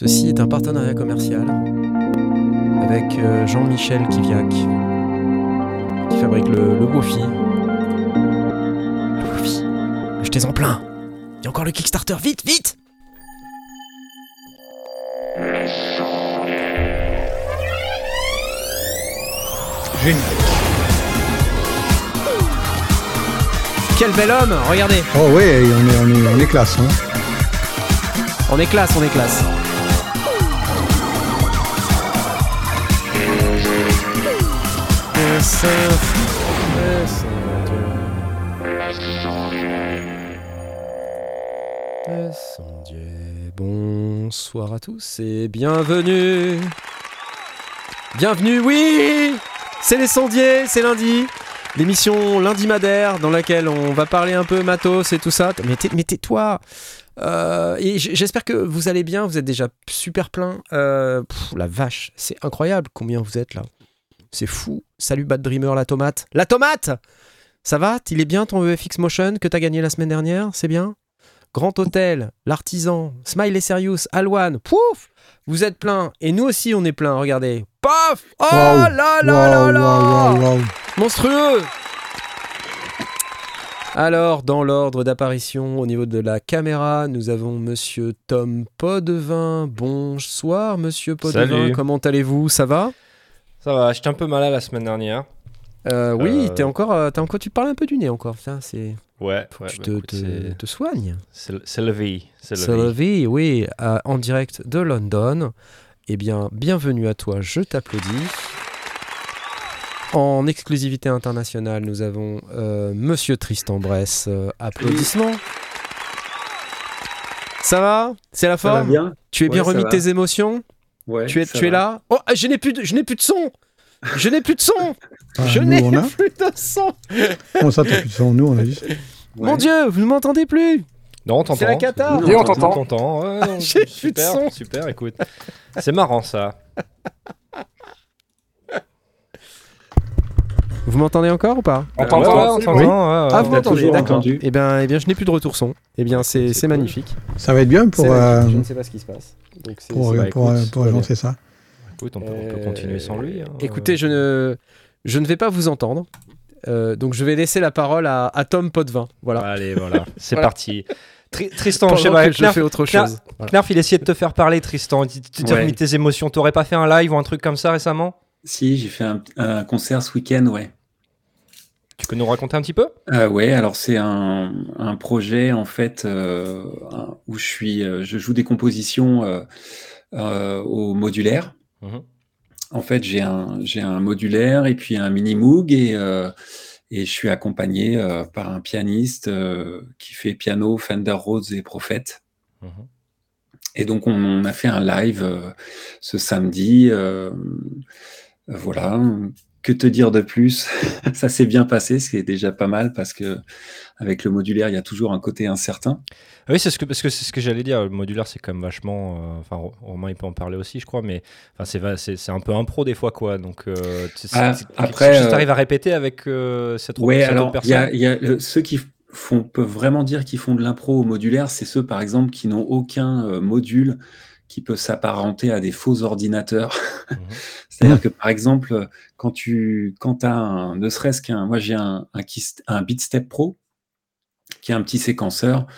Ceci est un partenariat commercial avec euh, Jean-Michel Kiviak qui fabrique le, le Wofi. Le Wofi. Achetez-en plein. Il y a encore le Kickstarter. Vite, vite Génial. Quel bel homme Regardez. Oh ouais, on est, on est, on est classe. Hein. On est classe, on est classe. Bonsoir à tous et bienvenue. Bienvenue, oui C'est les sondiers, c'est lundi. L'émission Lundi Madère dans laquelle on va parler un peu matos et tout ça. Mais tais- mais tais-toi euh, j'espère que vous allez bien, vous êtes déjà super plein. Euh, la vache, c'est incroyable combien vous êtes là. C'est fou. Salut Bad Dreamer, la tomate. La tomate Ça va? Il est bien ton VFX Motion que t'as gagné la semaine dernière? C'est bien? Grand Hôtel, L'Artisan, Smile et Serious, Alwan, pouf Vous êtes plein. Et nous aussi on est plein, regardez. Paf Oh là là là là. Monstrueux Alors, dans l'ordre d'apparition au niveau de la caméra, nous avons Monsieur Tom Podevin. Bonsoir, Monsieur Podevin. Salut. Comment allez-vous? Ça va? Ça va, j'étais un peu malade la semaine dernière. Euh, Oui, Euh. t'es encore, euh, t'es encore, tu te parles un peu du nez encore. Ça, c'est, Ouais, faut ouais, que tu bah, te, écoute, te- c'est- te soignes. c'est le vie. C'est la vie. oui, euh, en direct de London. Eh bien, bienvenue à toi, je t'applaudis. En exclusivité internationale, nous avons euh, Monsieur Tristan Bress. euh, applaudissements. Ça va? C'est la Ça va forme? bien Tu es bien Ouais, remis de tes émotions? Ouais, Tu es, tu es là Oh, je n'ai plus, de, je n'ai plus de son Je n'ai plus de son Ah, Je nous, n'ai on a. plus de son Comment ça, t'as plus de son Nous, on a juste. Mon. Dieu, vous ne m'entendez plus Non, on t'entend. C'est la cata. Oui, on on t'entend. t'entend. Ouais, J'ai plus de super, son. super, écoute. C'est marrant ça. Vous m'entendez encore ou pas On t'entend, on t'entend. Ah, vous m'entendez, d'accord. Eh bien, eh bien, je n'ai plus de retour son. Eh bien, c'est magnifique. Ça va être bien pour, euh. Je ne sais pas ce qui se passe. Donc, pour, c'est- bah, pour, écoute, euh, pour agencer ça. Écoute, on peut, on peut Euh, continuer sans lui. hein. Écoutez, je ne, je ne vais pas vous entendre. Euh, donc, je vais laisser la parole à, à Tom Potvin. Voilà. Allez, voilà, c'est Voilà. parti. Tri- Tristan, je sais pas, que je Knarf, fais autre Knarf- chose. Voilà. Knarf, il essayait de te faire parler, Tristan. Tu Ouais. remis tes émotions. T'aurais pas fait un live ou un truc comme ça récemment? Si, j'ai fait un, un concert ce week-end, ouais. Tu peux nous raconter un petit peu? Euh, ouais, alors c'est un, un projet en fait euh, où je suis, euh, je joue des compositions euh, au modulaire. Mhm. En fait, j'ai un, j'ai un modulaire et puis un mini Moog et, et je suis accompagné par un pianiste qui fait piano, Fender Rhodes et Prophet. Mhm. Et donc, on, on a fait un live ce samedi. voilà. Que te dire de plus? Ça s'est bien passé, ce qui est déjà pas mal parce que avec le modulaire, il y a toujours un côté incertain. Ah Oui, c'est ce que parce que c'est ce que j'allais dire. Le modulaire, c'est quand même vachement. euh, Enfin, Ro- Romain, il peut en parler aussi, je crois, mais enfin, c'est c'est c'est un peu impro des fois, quoi. Donc, euh, Ah, après, tu euh, arrives à répéter avec euh, cette cette alors il y a, personne. il y a le- ceux qui font peuvent vraiment dire qu'ils font de l'impro au modulaire, c'est ceux par exemple qui n'ont aucun module qui peut s'apparenter à des faux ordinateurs. Mhm. C'est-à-dire que par exemple, quand tu quand as un, ne serait-ce qu'un, moi j'ai un, un, Beatstep Pro qui est un petit séquenceur,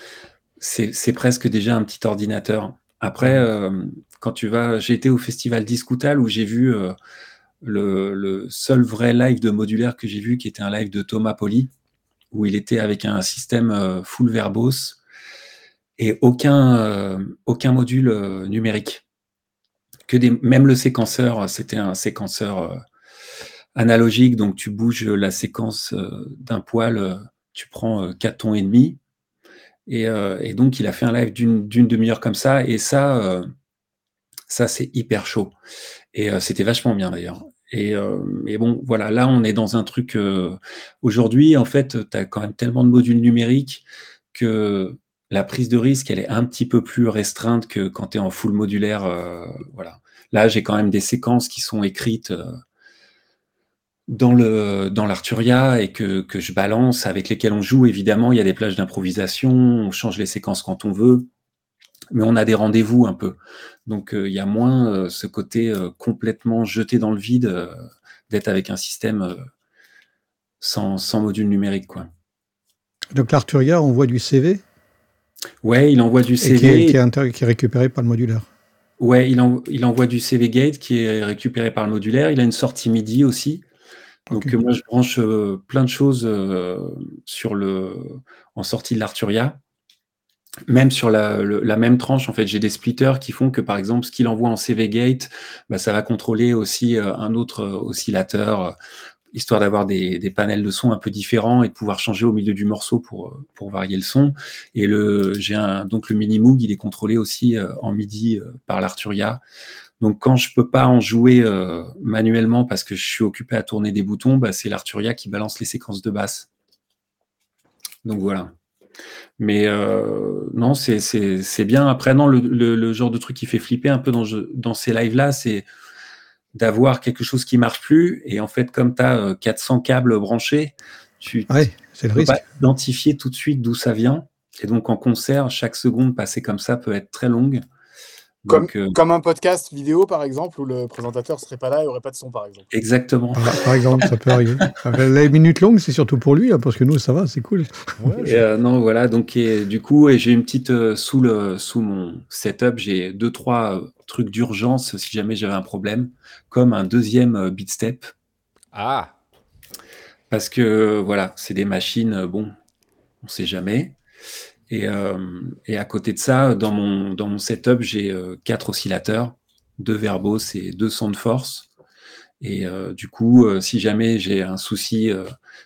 c'est c'est presque déjà un petit ordinateur. Après, euh, quand tu vas, j'ai été au festival Discoutal où j'ai vu euh, le, le seul vrai live de modulaire que j'ai vu, qui était un live de Thomas Poli, où il était avec un système euh, full verbose et aucun, euh, aucun module euh, numérique. Que des, même le séquenceur, c'était un séquenceur euh, analogique, donc tu bouges la séquence d'un poil, tu prends euh, 4 tons et demi. Et, donc, il a fait un live d'une demi-heure comme ça, et ça, ça c'est hyper chaud. Et c'était vachement bien d'ailleurs. Et, bon, voilà, là, on est dans un truc. Aujourd'hui, en fait, tu as quand même tellement de modules numériques que la prise de risque, elle est un petit peu plus restreinte que quand tu es en full modulaire. euh, voilà. Là, j'ai quand même des séquences qui sont écrites euh, dans l'Arturia et que, je balance, avec lesquelles on joue. Évidemment, il y a des plages d'improvisation, on change les séquences quand on veut. mais on a des rendez-vous un peu. Donc euh, il y a moins ce côté complètement jeté dans le vide d'être avec un système sans, module numérique. Donc l'Arturia envoie du CV Ouais, il envoie du et qui est, CV. qui est inter- qui est récupéré par le modulaire. Ouais, il, en- il envoie du CV Gate qui est récupéré par le modulaire. Il a une sortie MIDI aussi. Donc moi je branche euh, plein de choses euh, sur le en sortie de l'Arturia. Même sur la, le- la même tranche, en fait, j'ai des splitters qui font que, par exemple, ce qu'il envoie en CV Gate, bah, ça va contrôler aussi euh, un autre oscillateur, histoire d'avoir des, des panels de son un peu différents et de pouvoir changer au milieu du morceau pour, euh, pour varier le son. Et le, j'ai un, donc le mini Moog, il est contrôlé aussi euh, en MIDI euh, par l'Arturia. Donc quand je peux pas en jouer euh, manuellement parce que je suis occupé à tourner des boutons, bah, c'est l'Arturia qui balance les séquences de basse. Donc voilà. Mais euh, non, c'est, bien. Après, non, le, le, le genre de truc qui fait flipper un peu dans, dans ces lives-là, c'est d'avoir quelque chose qui marche plus. Et en fait, comme tu as 400 câbles branchés, tu Ouais, peux pas identifier tout de suite d'où ça vient. Et donc en concert, chaque seconde passée comme ça peut être très longue. Comme, Donc, euh, comme un podcast vidéo, par exemple, où le présentateur serait pas là et aurait pas de son, par exemple. exactement. Par, par exemple, ça peut arriver. Enfin, Les minutes longues, c'est surtout pour lui, hein, parce que nous, ça va, c'est cool. Ouais, Et, euh, non, voilà. Donc, et, du coup, et j'ai une petite euh, sous le sous mon setup, j'ai deux trois trucs d'urgence si jamais j'avais un problème, comme un deuxième euh, beat step, Ah, parce que voilà, c'est des machines. bon, on sait jamais. Et, euh, et à côté de ça, dans mon dans mon setup, j'ai euh, quatre oscillateurs, deux verbos et deux sons de force. Et euh, du coup, euh, si jamais j'ai un souci, euh,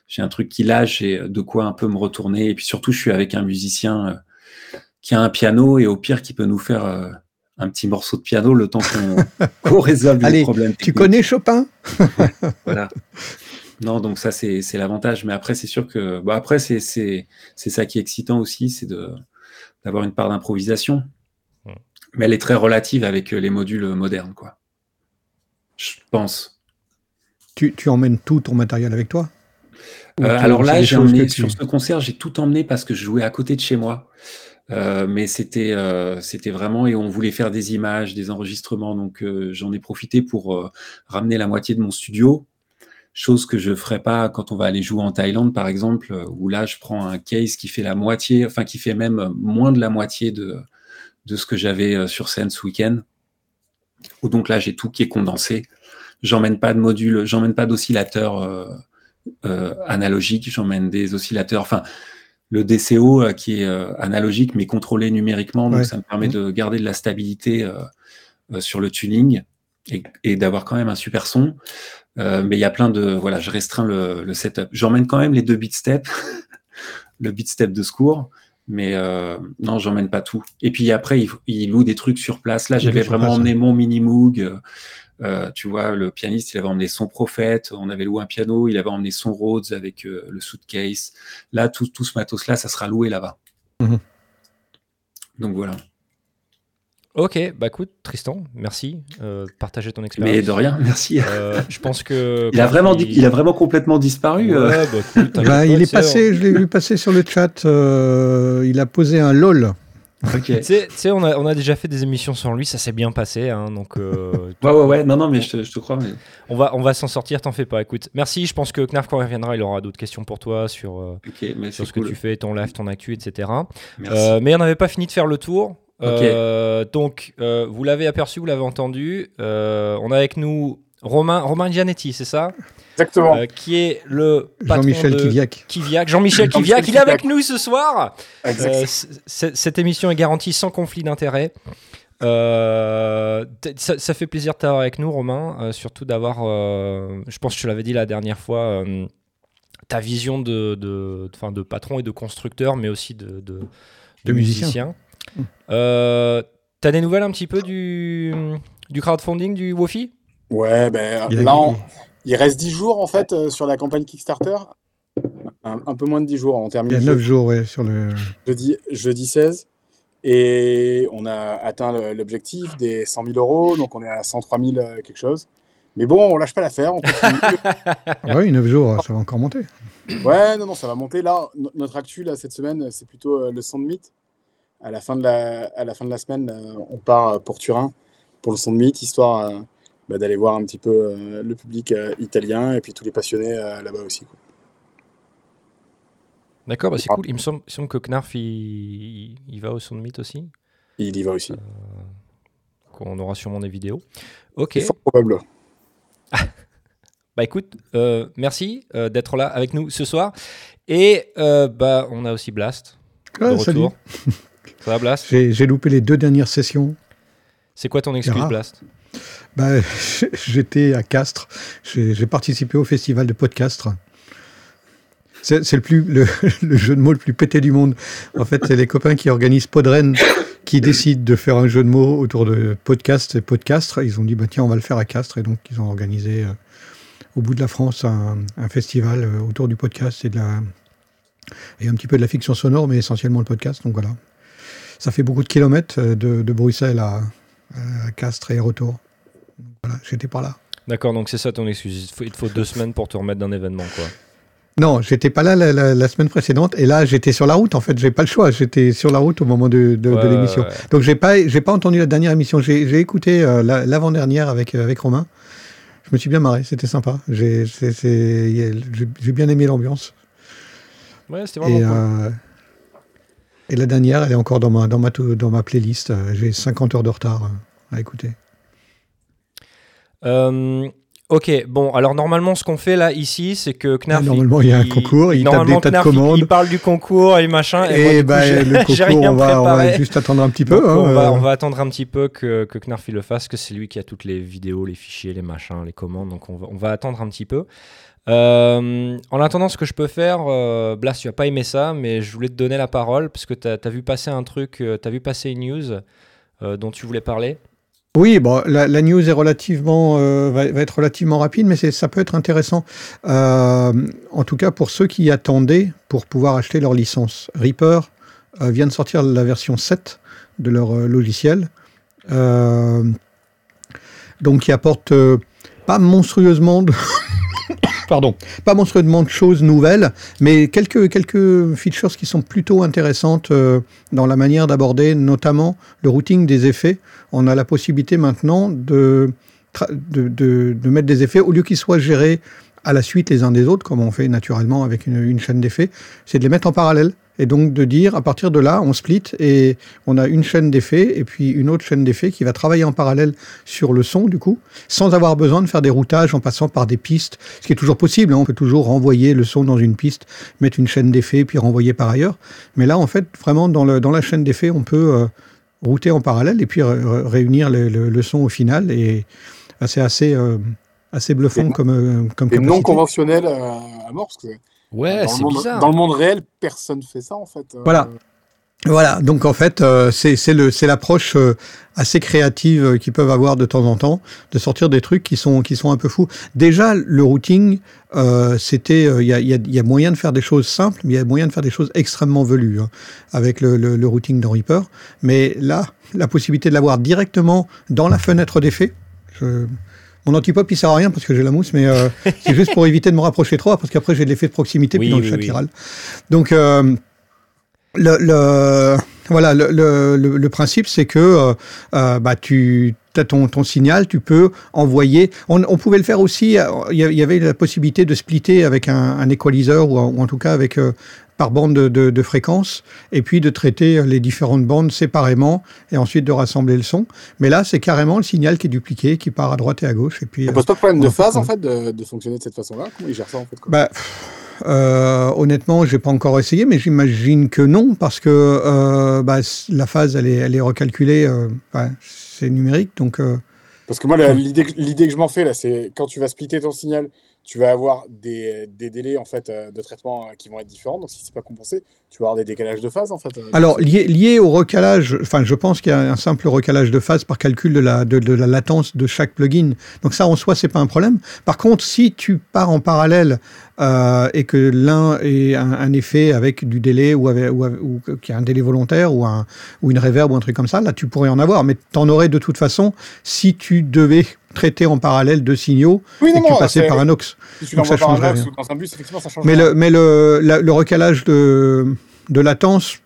j'ai un truc qui lâche, j'ai de quoi un peu me retourner. Et puis surtout, je suis avec un musicien qui a un piano et au pire qui peut nous faire un petit morceau de piano le temps qu'on qu'on résolve les problèmes. Tu connais Chopin? Voilà. Non, donc ça c'est c'est l'avantage. Mais après, c'est sûr que bah après c'est c'est c'est ça qui est excitant aussi, c'est de d'avoir une part d'improvisation. Mais elle est très relative avec euh, les modules modernes, quoi. Je pense. tu, tu emmènes tout ton matériel avec toi? Euh, alors là, j'ai emmené tu- sur ce concert, j'ai tout emmené parce que je jouais à côté de chez moi. Euh, mais c'était euh, c'était vraiment et on voulait faire des images, des enregistrements, donc euh, j'en ai profité pour euh, ramener la moitié de mon studio, chose que je ferais pas quand on va aller jouer en Thaïlande par exemple, euh, où là je prends un case qui fait la moitié, enfin qui fait même moins de la moitié de de ce que j'avais euh, sur scène ce week-end. Où donc là j'ai tout qui est condensé. J'emmène pas de module, j'emmène pas d'oscillateur euh, euh, analogique, j'emmène des oscillateurs, enfin le DCO euh, qui est analogique mais contrôlé numériquement, donc Ouais. ça me permet Mhm. de garder de la stabilité sur le tuning et, et d'avoir quand même un super son. Euh, mais il y a plein de voilà, je restreins le, le setup. J'emmène quand même les deux beat steps, le beat step de secours, mais euh, non, j'emmène pas tout. Et puis après, il, il loue des trucs sur place. Là, j'avais vraiment place, emmené mon mini Moog. euh, tu vois, le pianiste, il avait emmené son prophète, on avait loué un piano, il avait emmené son Rhodes avec le suitcase. Là, tout, tout ce matos-là, ça sera loué là-bas. Mhm. Donc voilà. Ok. Bah écoute, Tristan, merci euh, de partager ton expérience. Mais de rien, merci. Euh, je pense que. Il a vraiment, il a vraiment complètement disparu. euh. Ouais, bah, Bah, il est passé, je l'ai vu passer sur le chat, euh, il a posé un LOL. Ok. Tu sais, on a, on a déjà fait des émissions sur lui, ça s'est bien passé, hein, donc euh, Ouais, ouais, ouais. Non, non, mais je te, je te crois. Mais... on va, on va s'en sortir, t'en fais pas. Écoute, merci, je pense que Knarf, quand il reviendra, il aura d'autres questions pour toi sur, sur ce que tu fais, ton live, ton actu, etc. Merci. Euh, mais on n'avait pas fini de faire le tour. Euh, donc, euh, vous l'avez aperçu, vous l'avez entendu. Euh, on a avec nous Romain, Romain Gianetti, c'est ça? Exactement. Euh, Qui est le patron Jean-Michel de Kiviak. Kiviak. Jean-Michel Kiviak, il est avec nous ce soir. Euh, cette émission est garantie sans conflit d'intérêt. Euh, ça, ça fait plaisir de t'avoir avec nous, Romain. euh, surtout d'avoir, euh, je pense que je te l'avais dit la dernière fois, euh, ta vision de, de, enfin, de patron et de constructeur, mais aussi de, de, De musicien. Euh, T'as des nouvelles un petit peu du, du crowdfunding du Wofi? Ouais, ben Il là, on- il reste 10 jours en fait euh, sur la campagne Kickstarter. Un, un peu moins de 10 jours. On Il termine y a je- 9 jours ouais, sur le. jeudi, jeudi 16. Et on a atteint l'objectif des 100 000 euros. Donc on est à 103 000 euh, quelque chose. Mais bon, on lâche pas l'affaire. Ah oui, 9 jours, ça va encore monter. ouais, non, non, ça va monter. Là, no- notre actu là, cette semaine, c'est plutôt euh, le son de mythe. À la fin de la, à la, fin de la semaine, on part pour Turin pour le son de mythe, histoire bah, d'aller voir un petit peu le public italien et puis tous les passionnés là-bas aussi. D'accord, bah c'est cool. Il me, semble, que Knarf, il, va au son de mythe aussi. Il y va aussi. on aura sûrement des vidéos. Ok. C'est probable. bah écoute, merci d'être là avec nous ce soir. Et bah on a aussi Blast. Ah, retour. Ça va Blast? J'ai loupé les deux dernières sessions. C'est quoi ton excuse Blast? Bah, J'étais à Castres. J'ai participé au festival de Podcastres. C'est le, plus, le, jeu de mots le plus pété du monde. En fait, c'est les copains qui organisent Podren qui décident de faire un jeu de mots autour de podcast et podcastres. Ils ont dit, bah, tiens, on va le faire à Castres. Et donc, ils ont organisé euh, au bout de la France un, festival euh, autour du podcast et, de la, et un petit peu de la fiction sonore, mais essentiellement le podcast. Donc voilà. Ça fait beaucoup de kilomètres euh, de, Bruxelles à, Castres et retour. Voilà, j'étais pas là. D'accord, donc c'est ça ton excuse. Il te faut deux semaines pour te remettre d'un événement, quoi. Non, j'étais pas là la, semaine précédente et là j'étais sur la route. En fait, j'ai pas le choix. J'étais sur la route au moment de, l'émission. Donc j'ai pas j'ai pas entendu la dernière émission. J'ai écouté euh, l'avant dernière avec euh, avec Romain. Je me suis bien marré. C'était sympa. J'ai bien aimé l'ambiance. Ouais, c'était vraiment et, cool. Euh, et la dernière, elle est encore dans ma dans ma dans ma playlist. J'ai 50 heures de retard à écouter. Euh, Ok, bon, alors normalement, ce qu'on fait là, ici, c'est que Knarf. normalement, il y a un concours, il tape des tas de commandes. Il, parle du concours et machin. Et, bah, le concours, on va, on va, juste attendre un petit peu. Hein, on, va, euh. on, va, attendre un petit peu que, que Knarf le fasse, que c'est lui qui a toutes les vidéos, les fichiers, les machins, les commandes. Donc on va, on va attendre un petit peu. Euh, en attendant, ce que je peux faire, euh, Blas, tu n'as pas aimé ça, mais je voulais te donner la parole parce que tu as, vu passer un truc, euh, tu as vu passer une news dont tu voulais parler. Oui, la, news est relativement, euh, va, être relativement rapide, mais ça peut être intéressant. Euh, en tout cas, pour ceux qui attendaient pour pouvoir acheter leur licence. Reaper euh, vient de sortir la version 7 de leur logiciel. donc, qui apporte pas monstrueusement de pas monstrueusement de choses nouvelles, mais quelques, features qui sont plutôt intéressantes euh, dans la manière d'aborder notamment le routing des effets. On a la possibilité maintenant de, mettre des effets, au lieu qu'ils soient gérés à la suite les uns des autres, comme on fait naturellement avec une chaîne d'effets, c'est de les mettre en parallèle et donc de dire à partir de là, on split et on a une chaîne d'effets et puis une autre chaîne d'effets qui va travailler en parallèle sur le son du coup, sans avoir besoin de faire des routages en passant par des pistes, ce qui est toujours possible. Hein. On peut toujours renvoyer le son dans une piste, mettre une chaîne d'effets puis renvoyer par ailleurs. Mais là, en fait, vraiment dans, le, dans la chaîne d'effets, on peut euh, router en parallèle et puis réunir le, son au final et c'est assez euh, assez bluffant comme euh, comme et non conventionnel à mort parce que Ouais, c'est bizarre. Dans le monde réel, personne fait ça en fait. Euh. Voilà. Voilà, donc en fait, euh, c'est l'approche euh, assez créative qu'ils peuvent avoir de temps en temps, de sortir des trucs qui sont, qui sont un peu fous. Déjà, le routing, c'était, il y a, y, a, moyen de faire des choses simples, mais il y a moyen de faire des choses extrêmement velues hein, avec le, le, routing dans Reaper. Mais là, la possibilité de l'avoir directement dans la fenêtre d'effet, mon antipop, il sert à rien parce que j'ai la mousse, mais euh, c'est juste pour éviter de me rapprocher trop, parce qu'après j'ai de l'effet de proximité puis dans le chat viral. Donc, euh, le, voilà, le, principe, c'est que euh, bah, tu as ton, ton signal, tu peux envoyer. On, pouvait le faire aussi. Il y avait la possibilité de splitter avec un, un ou, en tout cas avec par bande de, de, fréquence, et puis de traiter les différentes bandes séparément, et ensuite de rassembler le son. Mais là, c'est carrément le signal qui est dupliqué, qui part à droite et à gauche. Et puis, ça pose pas de problème de phase, en fait, de, fonctionner de cette façon-là Comment ils gèrent ça, en fait bah, euh, honnêtement, j'ai pas encore essayé, mais j'imagine que non, parce que euh, bah, la phase, elle est, elle est recalculée, euh, c'est numérique, donc... Euh, parce que moi, l'idée que je m'en fais, là, c'est quand tu vas splitter ton signal tu vas avoir des, délais en fait euh, de traitement euh, qui vont être différents. Donc si c'est pas compensé, tu vas avoir des décalages de phase en fait. Euh, Alors lié, au recalage, enfin je pense qu'il y a un simple recalage de phase par calcul de la, latence de chaque plugin. Donc ça en soi c'est pas un problème. Par contre si tu pars en parallèle et que l'un ait un, effet avec du délai ou, avec, qu'il y a un délai volontaire ou, un, ou une reverb ou un truc comme ça, là tu pourrais en avoir. Mais tu en aurais de toute façon si tu devais traiter en parallèle deux signaux et que tu passais par un. Donc ça change rien. mais le, mais le, le recalage de, de latence,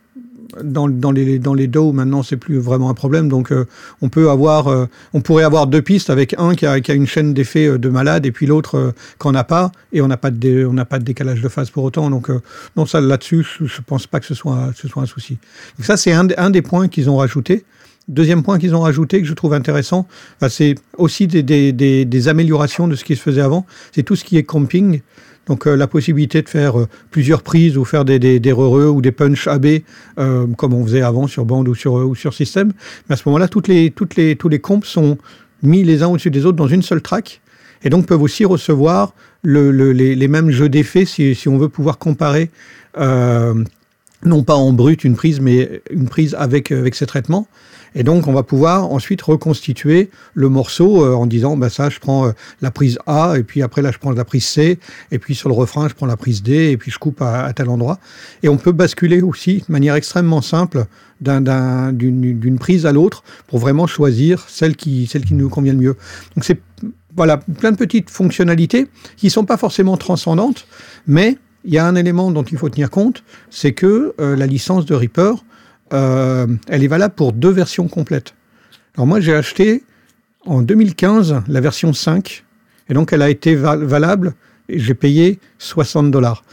dans, dans, les, dans les DAW, maintenant, c'est plus vraiment un problème. Donc, euh, on peut avoir, euh, on pourrait avoir deux pistes avec un qui a, qui a une chaîne d'effets euh, de malade et puis l'autre euh, qu'on n'a pas. Et on n'a pas, de dé- on n'a pas de décalage de phase pour autant. Donc, non, ça, là-dessus, je, je pense pas que ce soit, ce soit un souci. Donc, ça, c'est un, un des points qu'ils ont rajouté. Deuxième point qu'ils ont rajouté que je trouve intéressant, bah, c'est aussi des, améliorations de ce qui se faisait avant. C'est tout ce qui est comping. Donc euh, la possibilité de faire euh, plusieurs prises ou faire des, des, des re-re ou des punch AB euh, comme on faisait avant sur bande ou sur, ou système. Mais à ce moment-là, tous les comps sont mis les uns au-dessus des autres dans une seule track et donc peuvent aussi recevoir le, le- les, mêmes jeux d'effets si, on veut pouvoir comparer, non pas en brut une prise, mais une prise avec, ces traitements. Et donc, on va pouvoir ensuite reconstituer le morceau euh, en disant, bah ça, je prends euh, la prise A, et puis après, là, je prends la prise C, et puis sur le refrain, je prends la prise D, et puis je coupe à, tel endroit. Et on peut basculer aussi de manière extrêmement simple d'un- d'un- d'une prise à l'autre pour vraiment choisir celle qui, celle qui nous convient le mieux. Donc, c'est voilà, plein de petites fonctionnalités qui sont pas forcément transcendantes, mais il y a un élément dont il faut tenir compte, c'est que euh, la licence de Reaper, euh, elle est valable pour deux versions complètes. Alors moi, j'ai acheté en 2015 la version 5, et donc elle a été val- valable, et j'ai payé 60 dollars.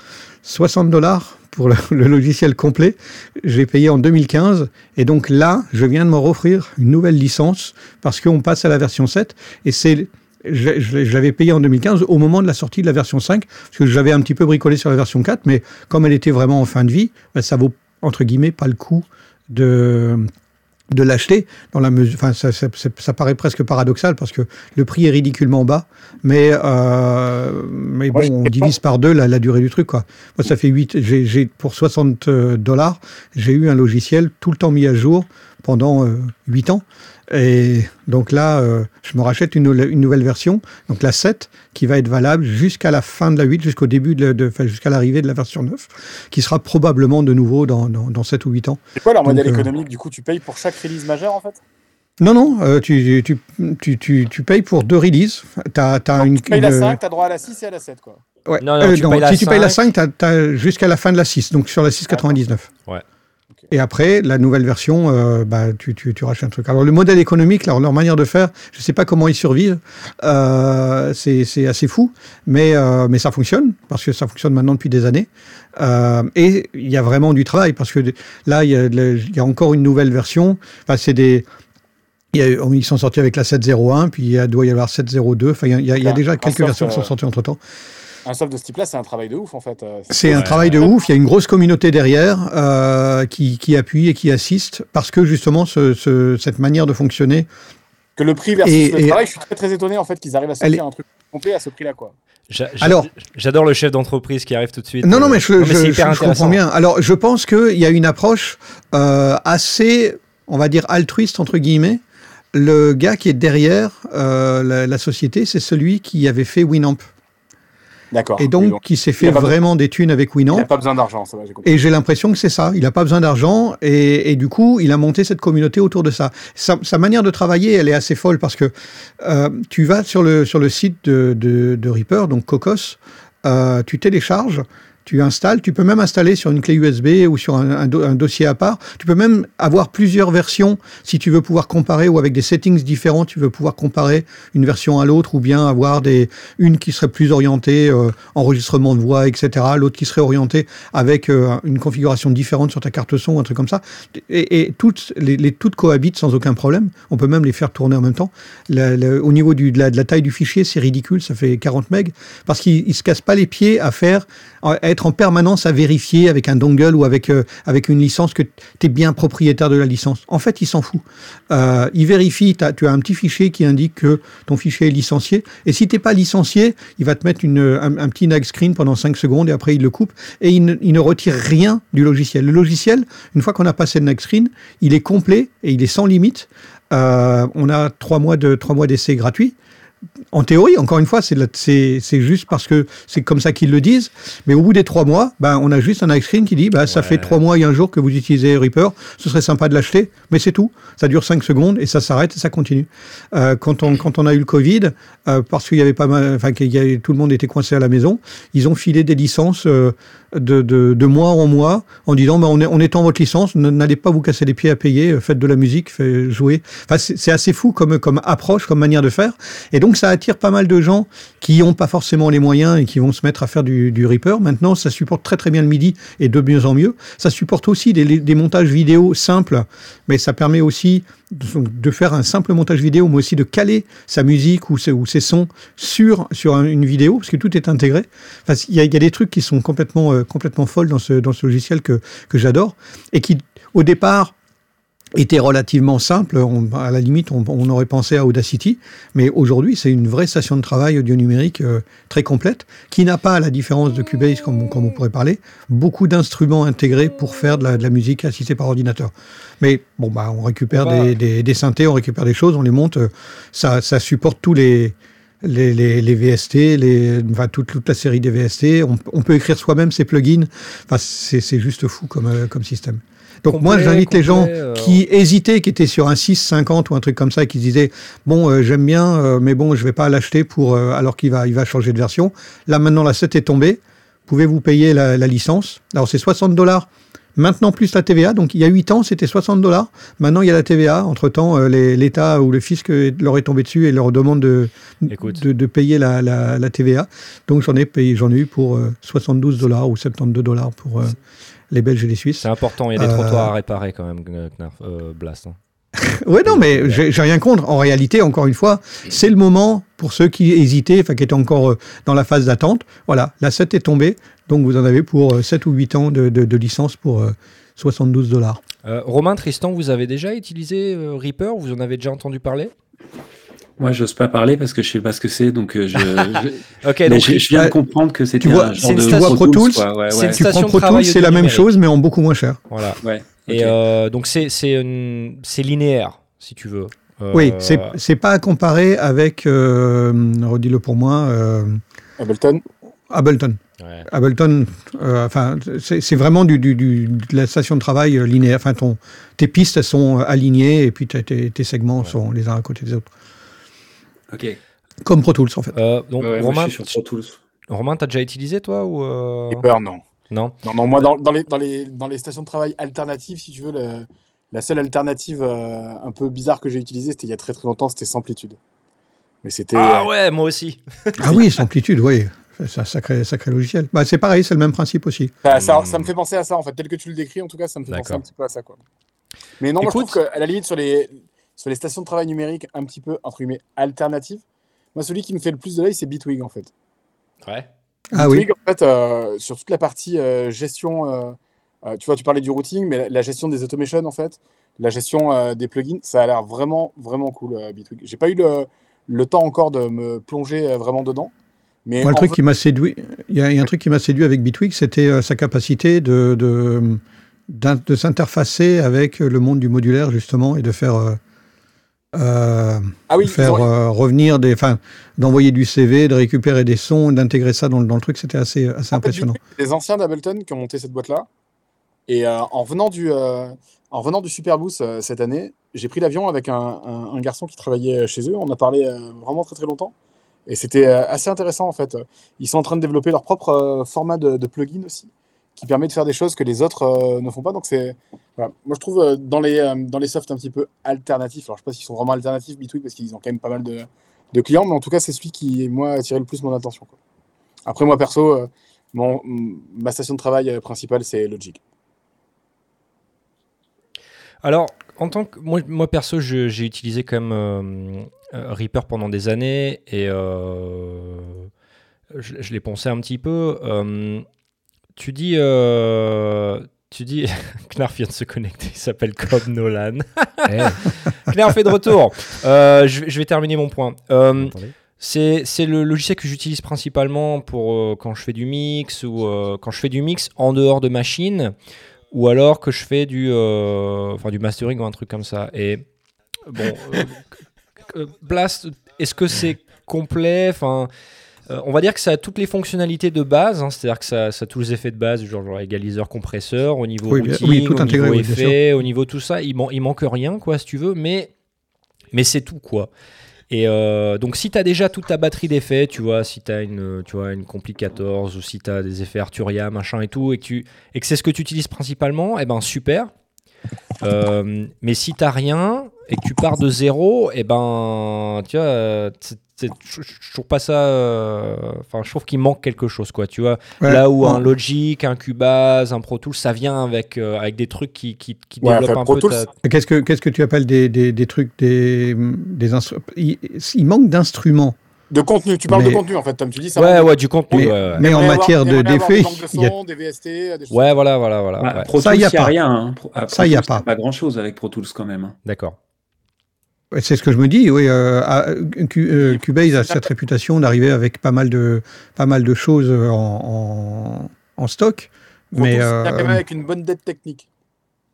60 dollars pour le, logiciel complet, j'ai payé en 2015, et donc là, je viens de me offrir une nouvelle licence, parce qu'on passe à la version 7, et c'est... Je l'avais payé en 2015 au moment de la sortie de la version 5, parce que j'avais un petit peu bricolé sur la version 4, mais comme elle était vraiment en fin de vie, ben, ça vaut entre guillemets pas le coup de de l'acheter dans la mesure enfin ça, ça, ça- ça paraît presque paradoxal parce que le prix est ridiculement bas mais euh, mais bon on divise par deux la, la durée du truc quoi. Moi ça fait 8 j'ai j'ai pour 60 dollars j'ai eu un logiciel tout le temps mis à jour pendant euh, 8 ans et donc là euh, je me rachète une, une nouvelle version donc la 7 qui va être valable jusqu'à la fin de la 8 jusqu'au début de, de- enfin, jusqu'à l'arrivée de la version 9 qui sera probablement de nouveau dans, dans, dans 7 ou 8 ans C'est quoi leur Donc, modèle euh, économique Du coup, tu payes pour chaque release majeure en fait? Non, non, euh, tu, tu, tu, tu, tu payes pour deux releases. T'as, t'as Donc, une, Tu payes la une- 5, t'as droit à la 6 et à la 7 quoi. ouais. Non, non, tu payes la si tu payes la 5, 5, t'as, t'as jusqu'à la fin de la 6, donc sur la 6,99. Ouais. Et après, la nouvelle version, euh, bah, tu, tu, tu rachètes un truc. Alors, le modèle économique, leur, leur manière de faire, je ne sais pas comment ils survivent. Euh, c'est, assez fou, mais, euh, mais ça fonctionne, parce que ça fonctionne maintenant depuis des années. Euh, et il y a vraiment du travail, parce que là, il y a, y encore une nouvelle version. Enfin, c'est des. a- ils sont sortis avec la 7.01, puis il doit y avoir 7.02. Enfin, il y a, il y a- il y a D'accord. déjà quelques versions qui sont sorties entre temps. Un soft de ce type-là, c'est un travail de ouf en fait. euh, C'est un Ouais. travail de ouf. Il y a une grosse communauté derrière euh, qui, qui appuie et qui assiste parce que justement ce- ce- cette manière de fonctionner. Que le prix versus Et- le et- travail, je suis très très étonné en fait qu'ils arrivent à Elle sortir un truc complet à ce prix-là quoi. Alors- j'adore le chef d'entreprise qui arrive tout de suite. Non, non, euh, mais je, non, c'est je- hyper je comprends bien. Alors, je pense qu'il y a une approche euh, assez, on va dire, altruiste, entre guillemets. Le gars qui est derrière euh, la, la société, c'est celui qui avait fait Winamp. D'accord. Et donc, qui s'est il fait vraiment des thunes avec il Winamp. n'a pas besoin d'argent, ça va, j'ai compris. Et j'ai l'impression que c'est ça. Il n'a pas besoin d'argent et, et du coup, il a monté cette communauté autour de ça. Sa, sa manière de travailler, elle est assez folle parce que euh, tu vas sur le, sur le site de, de, de Reaper, donc Cocos, euh, tu télécharges, tu installes, tu peux même installer sur une clé USB ou sur un, un do- un dossier à part. Tu peux même avoir plusieurs versions si tu veux pouvoir comparer ou avec des settings différents, tu veux pouvoir comparer une version à l'autre ou bien avoir des, une qui serait plus orientée euh, enregistrement de voix, etc. L'autre qui serait orientée avec euh, une configuration différente sur ta carte son ou un truc comme ça. Et, toutes les, toutes cohabitent sans aucun problème. On peut même les faire tourner en même temps. Au niveau de, la, taille du fichier, c'est ridicule, ça fait 40 MB parce qu'il il se casse pas les pieds à faire, à être en permanence à vérifier avec un dongle ou avec euh, avec une licence que tu es bien propriétaire de la licence. En fait, il s'en fout. Euh, il vérifie, tu as un petit fichier qui indique que ton fichier est licencié. Et si t'es pas licencié, il va te mettre un, petit nag screen pendant 5 secondes et après il le coupe et il ne, retire rien du logiciel. Le logiciel, une fois qu'on a passé le nag screen, il est complet et il est sans limite. Euh, on a trois mois de trois mois d'essai gratuit. En théorie, encore une fois, c'est juste parce que c'est comme ça qu'ils le disent. Mais au bout des trois mois, ben, on a juste un ice cream qui dit bah, ça fait trois mois et un jour que vous utilisez Reaper. Ce serait sympa de l'acheter, mais c'est tout. Ça dure cinq secondes et ça s'arrête et ça continue. Euh, quand, on, quand on a eu le Covid, euh, parce qu'il y avait pas mal, enfin, qu'il tout le monde était coincé à la maison, ils ont filé des licences euh, de, de, mois en mois en disant bah, on, est, on étend votre licence, n'allez pas vous casser les pieds à payer, euh, faites de la musique, faites jouer. Enfin, c'est c'est assez fou comme, comme approche, comme manière de faire. Et donc, ça attire pas mal de gens qui n'ont pas forcément les moyens et qui vont se mettre à faire du, du Reaper. Maintenant, ça supporte très très bien le MIDI et de mieux en mieux. Ça supporte aussi des, des montages vidéo simples, mais ça permet aussi de, faire un simple montage vidéo, mais aussi de caler sa musique ou ses, sons sur, sur un- une vidéo, parce que tout est intégré. Il y, a- y a des trucs qui sont complètement, euh, complètement folles dans ce, dans ce logiciel que, que j'adore et qui, au départ, était relativement simple. On- à la limite, on, on aurait pensé à Audacity, mais aujourd'hui, c'est une vraie station de travail audio numérique euh, très complète, qui n'a pas, à la différence de Cubase, comme, on- comme on pourrait parler, beaucoup d'instruments intégrés pour faire de la, de la musique assistée par ordinateur. Mais bon, bah, on récupère va- des, des, des synthés, on récupère des choses, on les monte. euh, Ça, ça supporte tous les, les, les, les VST, les, enfin, toute, toute la série des VST. On, on peut écrire soi-même ses plugins. Enfin, c'est c'est juste fou comme, euh, comme système. Donc Complet, moi, j'invite les gens euh, qui hésitaient, qui étaient sur un 650 ou un truc comme ça, et qui se disaient bon, euh, j'aime bien, euh, mais bon, je vais pas l'acheter pour alors qu'il va, il va changer de version. Là maintenant, la 7 est tombée. Pouvez-vous payer la, la licence? Alors c'est 60 dollars. Maintenant plus la TVA, donc il y a 8 ans c'était 60 dollars. Maintenant il y a la TVA. Entre temps, l'État ou le fisc leur est tombé dessus et leur demande de, de, de payer la, la, la TVA. Donc j'en ai payé, j'en ai eu pour euh, 72 dollars ou 72 dollars pour les Belges et les Suisses. C'est important, il y a des Euh, trottoirs à réparer quand même, Knarf, euh, Blast. hein. Ouais, non, mais j'ai rien contre. En réalité, encore une fois, c'est le moment pour ceux qui hésitaient, enfin qui étaient encore euh, dans la phase d'attente. Voilà, la 7 est tombée, donc vous en avez pour euh, 7 ou 8 ans de, de- de licence pour euh, 72 dollars. Euh, Romain, Tristan, vous avez déjà utilisé euh, Reaper? Vous en avez déjà entendu parler? Moi, j'ose pas parler parce que je sais pas ce que c'est, donc euh, je, je, Ok, mais donc je, je viens de comprendre que c'était tu vois, un c'est genre une de station- Pro Tools, quoi, ouais, c'est ouais. une Tu prends station de Pro Tools, c'est la même chose, mais en beaucoup moins cher. voilà. Ouais, Et euh, donc c'est c'est linéaire, si tu veux. Euh, Oui, c'est c'est pas à comparer avec, euh, redis-le pour moi, euh, Ableton. Ableton. ouais. Ableton, enfin, c'est c'est vraiment du, du- du- de la station de travail linéaire. Enfin, ton, tes pistes sont alignées et puis tes, tes segments sont les uns à côté des autres. Ok. Comme Pro Tools, en fait. Euh, donc Ouais, ouais, moi, Romain, je suis sur Pro Tools. Romain, t'as déjà utilisé toi ou euh, Reaper, non. non Non, non, moi, dans, dans les, dans, les, dans les stations de travail alternatives, si tu veux, le- la seule alternative euh, un peu bizarre que j'ai utilisée, c'était il y a très très longtemps, c'était Samplitude. Mais c'était. Ah euh, ouais, moi aussi. Ah oui, c'est amplitude, oui. C'est un sacré, sacré logiciel. Bah, c'est pareil, c'est le même principe aussi. ça, ça- Hmm. ça me fait penser à ça, en fait. Tel que tu le décris, en tout cas, ça me fait penser un petit peu à ça. Quoi. Mais non, moi, je trouve qu'à la limite, sur les, sur les stations de travail numériques un petit peu, entre guillemets, alternatives, moi, celui qui me fait le plus de l'œil, c'est Bitwig, en fait. Ouais. Ah oui. Bitwig, en fait, euh, sur toute la partie euh, gestion, euh, euh, tu vois, tu parlais du routing, mais la, la gestion des automations, en fait, la gestion euh, des plugins, ça a l'air vraiment, vraiment cool, euh, Bitwig. J'ai pas eu le, le temps encore de me plonger euh, vraiment dedans. Mais Moi, le truc qui m'a séduit, il y, a y a un truc qui m'a séduit avec Bitwig, c'était euh, sa capacité de, de, de s'interfacer avec le monde du modulaire, justement, et de faire, euh, ah oui, faire ont- euh, revenir des. Enfin, d'envoyer du CV, de récupérer des sons, d'intégrer ça dans, le- dans le truc, c'était assez, assez En impressionnant. les anciens d'Ableton qui ont monté cette boîte-là. Et euh, en venant du, en venant du Superboost cette année, j'ai pris l'avion avec un, un- un garçon qui travaillait chez eux. On a parlé vraiment très très longtemps. Et c'était assez intéressant en fait. Ils sont en train de développer leur propre format de, de plugin aussi, qui permet de faire des choses que les autres ne font pas. Donc c'est, moi je trouve euh, dans les euh, dans les softs un petit peu alternatifs. Alors je sais pas s'ils sont vraiment alternatifs Bitwig parce qu'ils ont quand même pas mal de, de clients, mais en tout cas c'est celui qui moi a attiré le plus mon attention. Après moi perso, euh, mon, ma station de travail principale c'est Logic. Alors, en tant que moi, moi perso, j'ai utilisé quand même Reaper pendant des années et je, je l'ai pensé un petit peu. Tu dis, tu dis, Knarf vient de se connecter. Il s'appelle Cobb Nolan. Knarf est de retour. Euh, je, vais- je vais terminer mon point. Euh, c'est le logiciel que j'utilise principalement pour euh, quand je fais du mix ou euh, quand je fais du mix en dehors de machine ou alors que je fais du, enfin, du mastering ou un truc comme ça. Et bon, Blast, est-ce que c'est complet? Enfin, euh, on va dire que ça a toutes les fonctionnalités de base, hein, c'est-à-dire que ça, ça a tous les effets de base, genre, genre égaliseur, compresseur, au niveau Oui, bien- routing, oui, tout au niveau oui, effet, au niveau tout ça. Il, man- il manque rien, quoi, si tu veux, mais, mais c'est tout, quoi. Et euh, donc, si tu as déjà toute ta batterie d'effets, tu vois, si tu as une, tu vois, une Compli 14 ou si tu as des effets Arturia, machin et tout, et que, tu, et que c'est ce que tu utilises principalement, eh ben super. Euh, mais si t'as rien et que tu pars de zéro, et ben, tu vois, je je trouve pas ça. euh, Enfin, je trouve qu'il manque quelque chose, quoi. Tu vois, Ouais, là où un Logic, un Cubase, un Pro Tools, ça vient avec avec, avec des trucs qui qui, qui Ouais, développent enfin, un Pro peu. Ta- Qu'est-ce que, qu'est-ce que tu appelles des, des, des trucs, des, des instruments il, il manque d'instruments. De contenu, tu parles Mais- de contenu en fait, Tom. Tu dis ça. Ouais, ouais, du contenu. Mais, ouais, ouais. mais en matière avoir- de- d'effets, des banques de il y a- son, des VST, des choses Ouais, voilà, voilà, voilà. Bah, ouais. Pro Ça, Tools, y a il n'y a pas. rien. hein. Pro- à Ça, y a Pro Tools, pas. Pas grand-chose avec Pro Tools quand même. hein. D'accord. C'est ce que je me dis, oui. euh, à- euh, Cubase a cette réputation d'arriver avec pas mal de, pas mal de choses en, en, en stock. Pro Mais, euh, il y a quand même avec une bonne dette technique.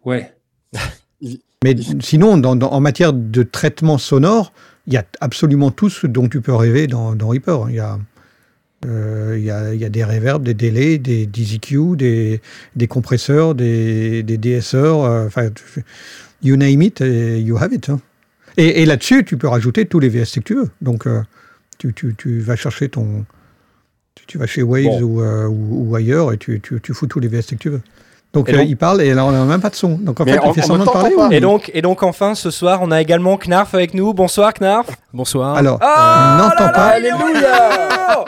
Ouais. mais sinon, dans, dans- en matière de traitement sonore, il y a absolument tout ce dont tu peux rêver dans, dans Reaper. Il y a, euh, il y, a, il y a des reverbs, des délais, des, des EQ, des, des compresseurs, des, des DSR, euh, enfin, tu- you name it, et you have it. hein. Et, et là-dessus, tu peux rajouter tous les VST que tu veux. Donc, euh, tu, tu, tu vas chercher ton. Tu, tu vas chez Waves Bon. ou, euh, ou, ou ailleurs et tu, tu, tu fous tous les VST que tu veux. Donc, euh, donc- il parle et là, on n'a même pas de son. Donc, en fait, on- il fait semblant de parler. ou- Et donc, et donc enfin, ce soir, on a également Knarf avec nous. Bonsoir, Knarf. Bonsoir. Alors, on n'entend pas. Alléluia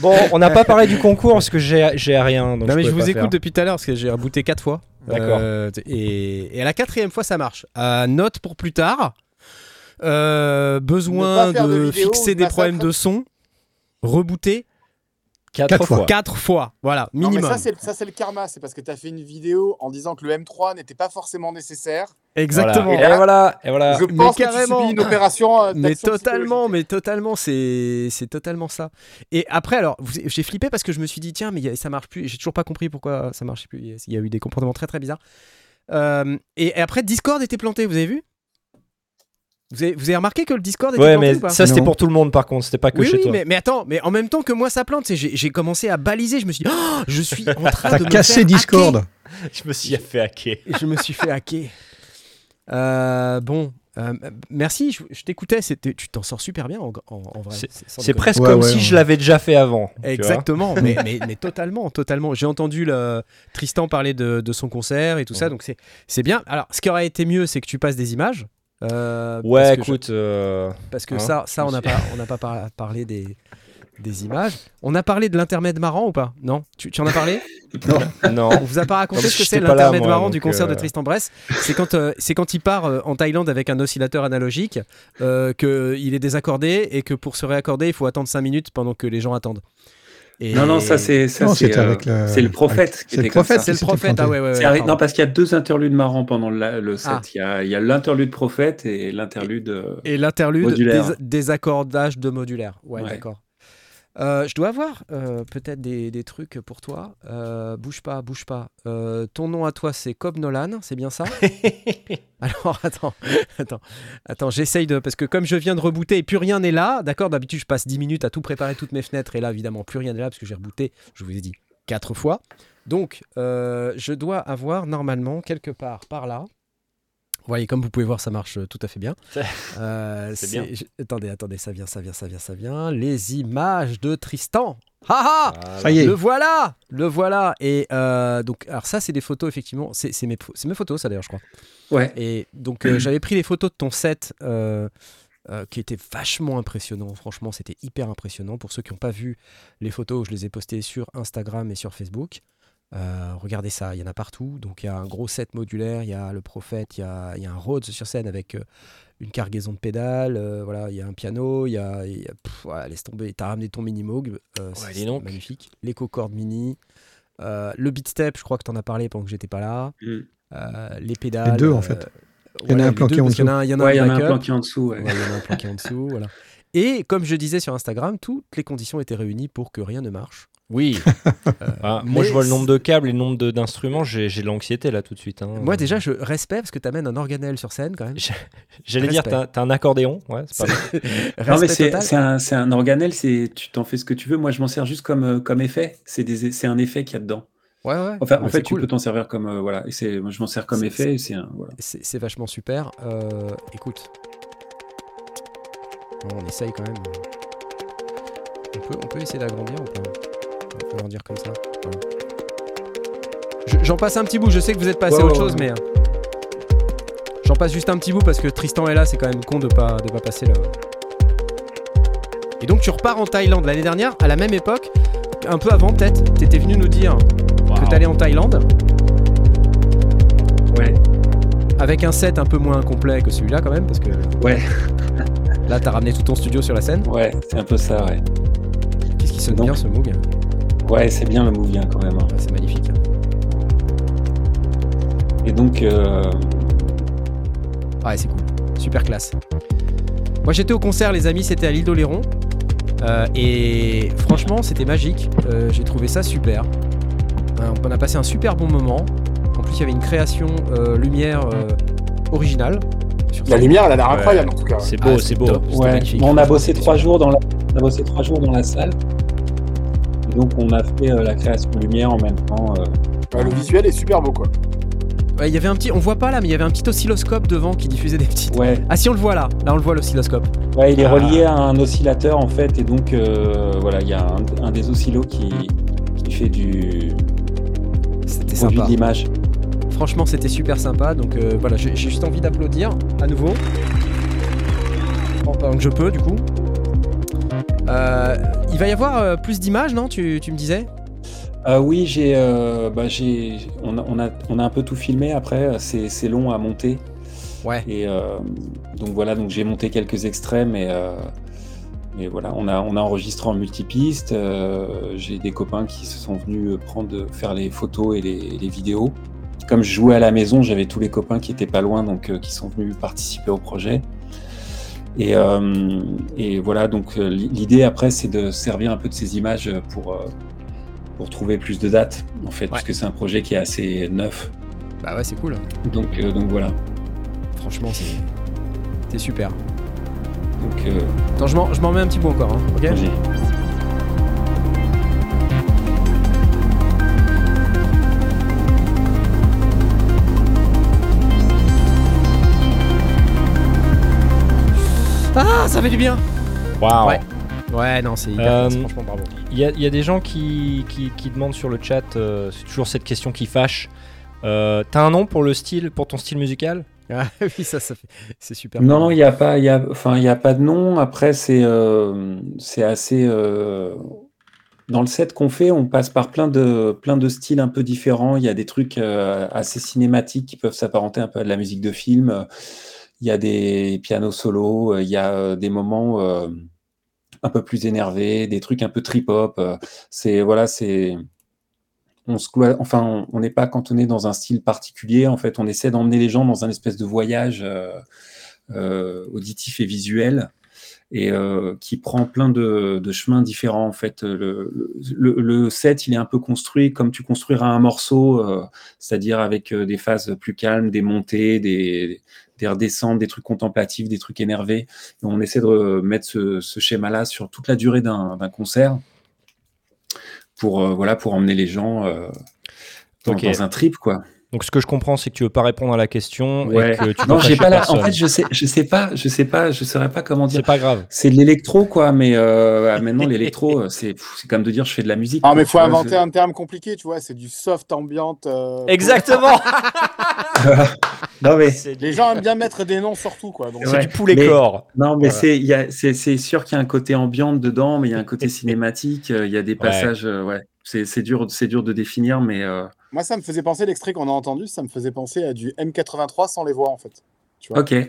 Bon, on n'a pas parlé du concours parce que j'ai j'ai rien. Donc non mais je vous écoute faire. depuis tout à l'heure parce que j'ai rebooté quatre fois. D'accord. Euh, et, et à la quatrième fois ça marche. Euh, note pour plus tard. Euh, besoin de, de vidéo fixer des problèmes de son. Rebooter Quatre, Quatre fois. quatre fois. Voilà, Non, mais minimum. ça, c'est ça, c'est le karma. C'est parce que tu as fait une vidéo en disant que le M3 n'était pas forcément nécessaire. Exactement. Voilà. Et voilà, et voilà. Je mais pense que tu carrément. subis une opération. euh, Mais totalement, mais totalement, c'est c'est totalement ça. Et après, alors, j'ai flippé parce que je me suis dit, tiens, mais ça marche plus. Et J'ai toujours pas compris pourquoi ça marchait plus. Il y a eu des comportements très très bizarres. Euh, et, et après, Discord était planté, vous avez vu? Vous avez, vous avez remarqué que le Discord était Ouais, planté mais ou pas ça c'était pour tout le monde par contre, c'était pas que oui, chez oui, toi. mais, mais attends, mais en même temps que moi ça plante, j'ai commencé à baliser. Je me suis dit, Oh, je suis en train T'as de me cassé faire Discord. hacker. Je me suis fait hacker. Je me suis fait hacker. Euh, bon, euh, merci, je, je t'écoutais, tu t'en sors super bien en, en- en vrai. C'est- presque Ouais, comme ouais, si ouais. je l'avais déjà fait avant. Exactement, mais, mais, mais totalement, totalement. J'ai entendu le, Tristan parler de, de son concert et tout ça, donc c'est bien. Alors, ce qui aurait été mieux, c'est que tu passes des images. Euh, Ouais, parce que je- écoute. euh, parce que hein, ça, ça on n'a pas, on n'a pas par- parlé des, des images. On a parlé de l'intermède marrant ou pas? Non? Tu, tu en as parlé? Non. On vous a pas raconté Non, ce que c'est l'intermède marrant du concert de euh, Tristan Bress C'est quand, euh, c'est quand il part euh, en Thaïlande avec un oscillateur analogique, euh, qu'il est désaccordé et que pour se réaccorder, il faut attendre 5 minutes pendant que les gens attendent. Et- Non, non, ça c'est ça, c'est, euh, le- c'est le prophète c'est le était comme prophète, ça. C'est le prophète, ah ouais, ouais, ouais, non, parce qu'il y a deux interludes marrants pendant le, le set. Ah. Il y a, il y a l'interlude prophète et l'interlude. euh, Et l'interlude des, désaccordage de modulaire. Ouais, Ouais. d'accord. Euh, je dois avoir euh, peut-être des, des trucs pour toi. Euh, bouge pas, bouge pas. Ton nom à toi, c'est Cobb Nolan, c'est bien ça? Alors attends, attends, attends, j'essaye de. Parce que comme je viens de rebooter et plus rien n'est là, d'accord, d'habitude je passe 10 minutes à tout préparer toutes mes fenêtres et là évidemment plus rien n'est là parce que j'ai rebooté, je vous ai dit, 4 fois. Donc je dois avoir normalement quelque part par là. Voyez, comme vous pouvez voir, ça marche euh, tout à fait bien. Euh, C'est bien. je- Attendez, attendez, ça vient, ça vient, ça vient, ça vient. Les images de Tristan. Ha ha Ça y est. le voilà, le voilà. Et euh, donc, alors ça, c'est des photos effectivement. C'est c'est mes, c'est mes photos, ça d'ailleurs, je crois. Ouais. Et donc, euh, j'avais pris les photos de ton set, euh, euh, qui étaient vachement impressionnants. Franchement, c'était hyper impressionnant. Pour ceux qui n'ont pas vu les photos, je les ai postées sur Instagram et sur Facebook. Euh, regardez ça, il y en a partout. Donc, il y a un gros set modulaire, il y a le Prophète, il y a, il y a un Rhodes sur scène avec euh, une cargaison de pédales. euh, voilà, il y a un piano, il y a, il y a- pff, voilà, laisse tomber. T'as ramené ton mini Moog, euh, c'est magnifique. L'éco cord mini. Euh, le beat step, je crois que tu en as parlé pendant que j'étais pas là. Mm. Euh, les pédales. Les deux, en euh, fait. Il y en a un planqué deux, en un- Il y en a un planqué en dessous. Ouais. Ouais, il y en a un planqué en dessous, voilà. Et comme je disais sur Instagram, toutes les conditions étaient réunies pour que rien ne marche. Oui. Ah, moi, je vois le nombre de câbles et le nombre de- d'instruments, j'ai j'ai de l'anxiété là tout de suite. hein. Moi déjà, je respecte parce que tu amènes un organelle sur scène quand même. J'allais dire, t'as t'as un accordéon. Ouais, c'est pas mal. C'est un, un organelle, c'est tu t'en fais ce que tu veux. Moi, je m'en sers juste comme, euh, comme effet. C'est des- c'est un effet qu'il y a dedans. Ouais, ouais. Enfin, en fait, c'est tu cool. peux t'en servir comme. euh, voilà. Et c'est- moi, je m'en sers comme effet. et C'est un. Voilà. Vachement super. Euh, écoute. Bon, on essaye quand même. On peut, on peut essayer d'agrandir ou pas? On peut agrandir comme ça. Voilà. J'en passe un petit bout, je sais que vous êtes passé à autre chose, mais. euh, J'en passe juste un petit bout parce que Tristan est là, c'est quand même con de pas, de pas passer le. Et donc tu repars en Thaïlande l'année dernière, à la même époque, un peu avant peut-être, t'étais venu nous dire que t'allais en Thaïlande. Ouais. Avec un set un peu moins complet que celui-là quand même, parce que Ouais. là t'as ramené tout ton studio sur la scène. Ouais, c'est un peu ça, ouais. Qu'est-ce qui sonne Donc- bien ce Moog? Ouais, c'est bien le Mouvien quand même. hein. Ah, C'est magnifique. hein. Et donc, euh, Ouais, c'est cool. Super classe. Moi j'étais au concert, les amis, c'était à l'île d'Oléron. Euh, et franchement, c'était magique. Euh, J'ai trouvé ça super. Euh, on a passé un super bon moment. En plus, il y avait une création euh, lumière euh, originale. sur La lumière, elle a l'air Ouais. incroyable en tout cas. C'est Ah, beau, c'est c'est beau. ouais. on a bossé trois jours dans la, on a bossé trois jours dans la salle. Donc, on a fait euh, la création lumière en même temps. euh, Ouais, le visuel est super beau quoi. Ouais, il y avait un petit, on voit pas là, mais il y avait un petit oscilloscope devant qui diffusait des petites. ouais. Ah si on le voit là, là on le voit l'oscilloscope. Ouais, il est Ah. relié à un oscillateur en fait, et donc euh, voilà, il y a un, un des oscillos qui, qui fait du C'était produit sympa. de l'image. Franchement, c'était super sympa. Donc euh, voilà, j'ai juste envie d'applaudir à nouveau. En pendant que je peux, du coup. Euh, il va y avoir euh, plus d'images, non tu, tu me disais? Euh, oui, j'ai, euh, bah, j'ai, on a, on a, on a un peu tout filmé. Après, c'est, c'est long à monter, Ouais. et euh, donc voilà, donc j'ai monté quelques extraits, mais mais voilà, on a, on a enregistré en multipiste. j'ai des copains qui se sont venus prendre, faire les photos et les, les vidéos. Comme je jouais à la maison, j'avais tous les copains qui étaient pas loin, donc qui sont venus participer au projet. Et, euh, et voilà, donc euh, l'i- l'idée après, c'est de servir un peu de ces images pour, euh, pour trouver plus de dates, en fait, parce que c'est un projet qui est assez neuf. Bah ouais, c'est cool. Donc, euh, donc voilà. Franchement, c'est super. Donc, euh, Attends, je m'en mets un petit bout encore, hein, ok? Fait du bien Waouh. Ouais. Ouais, non, c'est hyper Euh, franchement, bravo. Il y, a- il y a des gens qui, qui, qui demandent sur le chat, euh, c'est toujours cette question qui fâche. Euh, T'as un nom pour le style, pour ton style musical? Ah, oui, ça, ça fait... c'est super. Non, non, il n'y a pas, il y a, enfin, il y a pas de nom. Après, c'est, euh, c'est assez. euh, Dans le set qu'on fait, on passe par plein de, plein de styles un peu différents. Il y a des trucs euh, assez cinématiques qui peuvent s'apparenter un peu à de la musique de film. Il y a des pianos solos. Il y a euh, des moments euh, un peu plus énervés, des trucs un peu trip-hop. euh, C'est voilà, c'est. On se enfin, on- n'est pas cantonné dans un style particulier. En fait, on essaie d'emmener les gens dans un espèce de voyage euh, euh, auditif et visuel et euh, qui prend plein de, chemins différents. En fait, le, le, set, il est un peu construit comme tu construiras un morceau, euh, c'est-à-dire avec euh, des phases plus calmes, des montées, des, des redescentes, des trucs contemplatifs, des trucs énervés. Et on essaie de mettre ce, ce schéma-là sur toute la durée d'un concert pour euh, voilà pour emmener les gens euh, dans, dans un trip quoi. Donc ce que je comprends, c'est que tu veux pas répondre à la question Ouais. et que tu Non, j'ai pas la... En fait, je sais, je sais pas, je sais pas, je saurais pas comment dire. C'est pas grave. C'est de l'électro, quoi, mais euh, ah, maintenant, l'électro, c'est c'est comme de dire je fais de la musique. Ah, mais faut vois, inventer je- un terme compliqué, tu vois, c'est du soft ambient. euh, Exactement Non, mais, Les gens aiment bien mettre des noms sur tout, quoi. Donc, c'est Ouais. du poulet Mais- corps. non, mais Voilà. c'est il y a- c'est c'est sûr qu'il y a un côté ambiante dedans, mais il y a un côté cinématique, euh, il y a des passages, euh, ouais. C'est dur, c'est dur de définir, mais euh, Moi, ça me faisait penser, l'extrait qu'on a entendu, ça me faisait penser à du M83 sans les voix, en fait. Tu vois ok, Ça me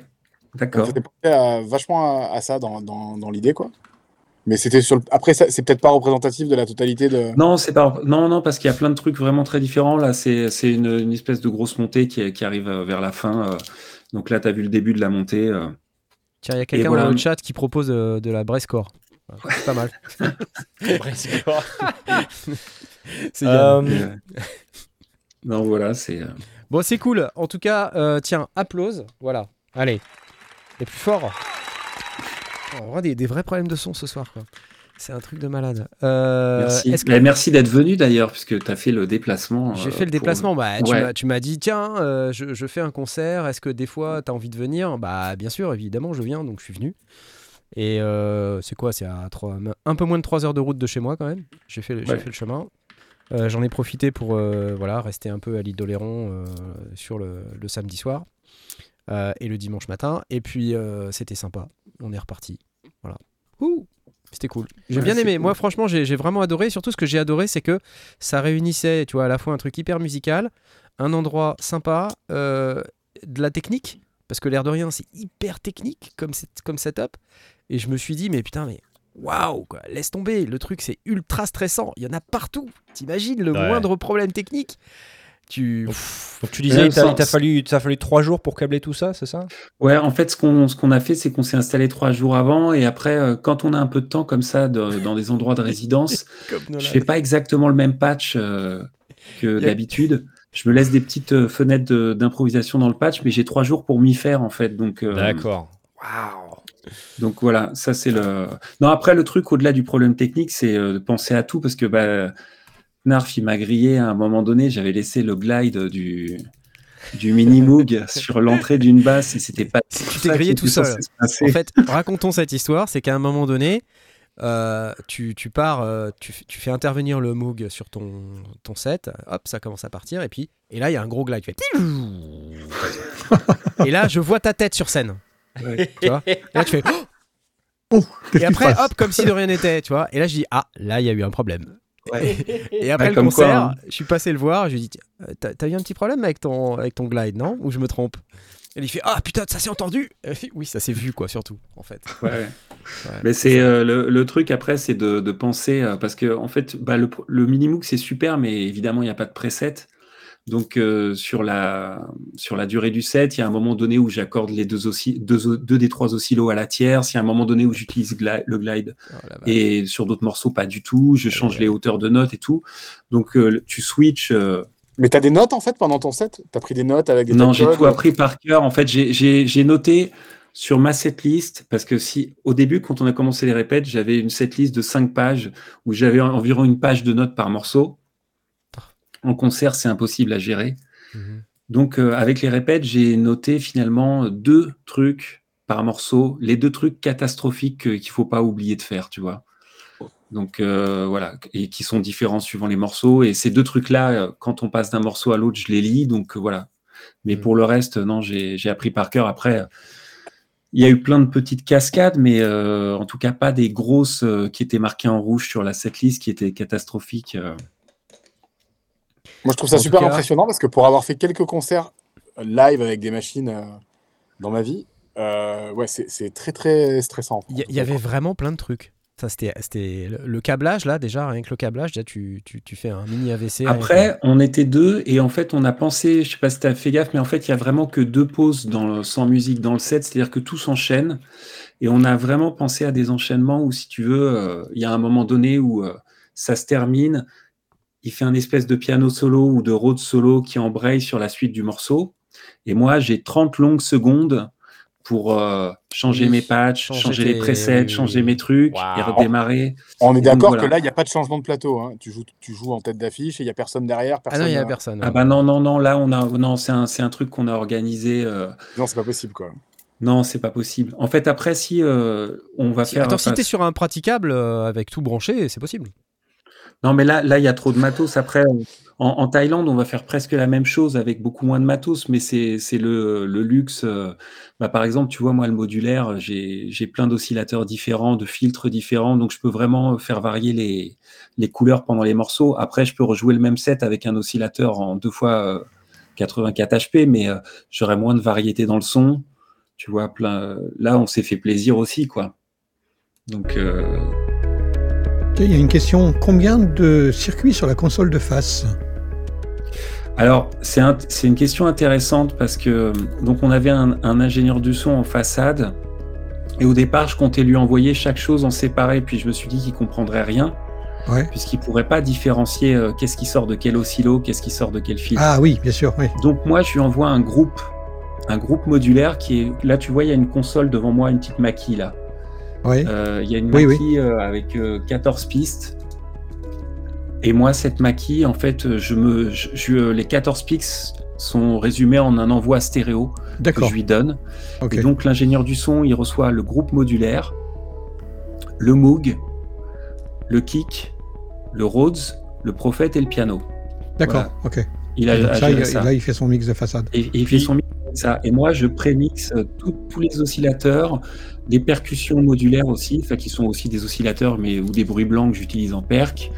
d'accord. faisait penser à- vachement à, à ça dans, dans, dans l'idée, quoi. Mais c'était sur le... Après, c'est peut-être pas représentatif de la totalité de. Non, c'est pas non, non, parce qu'il y a plein de trucs vraiment très différents. Là, c'est c'est une, une espèce de grosse montée qui, qui arrive euh, vers la fin. euh. Donc là, tu as vu le début de la montée. Tiens, il y a quelqu'un voilà. dans le chat qui propose de la Brescore. C'est pas mal. C'est. Euh, euh, non, voilà, c'est. euh, Bon, c'est cool. En tout cas, euh, tiens, applause. Voilà. Allez. Et plus fort. On aura des, des vrais problèmes de son ce soir, quoi. C'est un truc de malade. Euh, merci. que- Mais merci d'être venu d'ailleurs, puisque tu as fait le déplacement. J'ai euh, fait le pour- déplacement. Bah, tu Ouais. m'as- tu m'as dit, tiens, euh, je, je fais un concert. Est-ce que des fois, tu as envie de venir? Bah, bien sûr, évidemment, je viens, donc je suis venu. Et euh, c'est quoi C'est à trois- un peu moins de 3 heures de route de chez moi, quand même. J'ai fait, j'ai Ouais. fait le chemin. Euh, J'en ai profité pour euh, voilà, rester un peu à l'île d'Oléron sur le, le samedi soir et le dimanche matin. Et puis, c'était sympa. On est reparti. Voilà. C'était cool. J'ai Ouais, bien aimé. cool. Moi, franchement, j'ai vraiment adoré. Surtout, ce que j'ai adoré, c'est que ça réunissait, tu vois, à la fois un truc hyper musical, un endroit sympa, de la technique, parce que l'air de rien, c'est hyper technique comme, set- comme setup. Et je me suis dit, mais putain, mais waouh, quoi, laisse tomber. Le truc, c'est ultra stressant. Il y en a partout. T'imagines le Ouais. moindre problème technique? Tu. Donc tu disais, il t'a- fallu, fallu trois jours pour câbler tout ça, c'est ça? Ouais, en fait, ce qu'on ce qu'on a fait, c'est qu'on s'est installé trois jours avant, et après, euh, quand on a un peu de temps comme ça de- dans des endroits de résidence, je fais pas exactement le même patch euh, que d'habitude. Je me laisse des petites euh, fenêtres d'improvisation dans le patch, mais j'ai trois jours pour m'y faire en fait. Donc, euh, D'accord. Waouh. donc voilà, ça c'est le. Non, après le truc au-delà du problème technique, c'est euh, de penser à tout parce que bah, Narf il m'a grillé à un moment donné. J'avais laissé le glide du du mini Moog sur l'entrée d'une basse et c'était pas. Tu t'es grillé tout seul. En fait, racontons cette histoire. C'est qu'à un moment donné, euh, tu, tu pars, euh, tu, fais intervenir le Moog sur ton, ton set. Hop, ça commence à partir. Et puis, et là, il y a un gros glide. qui fait et là, je vois ta tête sur scène. Ouais. Tu vois? Et là, tu fais. Oh Oh, et après, hop, comme si de rien n'était. Tu vois. Et là, je dis ah, là, il y a eu un problème. Ouais. Et après Ouais, le quoi, concert, hein. je suis passé le voir. Je lui ai dit euh, t'as t'as eu un petit problème avec ton, avec ton glide, non? Ou je me trompe? Et il fait ah putain, ça s'est entendu. Fait, oui, ça s'est vu quoi, surtout en fait. Ouais. Ouais. Mais c'est euh, le, le truc après, c'est de, de penser euh, parce que en fait, bah, le, le Minimoog c'est super, mais évidemment il n'y a pas de preset. Donc euh, sur la sur la durée du set, il y a un moment donné où j'accorde les deux, osci- deux, des trois oscillos à la tierce. Il y a un moment donné où j'utilise gla- le glide Oh, et sur d'autres morceaux pas du tout. Je change ouais. les hauteurs de notes et tout. Donc tu switches. Mais t'as des notes en fait pendant ton set? T'as pris des notes avec des non, j'ai tout appris par cœur. En fait, j'ai- noté sur ma setlist, parce que si au début, quand on a commencé les répètes, j'avais une setlist de 5 pages où j'avais en- environ une page de notes par morceau. En concert, c'est impossible à gérer. Mhm. Donc, euh, avec les répètes, j'ai noté finalement deux trucs par morceau, les deux trucs catastrophiques euh, qu'il faut pas oublier de faire, tu vois. Donc euh, voilà, et qui sont différents suivant les morceaux. Et ces deux trucs-là, euh, quand on passe d'un morceau à l'autre, je les lis. Donc euh, voilà. Mais Mm. pour le reste, non, j'ai j'ai appris par cœur. Après, il y a eu plein de petites cascades, mais euh, en tout cas pas des grosses euh, qui étaient marquées en rouge sur la setlist, qui étaient catastrophiques. euh. Moi, je trouve ça En super cas- impressionnant parce que pour avoir fait quelques concerts live avec des machines euh, dans ma vie, euh, ouais, c'est c'est très très stressant. Il y, il y avait vraiment plein de trucs. Ça, c'était, le, câblage, là, déjà, rien que le câblage, déjà, tu, tu, tu fais un mini AVC. rien Après, on était deux et en fait, on a pensé, je sais pas si tu as fait gaffe, mais en fait, il y a vraiment que deux pauses dans le- sans musique dans le set, c'est-à-dire que tout s'enchaîne et on a vraiment pensé à des enchaînements où, si tu veux, euh, il y a un moment donné où euh, ça se termine, il fait un espèce de piano solo ou de Rhodes solo qui embraye sur la suite du morceau et moi, j'ai 30 longues secondes pour euh, changer Oui, mes patchs, changer changer, tes- les presets, changer mes trucs et redémarrer. On est d'accord voilà. que là, il n'y a pas de changement de plateau. hein. Tu, joues, tu joues en tête d'affiche et il n'y a personne derrière. Ah Personne, non, il n'y a euh, personne. Ah bah non, non, non, là, on a, non, c'est un, c'est un truc qu'on a organisé. euh, Non, c'est pas possible. quoi. Non, c'est pas possible. En fait, après, si euh, on va Si- faire. Attends, si enfin, t'es sur un praticable euh, avec tout branché, c'est possible. Non, mais là, là, il y a trop de matos. Après, en, Thaïlande, on va faire presque la même chose avec beaucoup moins de matos, mais c'est le, luxe. euh, bah, par exemple, tu vois, moi, le modulaire, j'ai plein d'oscillateurs différents, de filtres différents, donc je peux vraiment faire varier les, couleurs pendant les morceaux. Après, je peux rejouer le même set avec un oscillateur en deux fois euh, 84 HP, mais euh, j'aurai moins de variété dans le son. Tu vois, plein. Là, on s'est fait plaisir aussi, quoi. Donc. euh, Il y a une question. Combien de circuits sur la console de face? Alors, c'est un- c'est une question intéressante parce que donc on avait un, un ingénieur du son en façade Et au départ, je comptais lui envoyer chaque chose en séparé, puis je me suis dit qu'il comprendrait rien, Ouais. puisqu'il pourrait pas différencier euh, qu'est-ce qui sort de quel oscillo, qu'est-ce qui sort de quel fil. Ah oui, bien sûr, oui. Donc moi, je lui envoie un groupe, un groupe modulaire qui est là. Tu vois, il y a une console devant moi, une petite maquille là. Oui. Euh, Il y a une Oui, maquille euh, avec euh, 14 pistes. Et moi, cette maquille, en fait, je me, je, je- les 14 pistes sont résumés en un envoi stéréo que je lui donne. Et donc l'ingénieur du son, il reçoit le groupe modulaire, le Moog, le kick, le Rhodes, le Prophète et le piano. D'accord. voilà. Ok. Il a, ça, il- ça. là, il fait son mix de façade. Et, et il fait son mix avec ça. Et moi, je prémixe euh, tous les oscillateurs, des percussions modulaires aussi, qui sont aussi des oscillateurs, mais ou des bruits blancs que j'utilise en perc.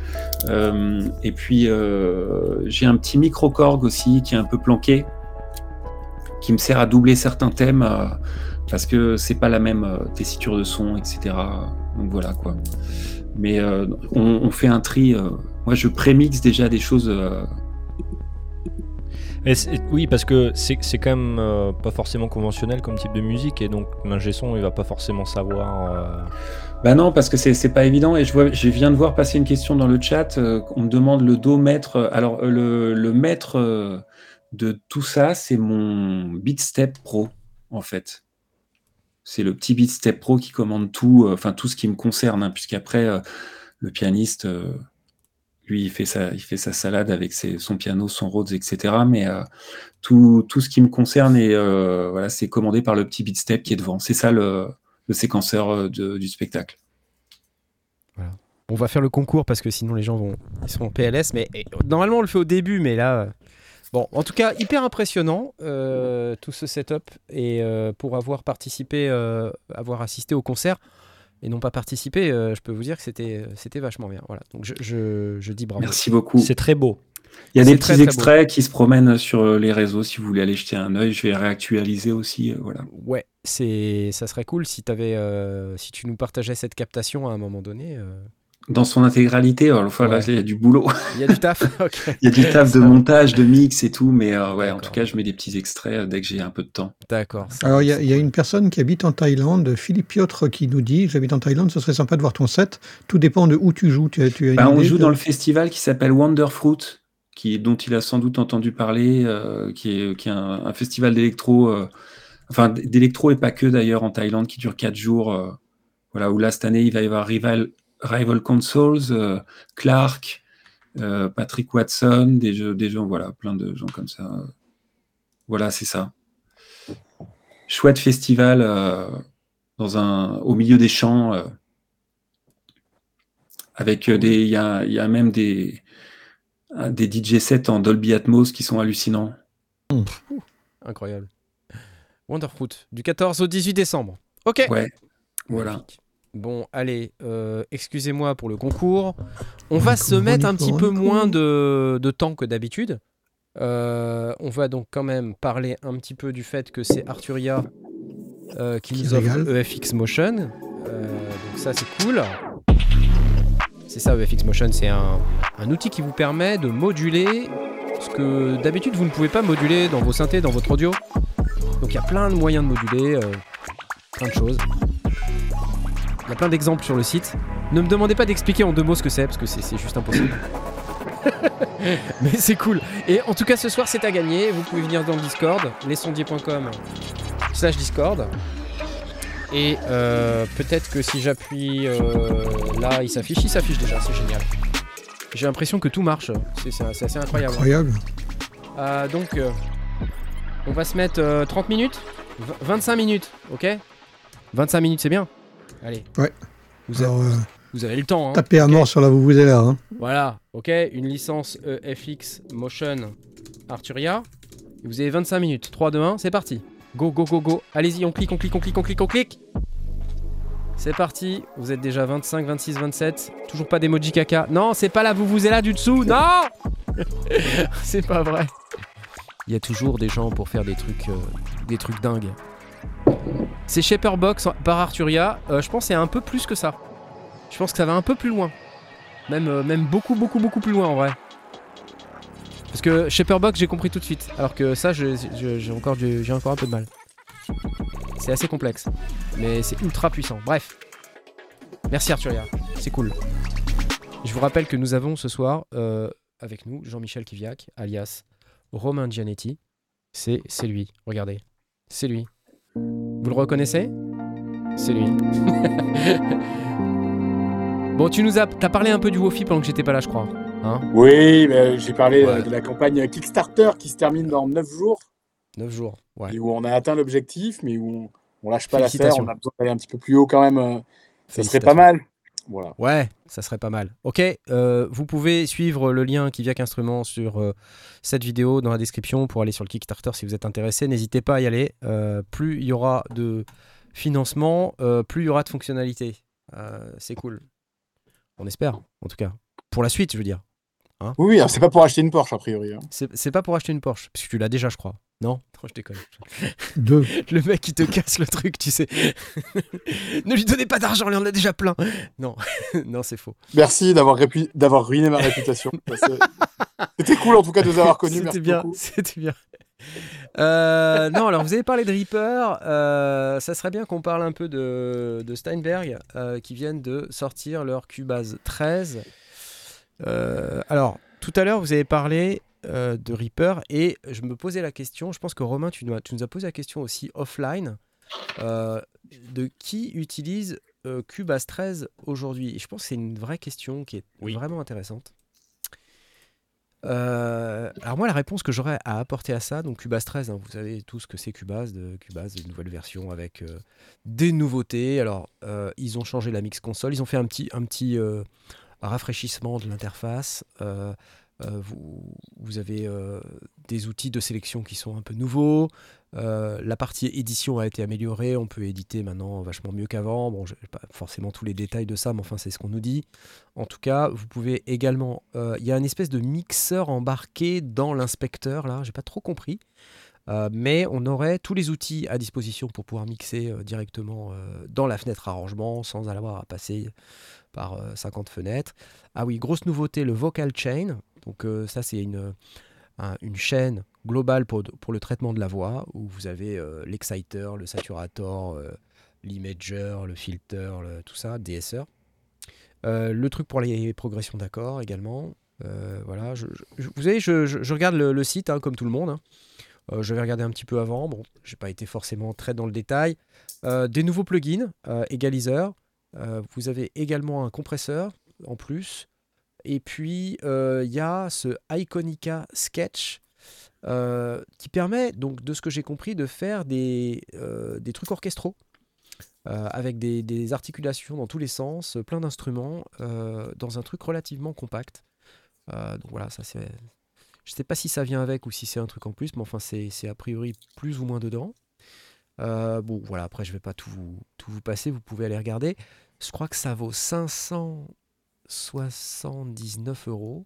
Euh, et puis euh, j'ai un petit micro-corg aussi qui est un peu planqué, qui me sert à doubler certains thèmes euh, parce que c'est pas la même tessiture de son, etc. Donc voilà quoi. Mais on, on fait un tri. moi, je prémixe déjà des choses. Oui, parce que c'est quand même euh, pas forcément conventionnel comme type de musique, et donc l'ingé son, il va pas forcément savoir. euh, Bah non, parce que c'est pas évident. Et je, viens de voir passer une question dans le chat. euh, on me demande le do maître. Alors, euh, le, maître de tout ça, c'est mon Beatstep Pro, en fait. C'est le petit Beatstep Pro qui commande tout, enfin tout ce qui me concerne, hein, puisqu'après, le pianiste, lui, il fait, sa, salade avec son piano, son Rhodes, etc. Mais euh, tout, ce qui me concerne, euh, voilà, c'est commandé par le petit Beatstep qui est devant. C'est ça le, séquenceur euh, du spectacle. On va faire le concours parce que sinon les gens vont ils sont en PLS. Mais normalement on le fait au début, mais là. Bon, en tout cas, hyper impressionnant tout ce setup et pour avoir participé, avoir assisté au concert et non pas participé, euh, je peux vous dire que c'était c'était vachement bien. Voilà, donc je, je, je dis bravo. Merci beaucoup. C'est très beau. Il y a des très, petits très beau. extraits qui se promènent sur euh, les réseaux si vous voulez aller jeter un œil. Je vais réactualiser aussi. euh, voilà. Ouais, c'est ça serait cool si avais, euh, si tu nous partageais cette captation à un moment donné. Dans son intégralité, alors, enfin, là, Ouais. il y a du boulot. Il y a du taf. Il y a du taf de montage, de mix et tout. Mais euh, ouais, en tout cas, je mets des petits extraits euh, dès que j'ai un peu de temps. D'accord. Alors, il y, a- y une personne qui habite en Thaïlande, Philippe Piotre, qui nous dit J'habite en Thaïlande, ce serait sympa de voir ton set. Tout dépend de où tu joues. Tu, as Bah, on joue de- dans le festival qui s'appelle Wonderfruit, qui, dont il a sans doute entendu parler, euh, qui est, qui est un, un festival d'électro, euh, enfin d'électro et pas que d'ailleurs en Thaïlande, qui dure quatre jours. euh, voilà, où là cette année il va y avoir Rival, Rival Consoles, euh, Clark, euh, Patrick Watson, des, jeux, des gens, voilà, plein de gens comme ça. Voilà, c'est ça. Chouette festival euh, dans un, au milieu des champs. avec des, il y a, il y a même des, des DJ sets en Dolby Atmos qui sont hallucinants. Incroyable. Wonderfruit, du 14 au 18 décembre. Ok. Ouais, voilà. Magnifique. Bon, allez, euh, excusez-moi pour le concours. On va se mettre un petit peu moins de, de temps que d'habitude. Euh, on va donc quand même parler un petit peu du fait que c'est Arturia euh, qui, nous offre. EFX Motion. Euh, donc ça, c'est cool. C'est ça, EFX Motion, c'est un, un outil qui vous permet de moduler ce que d'habitude vous ne pouvez pas moduler dans vos synthés, dans votre audio. Donc il y a plein de moyens de moduler, plein de choses. Il y a plein d'exemples sur le site. Ne me demandez pas d'expliquer en deux mots ce que c'est, parce que c'est juste impossible. Mais c'est cool. Et en tout cas, ce soir, c'est à gagner. Vous pouvez venir dans le Discord, lesondiers.com slash Discord. Et euh, peut-être que si j'appuie euh, là, il s'affiche. Il s'affiche déjà, c'est génial. J'ai l'impression que tout marche. C'est assez incroyable. Incroyable. Euh, donc, euh, on va se mettre euh, 30 minutes? V- 25 minutes, ok? 25 minutes, c'est bien Allez. Ouais. Vous, a- Alors, euh, vous avez le temps, hein tapez à ok mort sur la vous vous là. Hein. Voilà, ok Une licence EFX Motion Arturia. Vous avez 25 minutes. 3, 2, 1, c'est parti. Go, go, go, go. Allez-y, on clique, on clique, on clique, on clique, on clique. C'est parti. Vous êtes déjà 25, 26, 27. Toujours pas d'emoji caca. Non, c'est pas là, vous vous êtes là du dessous. Non C'est pas vrai. Il y a toujours des gens pour faire des trucs, euh, des trucs dingues. C'est Shaperbox par Arturia. Euh, je pense que c'est un peu plus que ça. Je pense que ça va un peu plus loin. Même, euh, même beaucoup, beaucoup, beaucoup plus loin en vrai. Parce que Shaperbox, j'ai compris tout de suite. Alors que ça, j'ai encore, un peu de mal. C'est assez complexe. mais c'est ultra puissant. Bref. Merci Arturia, c'est cool. Je vous rappelle que nous avons ce soir euh, avec nous Jean-Michel Kiviak, alias Romain Gianetti. C'est lui, regardez. C'est lui. Vous le reconnaissez? C'est lui. bon, tu nous as, as parlé un peu du Wofi pendant que j'étais pas là, je crois. Hein? Oui, j'ai parlé Ouais. de la campagne Kickstarter qui se termine dans 9 jours 9 jours. Ouais. et où on a atteint l'objectif, mais où on, on lâche pas l'affaire. Félicitations. On a besoin d'aller un petit peu plus haut quand même. euh, Ça serait pas mal. Voilà. Ouais, ça serait pas mal. Ok, euh, vous pouvez suivre le lien qui vient qu'instrument sur euh, cette vidéo dans la description pour aller sur le Kickstarter si vous êtes intéressé. N'hésitez pas à y aller. Euh, plus il y aura de financement, plus il y aura de fonctionnalités. C'est cool. On espère, en tout cas. Pour la suite, je veux dire. Oui, oui, c'est pas pour acheter une Porsche a priori. hein. C'est pas pour acheter une Porsche, parce que tu l'as déjà, je crois. Non Non, je déconne. Deux. Le mec qui te casse le truc, tu sais. ne lui donnez pas d'argent, il en a déjà plein. Non, non, c'est faux. Merci d'avoir répu- d'avoir ruiné ma réputation. C'était cool en tout cas de vous avoir connus. C'était Merci bien, c'était bien. Euh, non, alors vous avez parlé de Reaper. euh, ça serait bien qu'on parle un peu de, de Steinberg euh, qui viennent de sortir leur Cubase 13. Euh, alors, tout à l'heure, vous avez parlé euh, de Reaper et je me posais la question. Je pense que Romain, tu nous as, tu nous as posé la question aussi offline euh, de qui utilise euh, Cubase 13 aujourd'hui? Et je pense que c'est une vraie question qui est Oui. vraiment intéressante. Euh, alors moi la réponse que j'aurais à apporter à ça, donc Cubase 13, hein, vous savez tout ce que c'est Cubase, de Cubase, une nouvelle version avec euh, des nouveautés. Alors euh, ils ont changé la mix console, ils ont fait un petit, un petit rafraîchissement de l'interface. Euh, vous, avez euh, des outils de sélection qui sont un peu nouveaux. Euh, la partie édition a été améliorée. On peut éditer maintenant vachement mieux qu'avant. Bon, je n'ai pas forcément tous les détails de ça, mais enfin, c'est ce qu'on nous dit. En tout cas, vous pouvez également. Il y a une espèce de mixeur embarqué dans l'inspecteur, là. J'ai pas trop compris. Mais on aurait tous les outils à disposition pour pouvoir mixer directement dans la fenêtre arrangement sans avoir à passer par euh, 50 fenêtres. Ah oui, grosse nouveauté, le Vocal Chain. Donc euh, ça, c'est une, un- une chaîne globale pour, pour le traitement de la voix, où vous avez euh, l'exciter, le saturator, euh, l'imager, le filter, tout ça, DSR. Le truc pour les progressions d'accords également. Voilà, je- vous savez, je, regarde le, site hein, comme tout le monde. hein. Je vais regarder un petit peu avant. Bon, j'ai pas été forcément très dans le détail. Des nouveaux plugins, euh, égaliseur. Euh, vous avez également un compresseur en plus. Et puis, euh, il y a ce Iconica Sketch euh, qui permet, donc, de ce que j'ai compris, de faire des, euh, des trucs orchestraux euh, avec des, articulations dans tous les sens, euh, plein d'instruments, euh, dans un truc relativement compact. Euh, donc voilà, ça c'est. Je sais pas si ça vient avec ou si c'est un truc en plus, mais enfin c'est a priori plus ou moins dedans. Euh, bon voilà, après je vais pas tout vous, tout vous passer, vous pouvez aller regarder. Je crois que ça vaut 579 euros.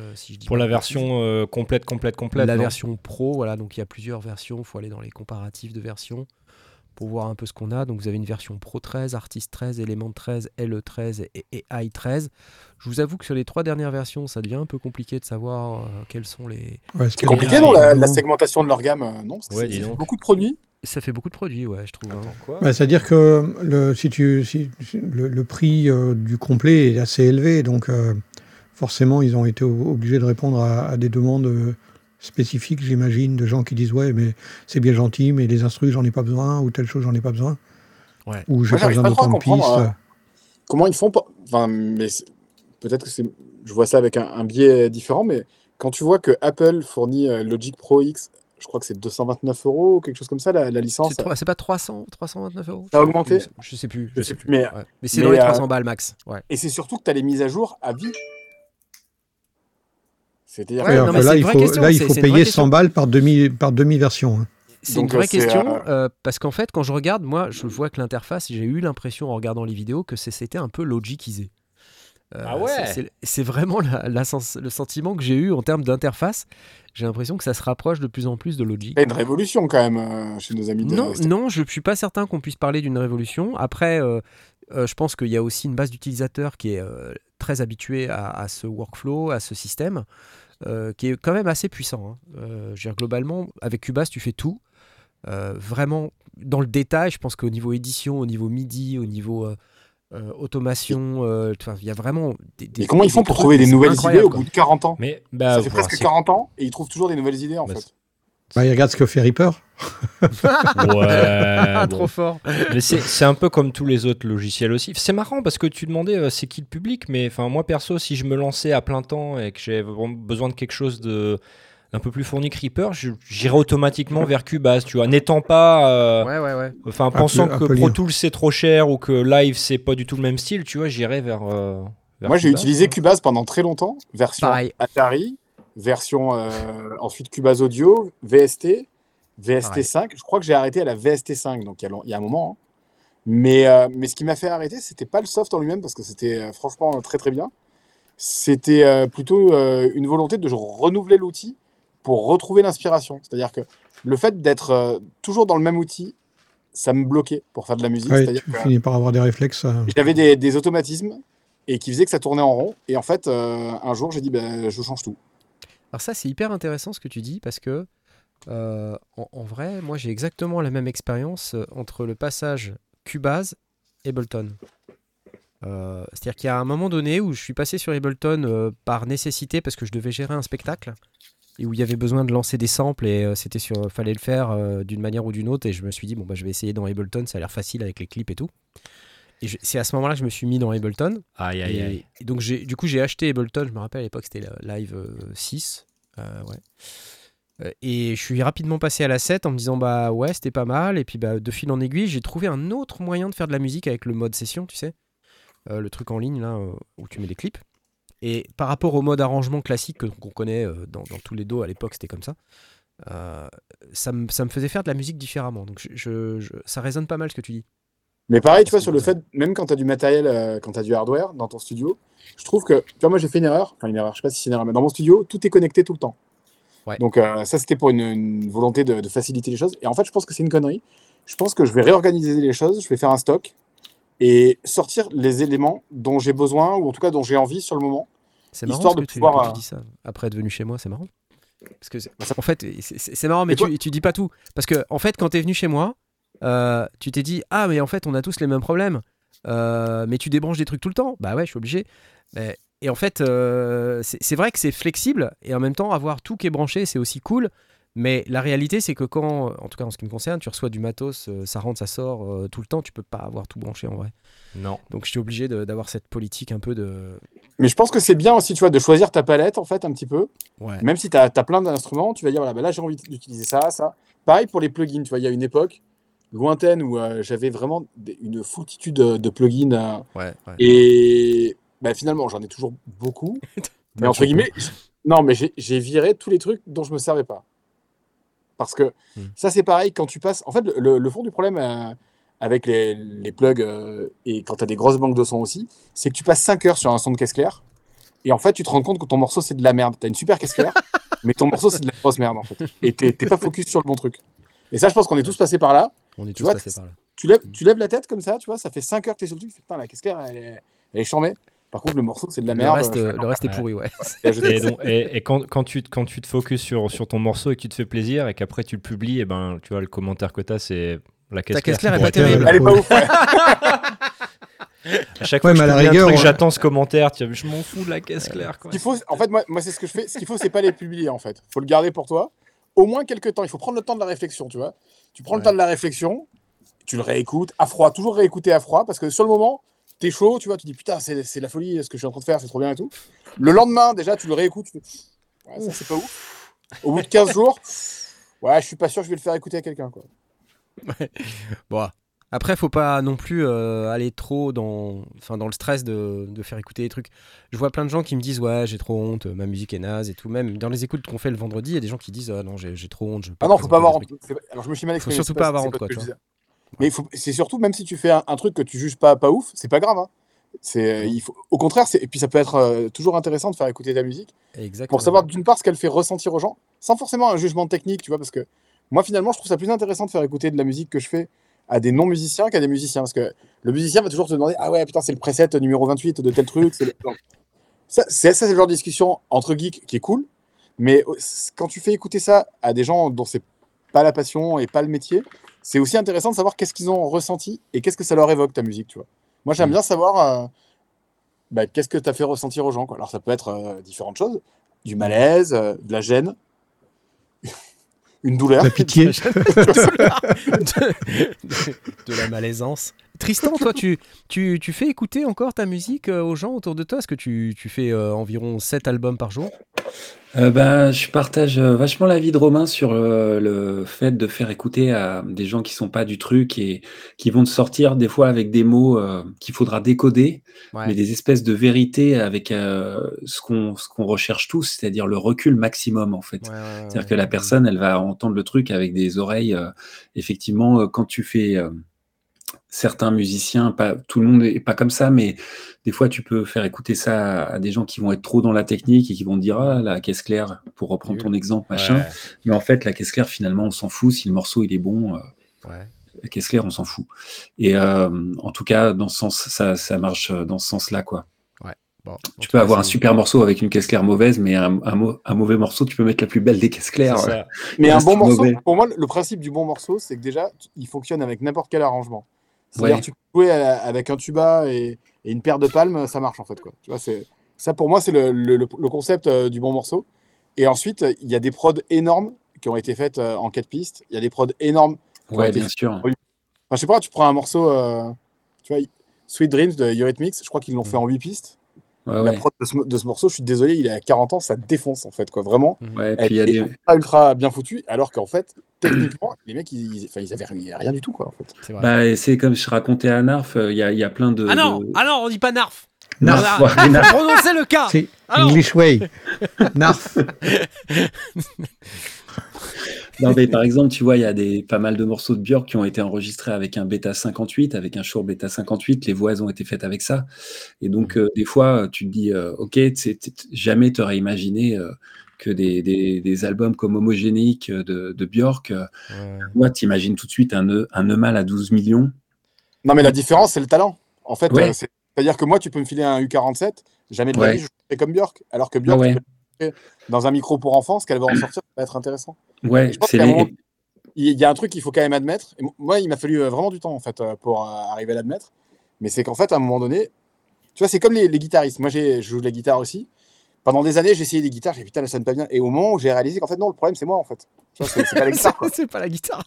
euh, si je dis Pour la version euh, complète, complète, complète. la non version pro, voilà, donc il y a plusieurs versions, il faut aller dans les comparatifs de versions pour voir un peu ce qu'on a. Donc vous avez une version Pro 13, Artist 13, Element 13, LE 13 et, et i 13. Je vous avoue que sur les trois dernières versions, ça devient un peu compliqué de savoir euh, quels sont les... Ouais, C'est compliqué, non, la, la segmentation de leur gamme, non Ouais, c'est- beaucoup de produits. Ça fait beaucoup de produits, ouais, je trouve. hein. Ouais, C'est-à-dire que le, si tu, si, le, le prix euh, du complet est assez élevé, donc euh, forcément ils ont été obligés de répondre à, à des demandes euh, spécifiques, j'imagine, de gens qui disent ouais mais c'est bien gentil, mais les instrus j'en ai pas besoin ou telle chose j'en ai pas besoin, Ouais. ou j'ai pas besoin d'autant de pistes. Comment ils font pas... Enfin, mais peut-être que c'est... Je vois ça avec un, un biais différent, mais quand tu vois que Apple fournit Logic Pro X, je crois que c'est 229 euros quelque chose comme ça, la, la licence. C'est trois- c'est pas 300, 329 euros Ça a augmenté Je sais plus. Je sais plus, mais- Ouais. Mais c'est mais, dans les euh, 300 balles max. Ouais. Et c'est surtout que tu as les mises à jour à vie. C'est-à-dire Ouais, que- non, enfin, mais là, il faut, question, là, il payer question. 100 balles par demi, par demi-version. hein. C'est Donc, une vraie euh, question euh, euh, parce qu'en fait, quand je regarde, moi, je vois que l'interface, j'ai eu l'impression en regardant les vidéos que c'était un peu logicisé. Euh, Ah ouais c'est- c'est- C'est vraiment la- la sens- le sentiment que j'ai eu en termes d'interface. J'ai l'impression que ça se rapproche de plus en plus de Logic. Il y a une révolution quand même euh, chez nos amis de Non, non, je ne suis pas certain qu'on puisse parler d'une révolution. Après, euh, euh, je pense qu'il y a aussi une base d'utilisateurs qui est très habituée à, à ce workflow, à ce système, qui est quand même assez puissant. hein. Je veux dire, globalement, avec Cubase, tu fais tout. vraiment dans le détail. Je pense qu'au niveau édition, au niveau MIDI, au niveau euh, automation, euh, il y a vraiment des, des- Mais comment ils font pour trucs, trouver des nouvelles idées au quoi. bout de 40 ans Mais bah, Ça fait voilà, presque c'est- 40 ans et ils trouvent toujours des nouvelles idées en Bah, fait. Bah, il regarde ce que fait Reaper. Ouais, Trop bon. fort. Mais c'est un peu comme tous les autres logiciels aussi. C'est marrant parce que tu demandais euh, c'est qui le public, mais enfin moi perso, si je me lançais à plein temps et que j'ai vraiment besoin de quelque chose de d'un peu plus fourni que Reaper, j'irais automatiquement vers Cubase, tu vois, n'étant pas, euh, Ouais, ouais, ouais. enfin pensant peu- que un Pro. Tools c'est trop cher ou que Live c'est pas du tout le même style, tu vois, j'irais vers. euh, vers Moi j'ai utilisé. Cubase pendant très longtemps, version Pareil. Atari, version euh, ensuite Cubase Audio, VST, VST5. Je crois que j'ai arrêté à la VST5, donc il y a, long- il y a un moment. hein. Mais, euh, mais ce qui m'a fait arrêter, c'était pas le soft en lui-même, parce que c'était euh, franchement très très bien. C'était euh, plutôt euh, une volonté de renouveler l'outil pour retrouver l'inspiration. C'est-à-dire que le fait d'être euh, toujours dans le même outil, ça me bloquait pour faire de la musique. Ouais, tu que finis par avoir des réflexes. euh, j'avais des, des automatismes et qui faisaient que ça tournait en rond. Et en fait, euh, un jour, j'ai dit, ben, je change tout. Alors ça, c'est hyper intéressant ce que tu dis parce que euh, en, en vrai, moi j'ai exactement la même expérience entre le passage Cubase et Ableton. Euh, C'est-à-dire qu'il y a un moment donné où je suis passé sur Ableton euh, par nécessité parce que je devais gérer un spectacle et où il y avait besoin de lancer des samples et euh, c'était sur fallait le faire euh, d'une manière ou d'une autre et je me suis dit bon bah je vais essayer dans Ableton, ça a l'air facile avec les clips et tout. Et c'est à ce moment-là que je me suis mis dans Ableton. Aïe aïe Et, aïe. et donc j'ai, du coup j'ai acheté Ableton, je me rappelle à l'époque c'était Live euh, 6. euh, ouais. Euh, Et je suis rapidement passé à la 7 en me disant bah ouais c'était pas mal. Et puis bah, de fil en aiguille j'ai trouvé un autre moyen de faire de la musique avec le mode session, tu sais. Euh, le truc en ligne là euh, où tu mets les clips. Et par rapport au mode arrangement classique que- qu'on connaît euh, dans, dans tous les dos à l'époque c'était comme ça. euh, ça, me, ça me faisait faire de la musique différemment. Donc je, je- je- ça résonne pas mal ce que tu dis. Mais pareil, tu vois, sur le fait, même quand tu as du matériel, euh, quand tu as du hardware dans ton studio, je trouve que, tu vois, moi j'ai fait une erreur, enfin une erreur, je sais pas si c'est une erreur, mais dans mon studio, tout est connecté tout le temps. Ouais. Donc euh, ça, c'était pour une, une volonté de, de faciliter les choses. Et en fait, je pense que c'est une connerie. Je pense que je vais réorganiser les choses, je vais faire un stock et sortir les éléments dont j'ai besoin, ou en tout cas dont j'ai envie sur le moment. C'est marrant Histoire parce de que tu, pouvoir, tu euh, dis ça. Après être venu chez moi, c'est marrant. Parce que Bah, en fait, c'est- marrant, mais toi tu, tu dis pas tout. Parce que en fait, quand t'es venu chez moi, euh, tu t'es dit ah mais en fait on a tous les mêmes problèmes. Euh, mais tu débranches des trucs tout le temps. Bah ouais, je suis obligé. Mais- et en fait, euh, c'est vrai que c'est flexible et en même temps avoir tout qui est branché, c'est aussi cool. Mais la réalité, c'est que quand, en tout cas en ce qui me concerne, tu reçois du matos, euh, ça rentre, ça sort euh, tout le temps, tu peux pas avoir tout branché en vrai. Non. Donc je suis obligé d'avoir cette politique un peu de. Mais je pense que c'est bien aussi, tu vois, de choisir ta palette, en fait, un petit peu. Ouais. Même si tu as, plein d'instruments, tu vas dire, voilà, bah là, j'ai envie d'utiliser ça, ça. Pareil pour les plugins, tu vois, il y a une époque lointaine où euh, j'avais vraiment une foultitude de, de plugins. euh, Ouais. ouais. et bah, finalement, j'en ai toujours beaucoup. mais entre guillemets, non, mais j'ai- j'ai viré tous les trucs dont je me servais pas. Parce que Hmm. ça, c'est pareil, quand tu passes. En fait, le, fond du problème euh, avec les, les plugs euh, et quand tu as des grosses banques de son aussi, c'est que tu passes 5 heures sur un son de caisse claire. Et en fait, tu te rends compte que ton morceau, c'est de la merde. Tu as une super caisse claire, mais ton morceau, c'est de la grosse merde, en fait. Et t'es pas focus sur le bon truc. Et ça, je pense qu'on est tous passés par là. On est Tu tous vois, passés par là. Tu lèves, tu lèves la tête comme ça, tu vois, ça fait 5 heures que tu es sur le truc. Putain, la caisse claire, elle est, elle est chambée. Par contre, le morceau, c'est de la Le merde. reste, euh, le reste est Ouais. pourri, ouais. Et je- Et, donc- et- et quand, quand tu, quand tu te focuses sur, sur ton morceau et que tu te fais plaisir et qu'après tu le publies, et ben, tu vois, le commentaire que tu as, c'est la caisse Ta caisse claire est Ouais, pas terrible. Elle est pas ouf. ouais. À chaque Ouais, fois que mais je rigueur, truc, on- j'attends ce commentaire. tu vois, je m'en fous de la caisse claire. Quoi. Ce qu'il faut, en fait, moi, moi c'est ce que je fais. Ce qu'il faut, c'est pas les publier, en fait. faut le garder pour toi. Au moins quelques temps. Il faut prendre le temps de la réflexion, tu vois. Tu prends le Ouais. temps de la réflexion, tu le réécoutes à froid, toujours réécouter à froid, parce que sur le moment, t'es chaud, tu vois, tu dis putain, c'est la folie, ce que je suis en train de faire, c'est trop bien et tout. Le lendemain, déjà, tu le réécoutes, tu fais, ouais, ça c'est pas ouf. Au bout de 15 jours, ouais, je suis pas sûr que je vais le faire écouter à quelqu'un, quoi. Bon. Après, faut pas non plus euh, aller trop dans, enfin, dans le stress de, de faire écouter des trucs. Je vois plein de gens qui me disent Ouais, j'ai trop honte, ma musique est naze et tout. Même dans les écoutes qu'on fait le vendredi, il y a des gens qui disent Ah non, j'ai trop honte. Je Ah non, faut pas avoir honte. trucs. Alors je me suis mal exprimé. surtout c'est pas avoir honte, quoi, Mais c'est surtout, même si tu fais un, un truc que tu juges pas, pas ouf, c'est pas grave. hein. C'est, il faut, au contraire, et puis ça peut être euh, toujours intéressant de faire écouter ta musique Exactement. pour savoir d'une part ce qu'elle fait ressentir aux gens, sans forcément un jugement technique, tu vois, parce que moi finalement je trouve ça plus intéressant de faire écouter de la musique que je fais à des non-musiciens qu'à des musiciens, parce que le musicien va toujours te demander ah ouais putain c'est le preset numéro 28 de tel truc, c'est le- Non. ça c'est ça c'est le genre de discussion entre geeks qui est cool, mais euh, quand tu fais écouter ça à des gens dont c'est pas la passion et pas le métier, c'est aussi intéressant de savoir qu'est-ce qu'ils ont ressenti et qu'est-ce que ça leur évoque ta musique, tu vois. Moi, j'aime Mm. bien savoir euh, bah, qu'est-ce que tu as fait ressentir aux gens. Quoi. Alors, ça peut être euh, différentes choses du malaise, euh, de la gêne, une douleur. La pitié. de, de la malaisance. Tristan, toi, tu, tu, tu fais écouter encore ta musique euh, aux gens autour de toi? Est-ce que tu, tu fais euh, environ 7 albums par jour? Euh, bah, je partage euh, vachement l'avis de Romain sur euh, le fait de faire écouter à des gens qui sont pas du truc et qui vont te sortir des fois avec des mots euh, qu'il faudra décoder, Ouais. mais des espèces de vérités avec ce qu'on ce qu'on recherche tous, c'est-à-dire le recul maximum en fait. Ouais, ouais, ouais, C'est-à-dire que la personne, elle va entendre le truc avec des oreilles. effectivement, quand tu fais certains musiciens, pas tout le monde est pas comme ça, mais des fois, tu peux faire écouter ça à, des gens qui vont être trop dans la technique et qui vont te dire ah la caisse claire, pour reprendre ton exemple, machin. Ouais, Mais en fait, la caisse claire, finalement, on s'en fout. Si le morceau il est bon, euh, ouais. la caisse claire, on s'en fout. Et euh, en tout cas, dans ce sens, ça, ça marche euh, dans ce sens-là, quoi. Bon, en Tu peux cas, avoir un super morceau avec une caisse claire mauvaise, mais un, un mau- un mauvais morceau, tu peux mettre la plus belle des caisses claires. Ouais. Mais un bon morceau, mauvais. pour moi, le principe du bon morceau, c'est que déjà, il fonctionne avec n'importe quel arrangement. C'est-à-dire Ouais. tu peux jouer avec un tuba et, et une paire de palmes, ça marche en fait. Quoi. Tu vois, ça, pour moi, c'est le, le- concept euh, du bon morceau. Et ensuite, il y a des prods énormes qui ont été faites euh, en quatre pistes. Il y a des prods énormes. Ouais, bien sûr. Enfin, je sais pas, tu prends un morceau, euh, tu vois, Sweet Dreams de Eurythmics, je crois qu'ils l'ont fait en huit pistes. Ouais, La ouais. prod de ce, de ce morceau, je suis désolé, il a 40 ans, ça défonce en fait, quoi. Vraiment, Ouais, elle puis il y a est des, ultra, ultra bien foutue, alors qu'en fait, techniquement, les mecs, ils, ils, avaient rien, rien du tout, quoi, en fait. c'est. Bah, c'est comme je racontais à Narf, euh, il y, a, il y a plein de. ah non, de- ah non, on dit pas narf. Narf. Voilà. Ouais, narf. Prononcez le cas. C'est Ah. English Way. Narf. Non, mais par exemple, tu vois, il y a des, pas mal de morceaux de Björk qui ont été enregistrés avec un Beta 58, avec un Shure Beta 58. Les voix elles ont été faites avec ça. Et donc, euh, des fois, tu te dis, euh, OK, t'sais, t'sais, jamais tu aurais imaginé euh, que des, des, des albums comme Homogénique euh, de, de Björk, euh, Ouais. moi, tu imagines tout de suite un nœud, un nœud mal à 12 millions. Non, mais la différence, c'est le talent. En fait, Ouais. euh, c'est-à-dire que moi, tu peux me filer un U47, jamais de Ouais. la vie, je fais comme Björk. Alors que Björk, Ah dans un micro pour enfants, ce qu'elle va en sortir, ça va être intéressant. Ouais, c'est les. moment, Il y a un truc qu'il faut quand même admettre. Et moi, il m'a fallu euh, vraiment du temps, en fait, euh, pour euh, arriver à l'admettre. Mais c'est qu'en fait, à un moment donné, tu vois, c'est comme les, les guitaristes. Moi, j'ai- je joue de la guitare aussi. Pendant des années, j'ai essayé des guitares, j'ai putain, ça ne pas bien. Et au moment où j'ai réalisé qu'en fait, non, le problème, c'est moi, en fait. C'est pas la guitare, c'est pas la guitare.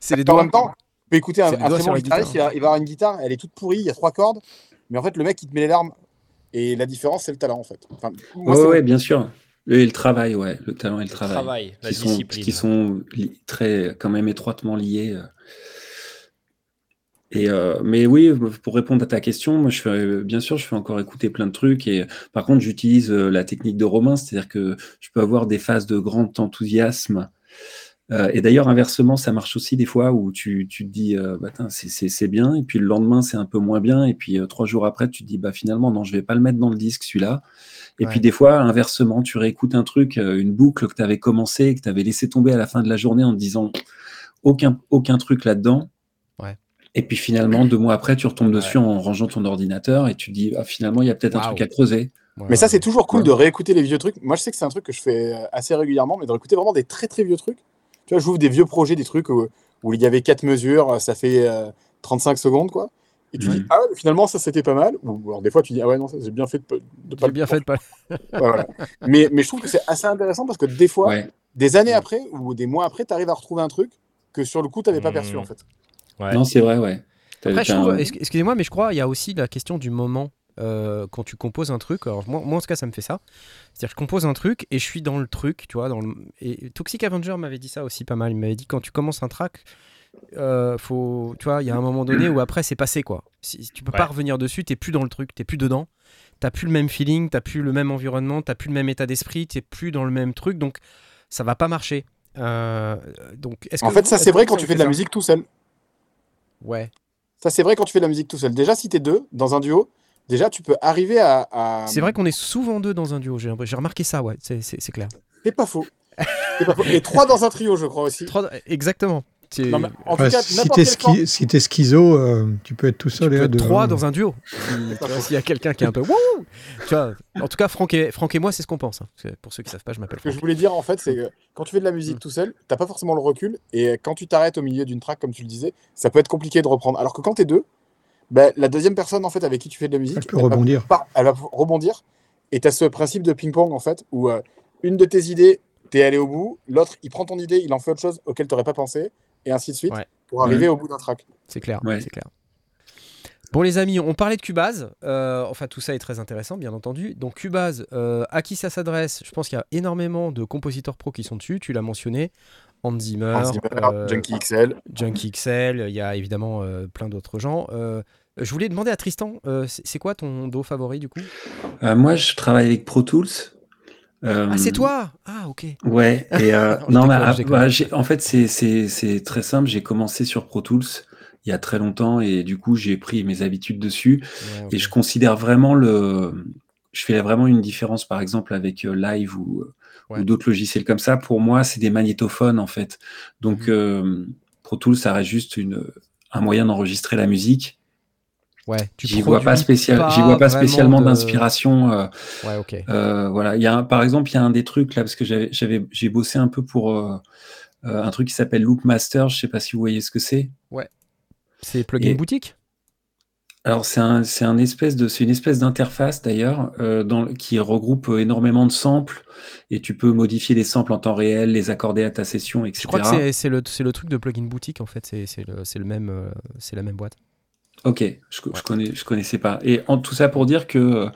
C'est les En doigts. même temps, tu peux écouter un, un très bon guitariste, il guitare. va, il va avoir une guitare, elle est toute pourrie, il y a trois cordes, mais en fait, le mec, il te met les larmes. Et la différence, c'est le talent, en fait. Enfin, moi, Ouais, ouais, bien sûr. Et le travail, ouais, le talent et le travail. Travail, la qui sont, discipline. qui sont li- très, quand même étroitement liés. euh. Et euh, mais oui, pour répondre à ta question, moi je fais, bien sûr, je fais encore écouter plein de trucs. Et par contre, j'utilise euh, la technique de Romain, c'est-à-dire que je peux avoir des phases de grand enthousiasme. Euh, et d'ailleurs, inversement, ça marche aussi des fois où tu, tu te dis, euh, bah, c'est- c'est c'est bien, et puis le lendemain, c'est un peu moins bien, et puis euh, trois jours après, tu te dis, bah finalement, non, je vais pas le mettre dans le disque, celui-là. Et Ouais. puis des fois, inversement, tu réécoutes un truc, une boucle que tu avais commencé, que tu avais laissé tomber à la fin de la journée en te disant, aucun, aucun truc là-dedans. Ouais. Et puis finalement, deux mois après, tu retombes dessus Ouais. en rangeant ton ordinateur, et tu te dis, ah, finalement, il y a peut-être un truc à creuser. Ouais, Mais ça, c'est toujours cool Ouais. de réécouter les vieux trucs. Moi, je sais que c'est un truc que je fais assez régulièrement, mais de réécouter vraiment des très très vieux trucs. Tu vois, j'ouvre des vieux projets, des trucs où, où il y avait quatre mesures, euh, ça fait euh, 35 secondes, quoi. Et tu dis, ah, finalement, ça c'était pas mal. Ou alors des fois, tu dis, ah ouais, non, ça j'ai bien fait de, pas- de pas bien fait de pas. Voilà. mais, mais je trouve que c'est assez intéressant parce que des fois, Ouais. des années après ou des mois après, tu arrives à retrouver un truc que sur le coup, tu n'avais pas perçu en fait. Ouais. Non, c'est vrai, ouais. Après, trouve, un- ex- excusez-moi, mais je crois il y a aussi la question du moment euh, quand tu composes un truc. Alors, moi, moi, en tout cas, ça me fait ça. C'est-à-dire, je compose un truc et je suis dans le truc, tu vois. Dans le... Et Toxic Avenger m'avait dit ça aussi pas mal. Il m'avait dit quand tu commences un track, euh, faut, tu vois, il y a un moment donné où après c'est passé quoi. Si, tu peux pas revenir dessus, t'es plus dans le truc, t'es plus dedans. T'as plus le même feeling, t'as plus le même environnement, t'as plus le même état d'esprit, t'es plus dans le même truc, donc ça va pas marcher. Euh, donc, est-ce En que fait, vous- ça c'est vrai quand tu fais de la musique tout seul. Ouais. Ça c'est vrai quand tu fais de la musique tout seul. Déjà, si tu es deux dans un duo, déjà tu peux arriver à. à- C'est vrai qu'on est souvent deux dans un duo. J'ai remarqué ça, ouais. C'est- C'est c'est clair. C'est pas faux. C'est pas faux. Et trois dans un trio, je crois aussi. Trois- Exactement. Tu- Non, mais en tout Ouais, cas, si t'es si schizo, euh, tu peux être tout tu seul. peux et être trois dans un duo. Tu S'il y a quelqu'un qui est un peu wouh tu vois, En tout cas, Franck et, Franck et moi, c'est ce qu'on pense. hein. Pour ceux qui savent pas, je m'appelle Ce que Franck. je voulais dire en fait, c'est que quand tu fais de la musique Mm. tout seul, t'as pas forcément le recul et quand tu t'arrêtes au milieu d'une track, comme tu le disais, ça peut être compliqué de reprendre. Alors que quand t'es deux, ben, la deuxième personne en fait avec qui tu fais de la musique, Elle peut va rebondir. elle va rebondir et t'as ce principe de ping-pong en fait où euh, une de tes idées, t'es allé au bout, l'autre il prend ton idée, il en fait autre chose auquel t'aurais pas pensé et ainsi de suite Ouais. pour arriver au bout d'un track. C'est clair. Ouais. C'est clair. Bon les amis, on parlait de Cubase. Euh, enfin tout ça est très intéressant, bien entendu. Donc Cubase, euh, à qui ça s'adresse? Je pense qu'il y a énormément de compositeurs pro qui sont dessus. Tu l'as mentionné. Hans Zimmer, Hans Zimmer, euh, Junkie XL. Junkie XL, il y a évidemment euh, plein d'autres gens. Euh, je voulais demander à Tristan, euh, c'est quoi ton dos favori du coup? Euh, moi, je travaille avec Pro Tools. Ah c'est toi Ah ok. Ouais, et non, ah, bah, en fait, c'est- très simple. J'ai commencé sur Pro Tools il y a très longtemps et du coup, j'ai pris mes habitudes dessus. Ouais. Et je considère vraiment le. Je fais vraiment une différence, par exemple, avec Live ou, d'autres logiciels comme ça. Pour moi, c'est des magnétophones, en fait. Donc, Mhm. Pro Tools, ça reste juste une, un moyen d'enregistrer la musique. Ouais, J'y vois pas, spécial, j'y vois pas spécialement d'inspiration. euh, Ouais, ok. euh, voilà, il y a un- par exemple, il y a un des trucs là parce que j'avais, j'ai bossé un peu pour euh, un truc qui s'appelle Loopmaster. Je sais pas si vous voyez ce que c'est. C'est Plugin et- Boutique? Alors c'est un, c'est un espèce de, c'est une espèce d'interface d'ailleurs euh, qui regroupe énormément de samples et tu peux modifier les samples en temps réel, les accorder à ta session, etc. Je crois que c'est- c'est le, c'est le truc de Plugin Boutique en fait, c'est c'est le, c'est le même, c'est la même boîte. Ok, je, je connais, je connaissais pas. Et en tout ça pour dire que,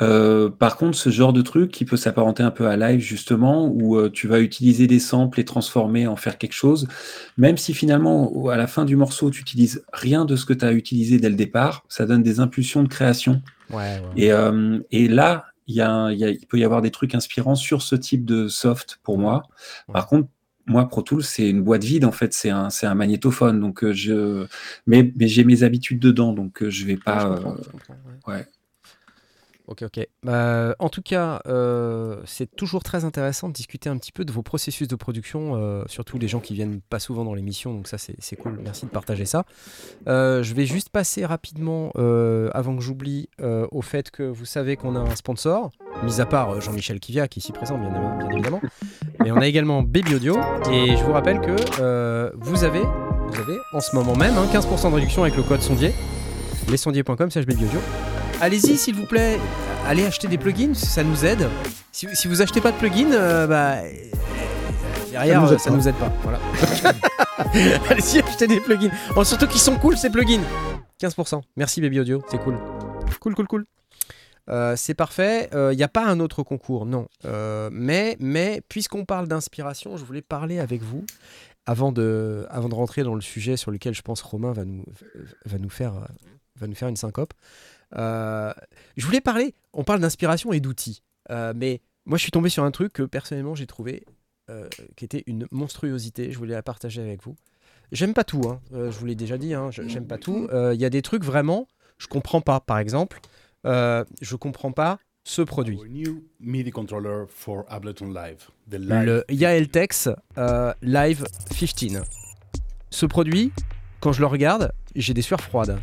euh, par contre, ce genre de truc qui peut s'apparenter un peu à live justement, où euh, tu vas utiliser des samples et transformer, en faire quelque chose, même si finalement, à la fin du morceau, tu utilises rien de ce que tu as utilisé dès le départ, ça donne des impulsions de création. Ouais, ouais. Et, euh, et là, il y a, un- il y a- il peut y avoir des trucs inspirants sur ce type de soft pour moi. Par contre, moi, Pro Tools, c'est une boîte vide en fait, c'est un, c'est un magnétophone. Donc, euh, je, mais, mais j'ai mes habitudes dedans, donc euh, je vais Ouais, pas. je comprends, je comprends, ouais. ouais. Ok, ok. Bah, en tout cas, euh, c'est toujours très intéressant de discuter un petit peu de vos processus de production, euh, surtout les gens qui viennent pas souvent dans l'émission, donc ça c'est cool, merci de partager ça. Euh, je vais juste passer rapidement, avant que j'oublie, au fait que vous savez qu'on a un sponsor, mis à part Jean-Michel Kivia qui est ici présent bien, évidemment, mais on a également Baby Audio, et je vous rappelle que vous, avez, vous avez en ce moment même hein, 15% de réduction avec le code sondier, lesondiers.com slash Baby Audio. Allez-y, s'il vous plaît, allez acheter des plugins, ça nous aide. Si, si vous achetez pas de plugins, euh, bah, euh, derrière, nous euh, aide ça pas. nous aide pas. Voilà. Allez-y, achetez des plugins. Surtout qu'ils sont cool, ces plugins. 15%. Merci, Baby Audio, c'est cool. Cool, cool, cool. Euh, c'est parfait. Il n'y a pas un autre concours, non. Euh, mais, mais puisqu'on parle d'inspiration, je voulais parler avec vous avant de, avant de rentrer dans le sujet sur lequel je pense Romain va nous, va nous, faire, va nous faire une syncope. Euh, je voulais parler, on parle d'inspiration et d'outils, Euh, mais moi je suis tombé sur un truc que personnellement j'ai trouvé euh, qui était une monstruosité, je voulais la partager avec vous. J'aime pas tout, hein. Je vous l'ai déjà dit, hein, j'aime pas tout. Il y a des trucs vraiment, je comprends pas. Par exemple, je comprends pas ce produit. Our new MIDI controller for Ableton Live. The Le Yaeltex euh, Live 15. Ce produit, quand je le regarde, j'ai des sueurs froides.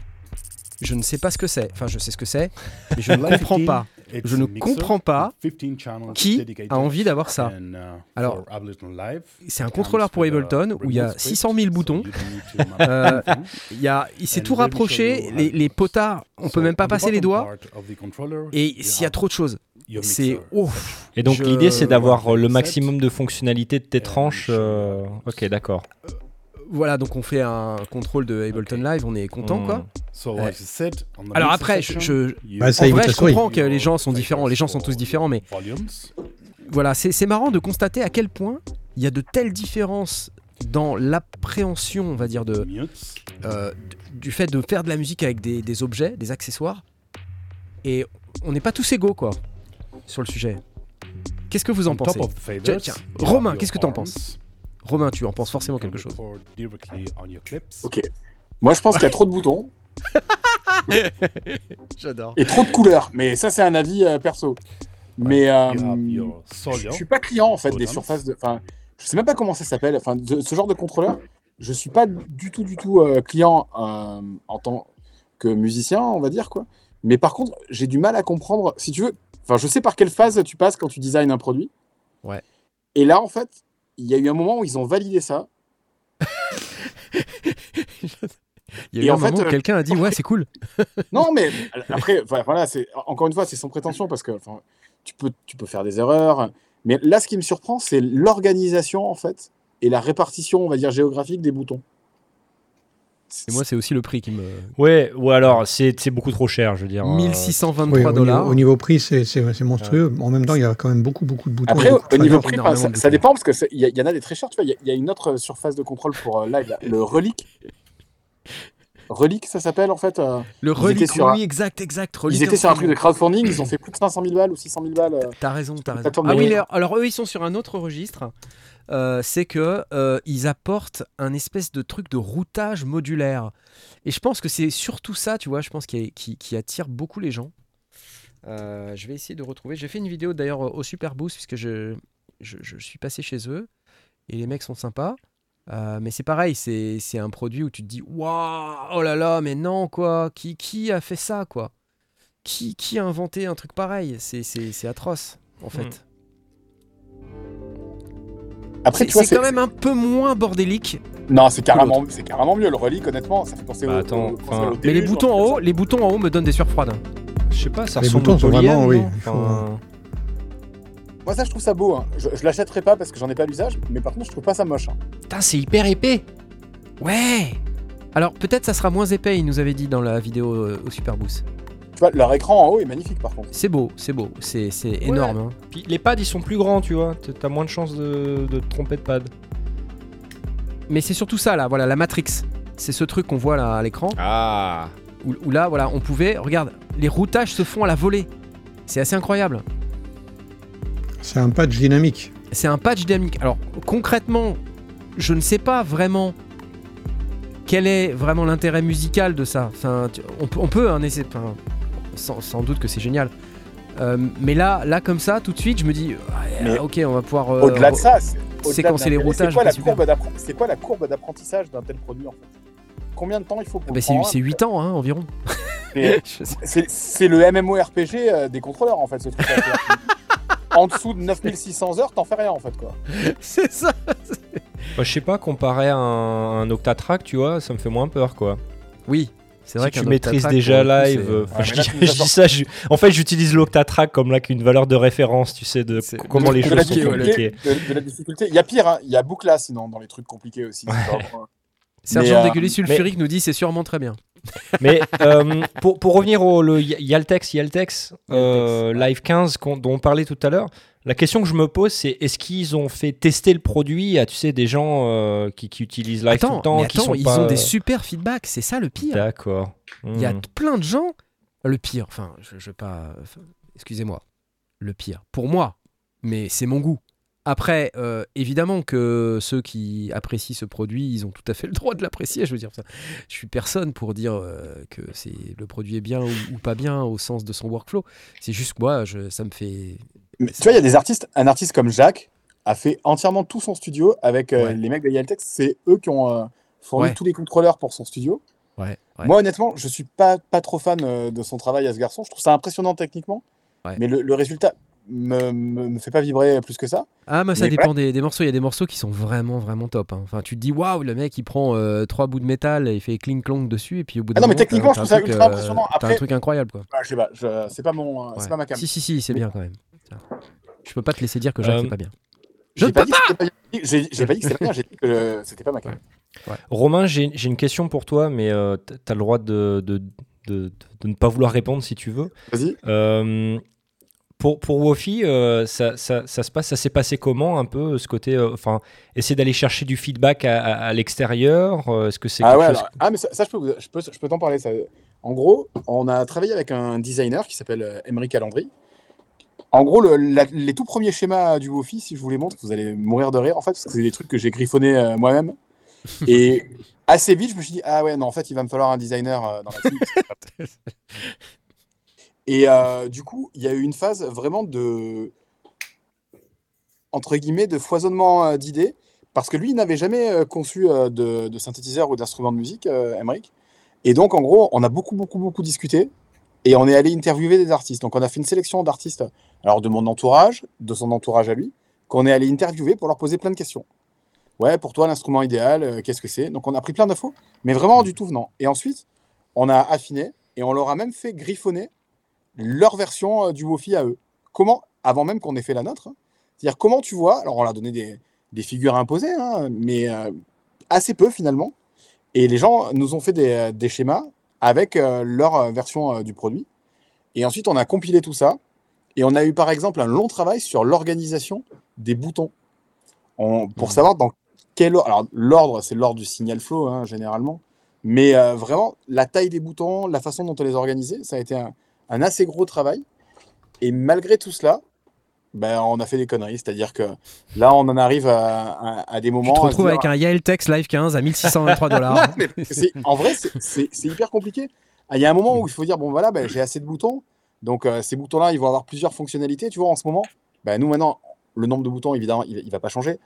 Je ne sais pas ce que c'est. Enfin, je sais ce que c'est, mais je ne comprends 15, pas. it's je ne comprends pas with 15 channels qui a envie d'avoir ça. uh, Alors, for Ableton Live, C'est un contrôleur pour Ableton où il y a remote script, 600 000 so boutons. Euh. Il y a, il s'est And tout rapproché. Les, potards, on peut So, même pas passer les doigts. Et s'il y a trop de choses, c'est ouf. Et donc Je- l'idée c'est d'avoir euh, le maximum de fonctionnalités de tes tranches. euh, Ok, d'accord. Voilà, donc on fait un contrôle de Ableton Live, on est content quoi. So, said, the Alors après, je- Bah, En vrai, je comprends que les gens sont différents, les gens sont tous différents, mais voilà, c'est marrant de constater à quel point il y a de telles différences dans l'appréhension, on va dire, de, euh, du fait de faire de la musique avec des, des objets, des accessoires. Et on n'est pas tous égaux, quoi, sur le sujet. Qu'est-ce que vous en pensez of the faders, Tiens, Romain, qu'est-ce que t'en penses Romain, tu en penses forcément quelque chose. Ok. Moi, je pense qu'il y a trop de boutons J'adore. et trop de couleurs. Mais ça, c'est un avis euh, perso. Mais euh, je suis pas client en fait des surfaces de. Enfin, je sais même pas comment ça s'appelle. Enfin, de- ce genre de contrôleur. je suis pas du tout, du tout euh, client euh, en tant que musicien, on va dire quoi. Mais par contre, j'ai du mal à comprendre. Si tu veux, enfin, je sais par quelle phase tu passes quand tu designs un produit. Ouais. Et là, en fait, il y a eu un moment où ils ont validé ça. Il y a Et eu un en fait, moment où euh, quelqu'un a dit ouais c'est cool. Non, mais après, voilà, c'est encore une fois, c'est sans prétention parce que tu peux, tu peux faire des erreurs. Mais là, ce qui me surprend, c'est l'organisation en fait et la répartition, on va dire géographique des boutons. Et moi c'est aussi le prix qui me. Ouais, ou alors c'est beaucoup trop cher, je veux dire. euh, 1623 Oui, au, niveau, dollars. au niveau prix, c'est monstrueux. En même temps, il y a quand même beaucoup, beaucoup de boutons. Après, au, niveau prix, ça, dépend parce que c'est- il y, en a des très chers. Tu vois, il y a- il y, a une autre surface de contrôle pour euh, le relique. Relique, ça s'appelle en fait. euh, Le Ils relique, un- oui, exact, exact. ils Relique étaient sur un truc de crowdfunding, ils ont fait plus de 500 000 balles ou 600 000 balles. euh. T'as raison, t'as raison. Ah oui, alors eux, ils sont sur un autre registre. Euh, c'est que euh, ils apportent un espèce de truc de routage modulaire. Et je pense que c'est surtout ça, tu vois, je pense qui, qui, qui attire beaucoup les gens. Euh, je vais essayer de retrouver. J'ai fait une vidéo d'ailleurs au Super Boost puisque je, je, je suis passé chez eux et les mecs sont sympas. Mais c'est pareil, c'est un produit où tu te dis waouh, oh là là, mais non quoi, qui, qui a fait ça quoi? Qui, qui a inventé un truc pareil? C'est atroce en fait. Hmm. Après, C'est quand même un peu moins bordélique. Non, c'est carrément, c'est carrément mieux le relique, honnêtement. Ça fait penser Bah, au. attends, au- penser enfin, au Mais les boutons en haut, les boutons en haut me donnent des sueurs froides. Je sais pas, ça Les ressemble boutons au sont vraiment, oui, Enfin. Moi, ça, je trouve ça beau. hein. Je, je l'achèterai pas parce que j'en ai pas l'usage, mais par contre, je trouve pas ça moche. hein. Putain, c'est hyper épais. Ouais Alors peut-être ça sera moins épais, il nous avait dit dans la vidéo euh, au Super Boost. Tu vois, leur écran en haut est magnifique, par contre. C'est beau, c'est beau, c'est c'est énorme. hein. Puis les pads, ils sont plus grands, tu vois. T'as moins de chances de, de te tromper de pad. Mais c'est surtout ça là, voilà, la Matrix. C'est ce truc qu'on voit là à l'écran, Ah où, où là, voilà, on pouvait, regarde, les routages se font à la volée. C'est assez incroyable. C'est un patch dynamique. C'est un patch dynamique. Alors concrètement, je ne sais pas vraiment quel est vraiment l'intérêt musical de ça. Enfin, tu- on, peut- on peut un essayer, enfin, sans, sans doute que c'est génial. Euh, mais là, là comme ça, tout de suite, je me dis, ouais, Mais ok, on va pouvoir. euh, Au-delà de ça, séquencer les routages, C'est quoi, la courbe d'appre- c'est quoi la courbe d'apprentissage d'un tel produit, en fait? Combien de temps il faut pour bah, le c'est prendre c'est 8 ans hein, environ. C'est le MMORPG euh, des contrôleurs, en fait, ce truc En dessous de 9600 heures, t'en fais rien, en fait, quoi. c'est ça. Bah, je sais pas, comparé à un, un Octatrack, tu vois, ça me fait moins peur, quoi. Oui, c'est Si vrai tu qu'un maîtrises déjà live, c'est- euh, Ouais, enfin, mais je, là, dis, tu nous as je dis ça, je- en fait j'utilise l'Octatrack comme là qu'une valeur de référence, tu sais, de comment de- les de choses sont compliqué, ouais, compliquées. de, de la difficulté. Il y a pire, hein. il y a Boukla, sinon, dans les trucs compliqués aussi. c'est vraiment- Sergent euh, Dégulé Sulfurique nous dit c'est sûrement très bien. Mais euh, pour, pour revenir au le Yaltex, Yaltex, euh. Live 15 qu'on- dont on parlait tout à l'heure, la question que je me pose c'est est-ce qu'ils ont fait tester le produit à tu sais des gens euh, qui, qui utilisent Live tout attends, le temps, mais qui attends, sont ils pas... ont des super feedbacks, c'est ça le pire. D'accord. Il y a Hmm. plein de gens. Le pire, enfin, je, je vais pas. Excusez-moi. Le pire. Pour moi. Mais c'est mon goût. Après, euh, évidemment que ceux qui apprécient ce produit, ils ont tout à fait le droit de l'apprécier. Je veux dire, ça, je suis personne pour dire euh, que c'est le produit est bien ou, ou pas bien au sens de son workflow. C'est juste que moi, je, ça me fait. Mais tu vois, il y a des artistes, un artiste comme Jacques a fait entièrement tout son studio avec euh, Ouais. les mecs de Yaltex. C'est eux qui ont fourni Ouais. tous les contrôleurs pour son studio. Ouais. Moi, honnêtement, je suis pas, pas trop fan de son travail à ce garçon. Je trouve ça impressionnant techniquement. Mais le, le résultat me, me, me fait pas vibrer plus que ça. Ah, mais ça Mais dépend des, des morceaux. Il y a des morceaux qui sont vraiment, vraiment top. hein. Enfin, tu te dis, waouh, le mec, il prend euh, trois bouts de métal et il fait cling clong dessus. Et puis au bout Ah d'un non, mais moment, techniquement, je trouve ça ultra euh, impressionnant. T'as un Après- truc incroyable, quoi. Ah, je sais pas, je- c'est pas, mon, euh, c'est Ouais. pas ma cam. Si, si, si, c'est bien quand même. Je peux pas te laisser dire que Jacques, Euh, c'est pas bien. Je J'ai ne pas, peux dit que c'était pas- j'ai j'ai pas dit que c'était pas bien, j'ai dit que euh, c'était pas ma cam. Romain, j'ai j'ai une question pour toi, mais euh, t- t'as le droit de, de, de- de ne pas vouloir répondre si tu veux. Vas-y. Euh, pour, pour Wofi, euh, ça, ça, ça se passe, ça s'est passé comment un peu ce côté, euh, enfin, essayer d'aller chercher du feedback à, à- à l'extérieur. euh, Est-ce que c'est Ah ouais, chose alors- ah, mais ça, ça, je peux, je peux, je peux t'en parler. Ça. En gros, on a travaillé avec un designer qui s'appelle euh, Emery Calandry. En gros, le- la- les tout premiers schémas du Wofi, si je vous les montre, vous allez mourir de rire en fait, parce que c'est des trucs que j'ai griffonnés euh, moi-même. Et assez vite, je me suis dit, ah ouais, non, en fait, il va me falloir un designer euh, dans la team. Et euh, du coup, il y a eu une phase vraiment de, entre guillemets, de foisonnement euh, d'idées, parce que lui, il n'avait jamais euh, conçu de, synthétiseur ou d'instrument de musique, Emmerich. Et donc, en gros, on a beaucoup, beaucoup, beaucoup discuté et on est allé interviewer des artistes. Donc, on a fait une sélection d'artistes, alors de mon entourage, de son entourage à lui, qu'on est allé interviewer pour leur poser plein de questions. Ouais, pour toi, l'instrument idéal, qu'est-ce que c'est? Donc, on a pris plein d'infos, mais vraiment du tout venant. Et ensuite, on a affiné et on leur a même fait griffonner leur version euh, du Wofi à eux. Comment Avant même qu'on ait fait la nôtre. hein. C'est-à-dire, comment tu vois Alors, on leur a donné des, des figures imposées, hein, mais euh, assez peu finalement. Et les gens nous ont fait des, euh, des schémas avec euh, leur version euh, du produit. Et ensuite, on a compilé tout ça. Et on a eu par exemple un long travail sur l'organisation des boutons. On- pour Mhm. savoir dans quel ordre. Alors, l'ordre, c'est l'ordre du signal flow, hein, généralement. Mais vraiment, la taille des boutons, la façon dont on les organisait, ça a été un, un assez gros travail. Et malgré tout cela, ben, on a fait des conneries. C'est-à-dire que là, on en arrive à, à- à des Tu moments. te retrouves dire, avec un Yael Tex Live 15 à 1623 dollars. en vrai, c'est- hyper compliqué. Ah, Il y a un moment où il faut dire bon voilà, ben, j'ai assez de boutons, donc euh, ces boutons-là, ils vont avoir plusieurs fonctionnalités. Tu vois, en ce moment, ben, nous maintenant, le nombre de boutons, évidemment, il, il va pas changer.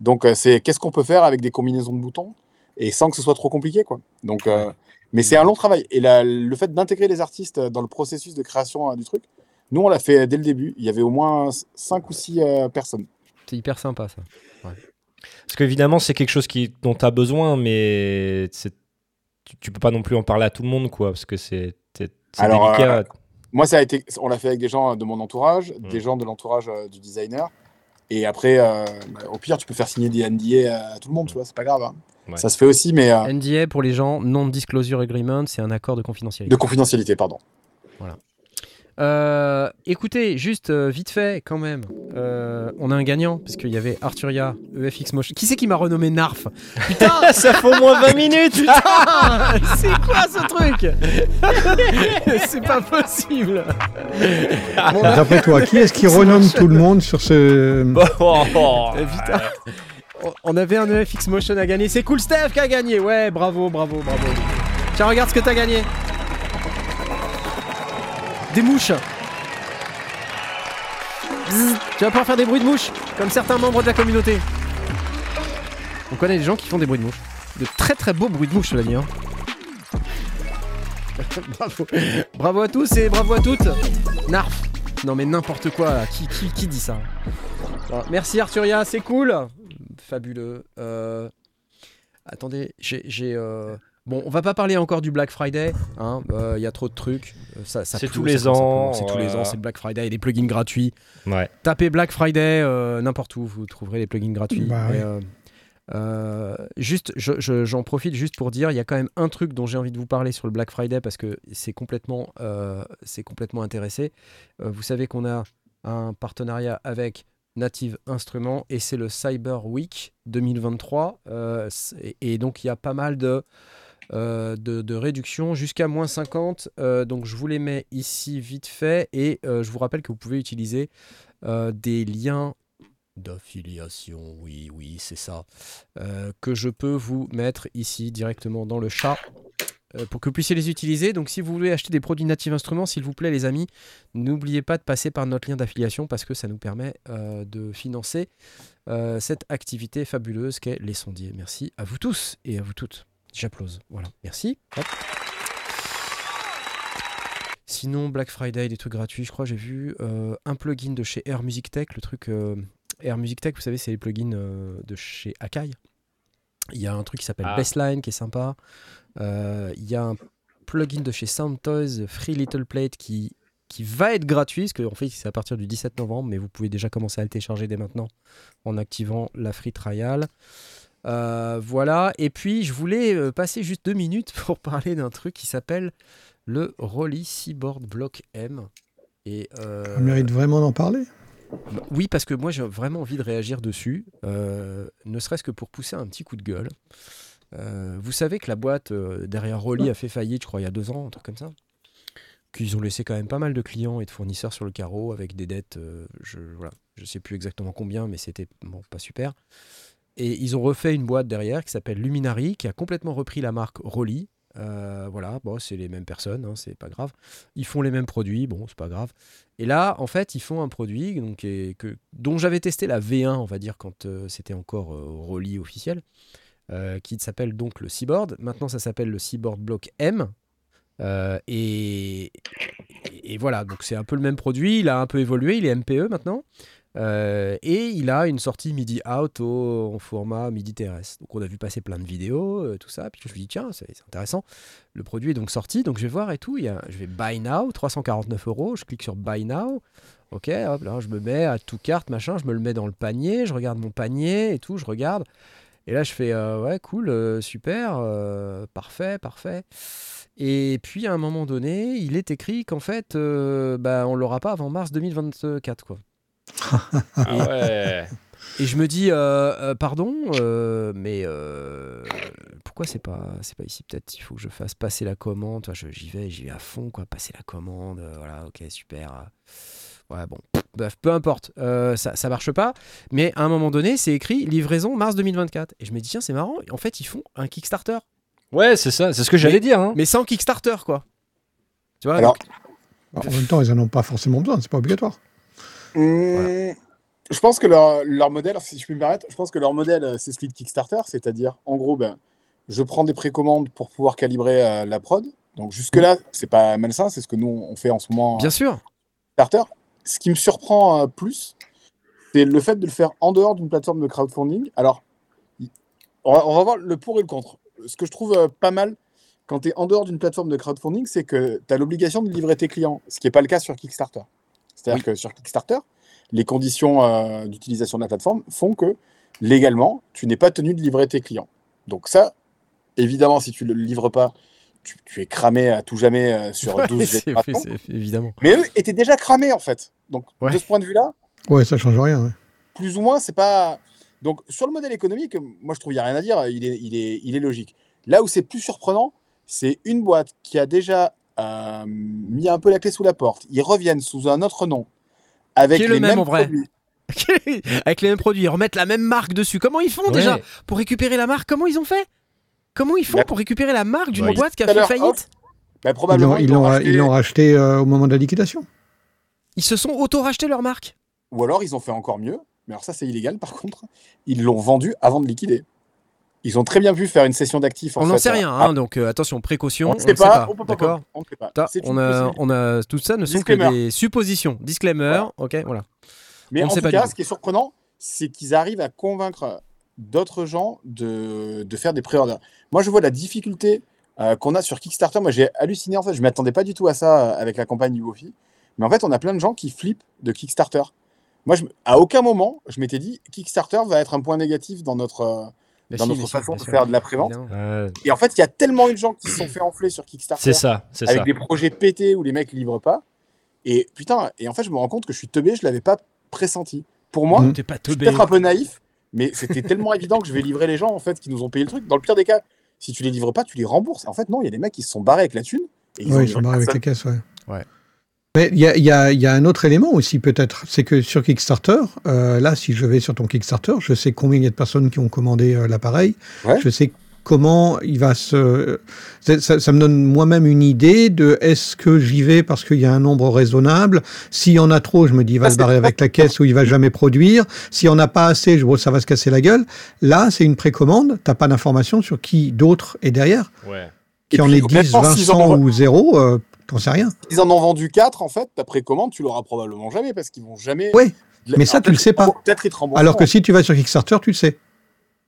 Donc euh, c'est qu'est-ce qu'on peut faire avec des combinaisons de boutons? Et sans que ce soit trop compliqué, quoi. Donc, euh, mais c'est un long travail. Et la- le fait d'intégrer les artistes dans le processus de création euh, du truc, nous on l'a fait dès le début. Il y avait au moins 5 ou 6 personnes. C'est hyper sympa ça. Parce qu'évidemment, c'est quelque chose qui, dont tu as besoin, mais tu, tu peux pas non plus en parler à tout le monde, quoi, parce que c'est délicat. Moi, ça a été, on l'a fait avec des gens de mon entourage, Mm. des gens de l'entourage euh, du designer. Et après, euh, bah, au pire, tu peux faire signer des NDA à tout le monde, tu vois, c'est pas grave. hein. Ouais. Ça se fait aussi, mais euh, NDA pour les gens, Non-Disclosure Agreement, c'est un accord de confidentialité. de confidentialité, pardon. Euh, écoutez, juste euh, vite fait quand même, euh, on a un gagnant parce qu'il y avait Arturia, EFX Motion. Qui c'est qui m'a renommé Narf Putain, ça fait au moins 20 minutes putain C'est quoi ce truc C'est pas possible. Bon, D'après toi, qui est-ce qui renomme Motion. tout le monde sur ce. Oh, oh, Euh, putain. On- On avait un EFX Motion à gagner. C'est cool Steph qui a gagné. Ouais, bravo, bravo, bravo. Tiens, regarde ce que t'as gagné. Des mouches. Tu vas pouvoir faire des bruits de mouches, comme certains membres de la communauté. On connaît des gens qui font des bruits de mouches. De très très beaux bruits de mouches, dit. hein. bravo. bravo à tous et bravo à toutes. Narf. Non mais n'importe quoi, là. Qui, dit ça? Merci Arturia, c'est cool. Fabuleux. Euh, Attendez, j'ai... j'ai, euh, Bon, on va pas parler encore du Black Friday. hein, euh, Il y a trop de trucs. Euh, ça, ça C'est tous ça les ans, C'est tous les ans, c'est le Black Friday. Et des plugins gratuits. Ouais. Tapez Black Friday euh, n'importe où, vous trouverez les plugins gratuits. Bah Et, euh, euh, juste, je- je- j'en profite juste pour dire, il y a quand même un truc dont j'ai envie de vous parler sur le Black Friday parce que c'est complètement, euh, c'est complètement intéressé. Euh, vous savez qu'on a un partenariat avec Native Instruments et c'est le Cyber Week 2023 euh, c'est- et donc il y a pas mal de euh, de, de réductions jusqu'à moins 50. euh, donc je vous les mets ici vite fait et euh, je vous rappelle que vous pouvez utiliser euh, des liens d'affiliation, oui, oui, c'est ça, euh, que je peux vous mettre ici directement dans le chat euh, pour que vous puissiez les utiliser. Donc si vous voulez acheter des produits Native Instruments, s'il vous plaît les amis, n'oubliez pas de passer par notre lien d'affiliation parce que ça nous permet euh, de financer euh, cette activité fabuleuse qu'est les sondiers. Merci à vous tous et à vous toutes. J'applause. Voilà, merci. Hop. Sinon, Black Friday, des trucs gratuits, je crois, j'ai vu euh, un plugin de chez Air Music Tech, le truc euh, Air Music Tech, vous savez, c'est les plugins euh, de chez Akai. Il y a un truc qui s'appelle Ah. Bassline qui est sympa. Il y a un plugin de chez Soundtoys, Free Little Plate, qui, qui va être gratuit, parce qu'en fait, c'est à partir du 17 novembre, mais vous pouvez déjà commencer à le télécharger dès maintenant en activant la free trial. Euh, voilà, et puis je voulais euh, passer juste deux minutes pour parler d'un truc qui s'appelle le Rolly Seaboard Block M. Et, euh, Ça mérite vraiment d'en parler? bah, oui, parce que moi j'ai vraiment envie de réagir dessus, euh, ne serait-ce que pour pousser un petit coup de gueule. Vous savez que la boîte derrière Rolly a fait faillite, je crois, il y a deux ans, un truc comme ça? Qu'ils ont laissé quand même pas mal de clients et de fournisseurs sur le carreau avec des dettes, euh, je voilà, je sais plus exactement combien, mais c'était bon, pas super. Et ils ont refait une boîte derrière qui s'appelle Luminary, qui a complètement repris la marque Rolly, Euh, voilà, bon, c'est les mêmes personnes, hein, c'est pas grave. Ils font les mêmes produits, bon, c'est pas grave. Et là, en fait, ils font un produit donc, dont j'avais testé la V1, on va dire, quand euh, c'était encore euh, Rolly officiel, euh, qui s'appelle donc le Seaboard. Maintenant, ça s'appelle le Seaboard Block M. Et, et voilà, donc c'est un peu le même produit. Il a un peu évolué, il est MPE maintenant. Euh, et il a une sortie MIDI out au, en format MIDI TRS. Donc on a vu passer plein de vidéos, euh, tout ça. Puis je me dis, tiens, c'est intéressant. Le produit est donc sorti, donc je vais voir et tout. Il y a, je vais buy now, 349 euros. Je clique sur buy now. Ok, hop, là, je me mets à tout carte, machin. Je me le mets dans le panier. Je regarde mon panier et tout. Je regarde. Et là, je fais, euh, ouais, cool, super, parfait, parfait. Et puis à un moment donné, il est écrit qu'en fait, bah, on l'aura pas avant mars 2024, quoi. Ah ouais. Et je me dis, euh, euh, pardon, euh, mais euh, pourquoi c'est pas, c'est pas ici Peut-être il faut que je fasse passer la commande. Toi, je- j'y vais, j'y vais à fond, quoi. Passer la commande, euh, voilà, ok, super. Ouais, bon, bref, peu importe, euh, ça, ça marche pas. Mais à un moment donné, c'est écrit livraison mars 2024. Et je me dis, tiens, c'est marrant. En fait, ils font un Kickstarter, Ouais, c'est ça, c'est ce que j'allais dire. Hein. mais sans Kickstarter, quoi. Tu vois Alors, donc- En même temps, ils en ont pas forcément besoin, c'est pas obligatoire. Je pense que leur, leur modèle, si je puis me permettre, je pense que leur modèle, euh, c'est celui de Kickstarter, c'est-à-dire, en gros, ben, je prends des précommandes pour pouvoir calibrer euh, la prod. Donc jusque-là, c'est pas malsain, c'est ce que nous on fait en ce moment. bien sûr. Kickstarter. Ce qui me surprend euh, plus, c'est le fait de le faire en dehors d'une plateforme de crowdfunding. Alors, on va, on va voir le pour et le contre. Ce que je trouve euh, pas mal quand tu es en dehors d'une plateforme de crowdfunding, c'est que tu as l'obligation de livrer tes clients, ce qui n'est pas le cas sur Kickstarter. C'est-à-dire que sur Kickstarter, les conditions euh, d'utilisation de la plateforme font que légalement, tu n'es pas tenu de livrer tes clients. Donc ça, évidemment, si tu ne le livres pas, tu, tu es cramé à tout jamais euh, sur Ouais, 12 c'est- générations. c'est- évidemment. Mais eux étaient déjà cramés en fait. Donc Ouais. de ce point de vue-là, Ouais, ça change rien. ouais. plus ou moins, c'est pas. Donc sur le modèle économique, moi je trouve qu'il n'y a rien à dire, il est, il, est, il est logique. Là où c'est plus surprenant, c'est une boîte qui a déjà euh, mis un peu la clé sous la porte. Ils reviennent sous un autre nom. Avec Qui est les le même, mêmes en vrai. produits. Avec les mêmes produits, ils remettent la même marque dessus. Comment ils font déjà pour récupérer la marque? Comment ils ont fait? Comment ils font Bah, pour récupérer la marque d'une bah, boîte qui a fait faillite? Bah, Ils probablement. l'ont- ils l'ont racheté- ils l'ont racheté euh, au moment de la liquidation. Ils se sont auto-rachetés leur marque. Ou alors ils ont fait encore mieux. Mais alors ça, c'est illégal par contre. Ils l'ont vendu avant de liquider. Ils ont très bien pu faire une session d'actifs. en on n'en sait rien, hein, donc euh, attention, précaution. On ne sait pas. on peut pas- D'accord on sait pas. A, possibilité. on a, tout ça ne sont que des suppositions. Disclaimer, Voilà. ok, voilà. Mais On en sait tout pas cas, ce qui est surprenant, c'est qu'ils arrivent à convaincre d'autres gens de, de faire des pré-orders. Moi, je vois la difficulté euh, qu'on a sur Kickstarter. Moi, j'ai halluciné, en fait, je ne m'attendais pas du tout à ça euh, avec la campagne Yugofi. Mais en fait, on a plein de gens qui flippent de Kickstarter. Moi, je, à aucun moment, je m'étais dit Kickstarter va être un point négatif dans notre, euh, dans si, notre façon de faire de la prévente. Ouais, Et en fait, il y a tellement eu de gens qui se sont fait enfler sur Kickstarter c'est ça, c'est avec ça. des projets pétés où les mecs livrent pas. Et putain, et en fait, je me rends compte que je suis teubé, je l'avais pas pressenti. Pour moi, Mm. T'es pas je suis peut-être un peu naïf, mais c'était tellement évident que je vais livrer les gens en fait qui nous ont payé le truc. Dans le pire des cas, si tu les livres pas, tu les rembourses. En fait, non, il y a des mecs qui se sont barrés avec la thune. Et ont Oui, ils livré sont barrés avec les caisses, ouais. Ouais. Mais il y a, il y a- il y a un autre élément aussi, peut-être. C'est que sur Kickstarter, euh, là, si je vais sur ton Kickstarter, je sais combien il y a de personnes qui ont commandé euh, l'appareil. Ouais. Je sais comment il va se. Ça, ça- ça me donne moi-même une idée de est-ce que j'y vais parce qu'il y a un nombre raisonnable. S'il y en a trop, je me dis il va Ah, se barrer avec la caisse ou il va jamais produire. S'il y en a pas assez, je vois ça va se casser la gueule. Là, c'est une précommande. T'as pas d'information sur qui d'autre est derrière. Ouais. Qui en est 10, honnêtement, 20, s'ils en 100 ont- ou 0, euh, t'en sais rien. Ils en ont vendu 4 en fait. Ta précommande, tu l'auras probablement jamais parce qu'ils vont jamais. Ouais, mais ça, Alors, tu le sais pas. Peut-être ils te remboursent. Alors que si tu vas sur Kickstarter, tu le sais.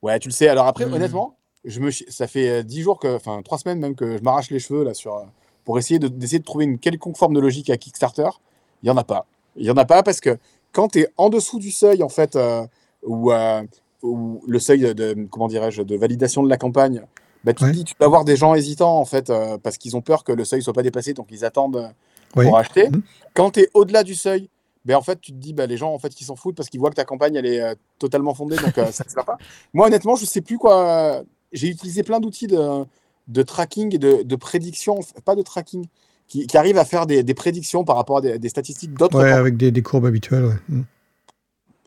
Ouais, tu le sais. Alors après, Mhm. honnêtement, je me, ça fait euh, 10 jours que, enfin 3 semaines même que je m'arrache les cheveux là sur euh, pour essayer de d'essayer de trouver une quelconque forme de logique à Kickstarter. Il y en a pas. Il y en a pas parce que quand tu es en dessous du seuil en fait euh, ou ou le seuil de comment dirais-je de validation de la campagne, bah, tu Ouais. te dis tu vas avoir des gens hésitants en fait euh, parce qu'ils ont peur que le seuil soit pas dépassé donc ils attendent euh, Oui. pour acheter. Mhm. Quand tu es au-delà du seuil, ben en fait, tu te dis, bah, les gens, en fait, qui s'en foutent parce qu'ils voient que ta campagne, elle est euh, totalement fondée, donc euh, ça ne sert pas. Moi, honnêtement, je sais plus quoi. J'ai utilisé plein d'outils de, de tracking et de, de prédiction, pas de tracking, qui, qui arrivent à faire des, des prédictions par rapport à des, des statistiques d'autres. Ouais, avec des, des courbes habituelles. ouais. Mm.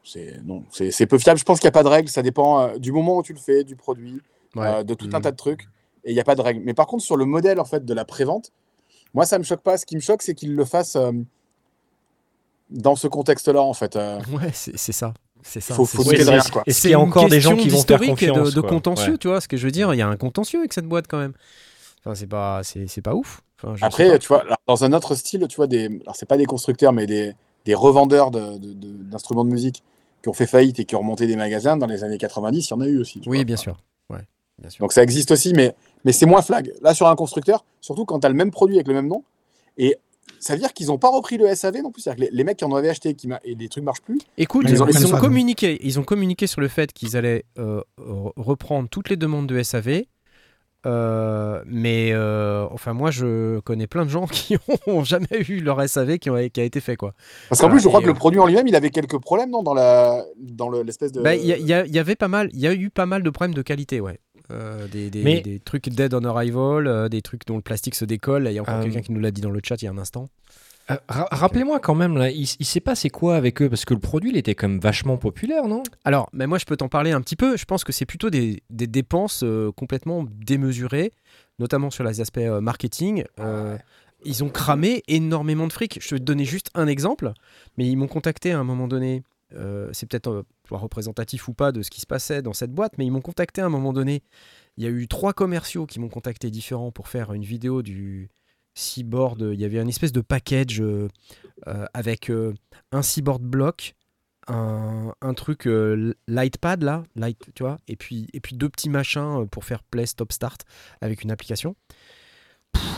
C'est peu fiable. Je pense qu'il n'y a pas de règle. Ça dépend euh, du moment où tu le fais, du produit, Ouais. euh, de tout un Mm. tas de trucs. et il n'y a pas de règle. Mais par contre, sur le modèle en fait de la prévente, moi, ça me choque pas. Ce qui me choque, c'est qu'ils le fassent euh, dans ce contexte-là, en fait. Euh, Ouais, c'est ça. C'est ça. faut c'est faut de c'est- rien, quoi. Est-ce C'est encore des gens qui vont faire et confiance de, contentieux, Ouais. tu vois ce que je veux dire Il y a un contentieux avec cette boîte quand même. Enfin, c'est pas, c'est c'est pas ouf. Enfin, je sais Après, pas. tu vois, alors, dans un autre style, tu vois, des, alors c'est pas des constructeurs, mais des, des revendeurs de- de- de- d'instruments de, musique qui ont fait faillite et qui ont remonté des magasins dans les années 90, il y en a eu aussi. tu oui, vois. bien sûr. Ouais, bien sûr. Donc ça existe aussi, mais, mais c'est moins flag. Là, sur un constructeur, surtout quand tu as le même produit avec le même nom, et ça veut dire qu'ils n'ont pas repris le SAV non plus. C'est-à-dire que les, les mecs qui en avaient acheté qui et les trucs marchent plus, Écoute, Ils ils, ont communiqué, ils ont communiqué sur le fait qu'ils allaient euh, re- reprendre toutes les demandes de SAV. euh, mais euh, enfin, moi, je connais plein de gens qui ont jamais eu leur SAV qui, ont- qui a été fait quoi. Parce qu'en plus, je crois que le produit en lui-même, il avait quelques problèmes non, dans la dans le- l'espèce de. Bah, Il y, a- il y y avait pas mal, il y a eu pas mal de problèmes de qualité, ouais. Euh, des, des- Mais- des trucs dead on arrival, euh, des trucs dont le plastique se décolle. Là, Il y a encore Euh, quelqu'un qui nous l'a dit dans le chat il y a un instant. Euh, ra- Rappelez-moi quand même, là, il, il s'est passé quoi avec eux Parce que le produit, il était quand même vachement populaire, non? Alors, mais moi, je peux t'en parler un petit peu. Je pense que c'est plutôt des, des dépenses complètement démesurées, notamment sur les aspects marketing. Euh, Ils ont cramé énormément de fric. Je vais te donner juste un exemple, mais ils m'ont contacté à un moment donné. Euh, c'est peut-être euh, représentatif ou pas de ce qui se passait dans cette boîte, mais ils m'ont contacté à un moment donné. Il y a eu trois commerciaux qui m'ont contacté différents pour faire une vidéo du Seaboard. Il y avait une espèce de package euh, euh, avec un Seaboard block, un, un truc Lightpad là, light, tu vois, et puis, et puis deux petits machins pour faire play, stop, start avec une application.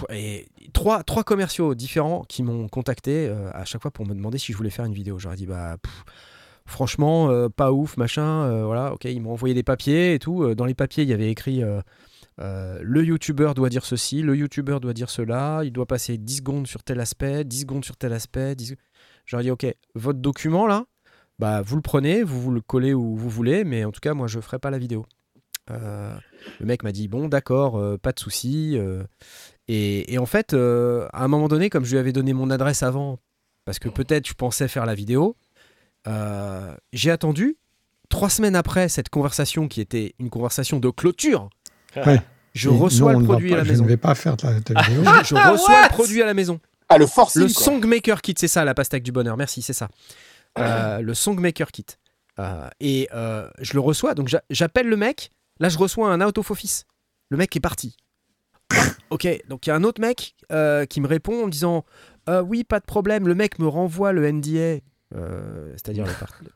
Et trois, trois commerciaux différents qui m'ont contacté à chaque fois pour me demander si je voulais faire une vidéo. J'aurais dit bah franchement euh, pas ouf machin. euh, voilà, ok, ils m'ont envoyé des papiers et tout. Euh, Dans les papiers il y avait écrit le youtubeur doit dire ceci, le youtubeur doit dire cela, il doit passer 10 secondes sur tel aspect, 10 secondes sur tel aspect. 10... J'aurais dit ok, votre document là, bah vous le prenez, vous vous le collez où vous voulez, mais en tout cas moi je ferai pas la vidéo. Le mec m'a dit bon d'accord, pas de souci. et, et en fait, à un moment donné, comme je lui avais donné mon adresse avant, parce que peut-être je pensais faire la vidéo, euh, j'ai attendu trois semaines après cette conversation qui était une conversation de clôture. Ouais. Je Et reçois non, le produit pas- à la Je maison. ne vais pas faire ta, ta vidéo. Je reçois le produit à la maison. Ah, le forcing Le quoi. Songmaker Kit, c'est ça, la pastèque du bonheur. Merci, c'est ça. Euh, le Songmaker Kit. Euh, et euh, je le reçois, donc j'a- j'appelle le mec. Là, je reçois un out of office. Le mec est parti. ok, donc il y a un autre mec euh, qui me répond en me disant Euh, Oui, pas de problème. Le mec me renvoie le NDA, euh, c'est-à-dire le,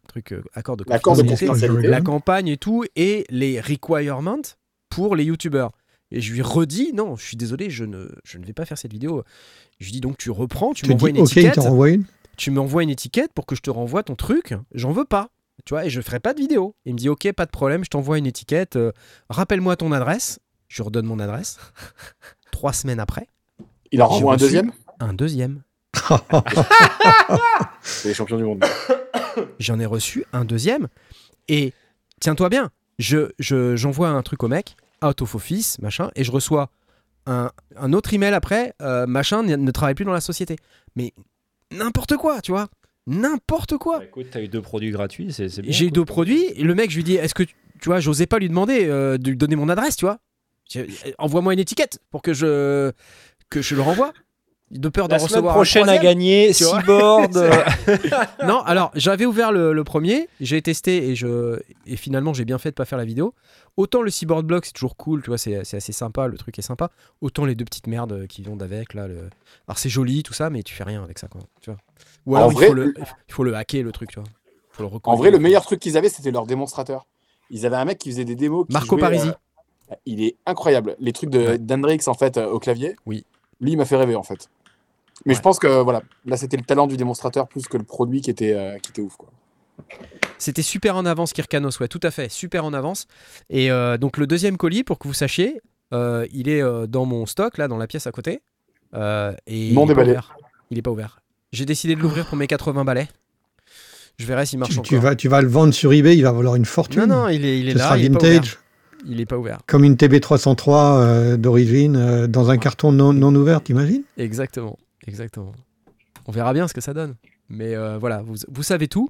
truc euh, accord de confidentialité, la campagne et tout, et les requirements pour les youtubeurs. Et je lui redis Non, je suis désolé, je ne, je ne vais pas faire cette vidéo. Je lui dis donc tu reprends, tu m'envoies une étiquette une. tu m'envoies une étiquette pour que je te renvoie ton truc. J'en veux pas. Tu vois, et je ferai pas de vidéo. Il me dit, ok, pas de problème, je t'envoie une étiquette. euh, Rappelle-moi ton adresse. Je lui redonne mon adresse. Trois semaines après, Il en renvoie un deuxième? un deuxième. C'est les champions du monde. J'en ai reçu un deuxième. Et tiens-toi bien, je, je- j'envoie un truc au mec, out of office, machin, et je reçois un, un autre email après, euh, machin ne, travaille plus dans la société. Mais n'importe quoi, tu vois. N'importe quoi. Bah, Écoute, t'as eu deux produits gratuits, c'est bien. J'ai eu deux produits. Et le mec, je lui dis, est-ce que tu tu vois, j'osais pas lui demander euh, de lui donner mon adresse, tu vois. Je- Envoie-moi une étiquette pour que je que je le renvoie. De peur d'en La recevoir un prochaine à gagner. Seaboard. Non, alors j'avais ouvert le, le premier, j'ai testé et je et finalement j'ai bien fait de pas faire la vidéo. Autant le Seaboard Block c'est toujours cool, tu vois, c'est c'est assez sympa, le truc est sympa. Autant les deux petites merdes qui vont d'avec là. Le... Alors c'est joli tout ça, mais tu fais rien avec ça quoi. Tu vois. Ou En alors il, vrai, faut le, il faut le hacker le truc, tu vois. Faut le En vrai, le meilleur truc qu'ils avaient, c'était leur démonstrateur. Ils avaient un mec qui faisait des démos. qui Marco jouait, Parisi. euh, il est incroyable. Les trucs de Ouais. d'Hendrix, en fait, euh, au clavier. Oui. Lui, il m'a fait rêver, en fait. Mais Ouais. je pense que, voilà, là, c'était le talent du démonstrateur plus que le produit qui était, euh, qui était ouf, quoi. C'était super en avance, Kirkanos, ouais, tout à fait, super en avance. Et euh, donc le deuxième colis, pour que vous sachiez, euh, il est euh, dans mon stock, là, dans la pièce à côté. Euh, et Non il est pas déballé. ouvert. Il est pas ouvert. J'ai décidé de l'ouvrir pour mes 80 balais. Je verrai s'il marche Tu, encore. tu vas, tu vas le vendre sur eBay, il va valoir une fortune. Non, non, il est, il est Ce là. sera il est pas ouvert. vintage, Il est pas ouvert. comme une TB303 euh, d'origine, euh, dans un carton non, non ouvert, t'imagines? Exactement, exactement. On verra bien ce que ça donne. Mais euh, voilà, vous, vous savez tout.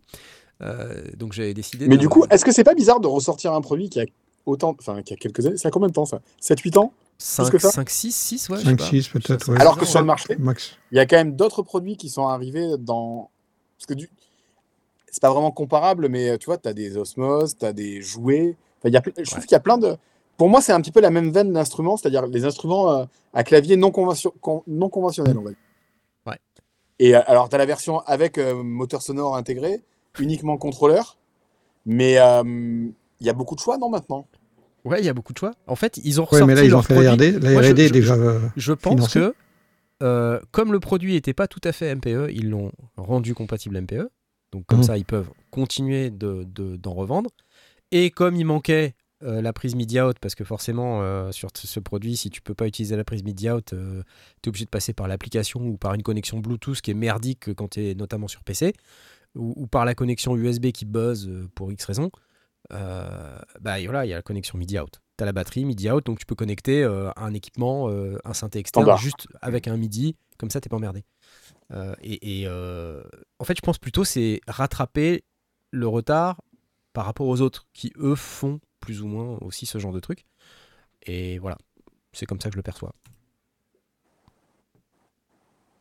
Euh, donc j'ai décidé. Mais du coup, est-ce que c'est pas bizarre de ressortir un produit qui a autant. Enfin, qui a quelques années Ça a combien de temps, ça? 7-8 ans? 5, que ça? 5, 6, 6, ouais. je sais 5, pas. 6 peut-être. ouais. Alors que sur le marché, Max. il y a quand même d'autres produits qui sont arrivés dans. Parce que du... c'est pas vraiment comparable, mais euh, tu vois, tu as des osmoses, tu as des jouets. Enfin, il y a... ple- Je trouve qu'il y a plein de. Pour moi, c'est un petit peu la même veine d'instruments, c'est-à-dire les instruments à clavier non, convention- non conventionnels, on va dire. Ouais. Et euh, alors, tu as la version avec euh, moteur sonore intégré, uniquement contrôleur, mais euh, il y a beaucoup de choix, non, maintenant? Ouais, il y a beaucoup de choix. En fait, ils ont Ouais, ressorti mais là, ils ont fait la. RD. La Moi, je- RD est je- déjà. euh, Je pense financé. que, euh, comme le produit n'était pas tout à fait MPE, ils l'ont rendu compatible MPE. Donc, comme Mhm. ça, ils peuvent continuer de- de- d'en revendre. Et comme il manquait euh, la prise MIDI out, parce que forcément, euh, sur ce produit, si tu peux pas utiliser la prise MIDI out, tu es obligé de passer par l'application ou par une connexion Bluetooth qui est merdique quand tu es notamment sur PC, ou, ou par la connexion USB qui buzz euh, pour X raison. Euh, bah voilà, il y a la connexion MIDI out. Tu as la batterie MIDI out, donc tu peux connecter euh, un équipement, euh, un synthé externe, Standard. juste avec un MIDI, comme ça t'es pas emmerdé. Euh, et et, euh, en fait, je pense plutôt c'est rattraper le retard par rapport aux autres qui eux font plus ou moins aussi ce genre de truc. Et voilà, c'est comme ça que je le perçois.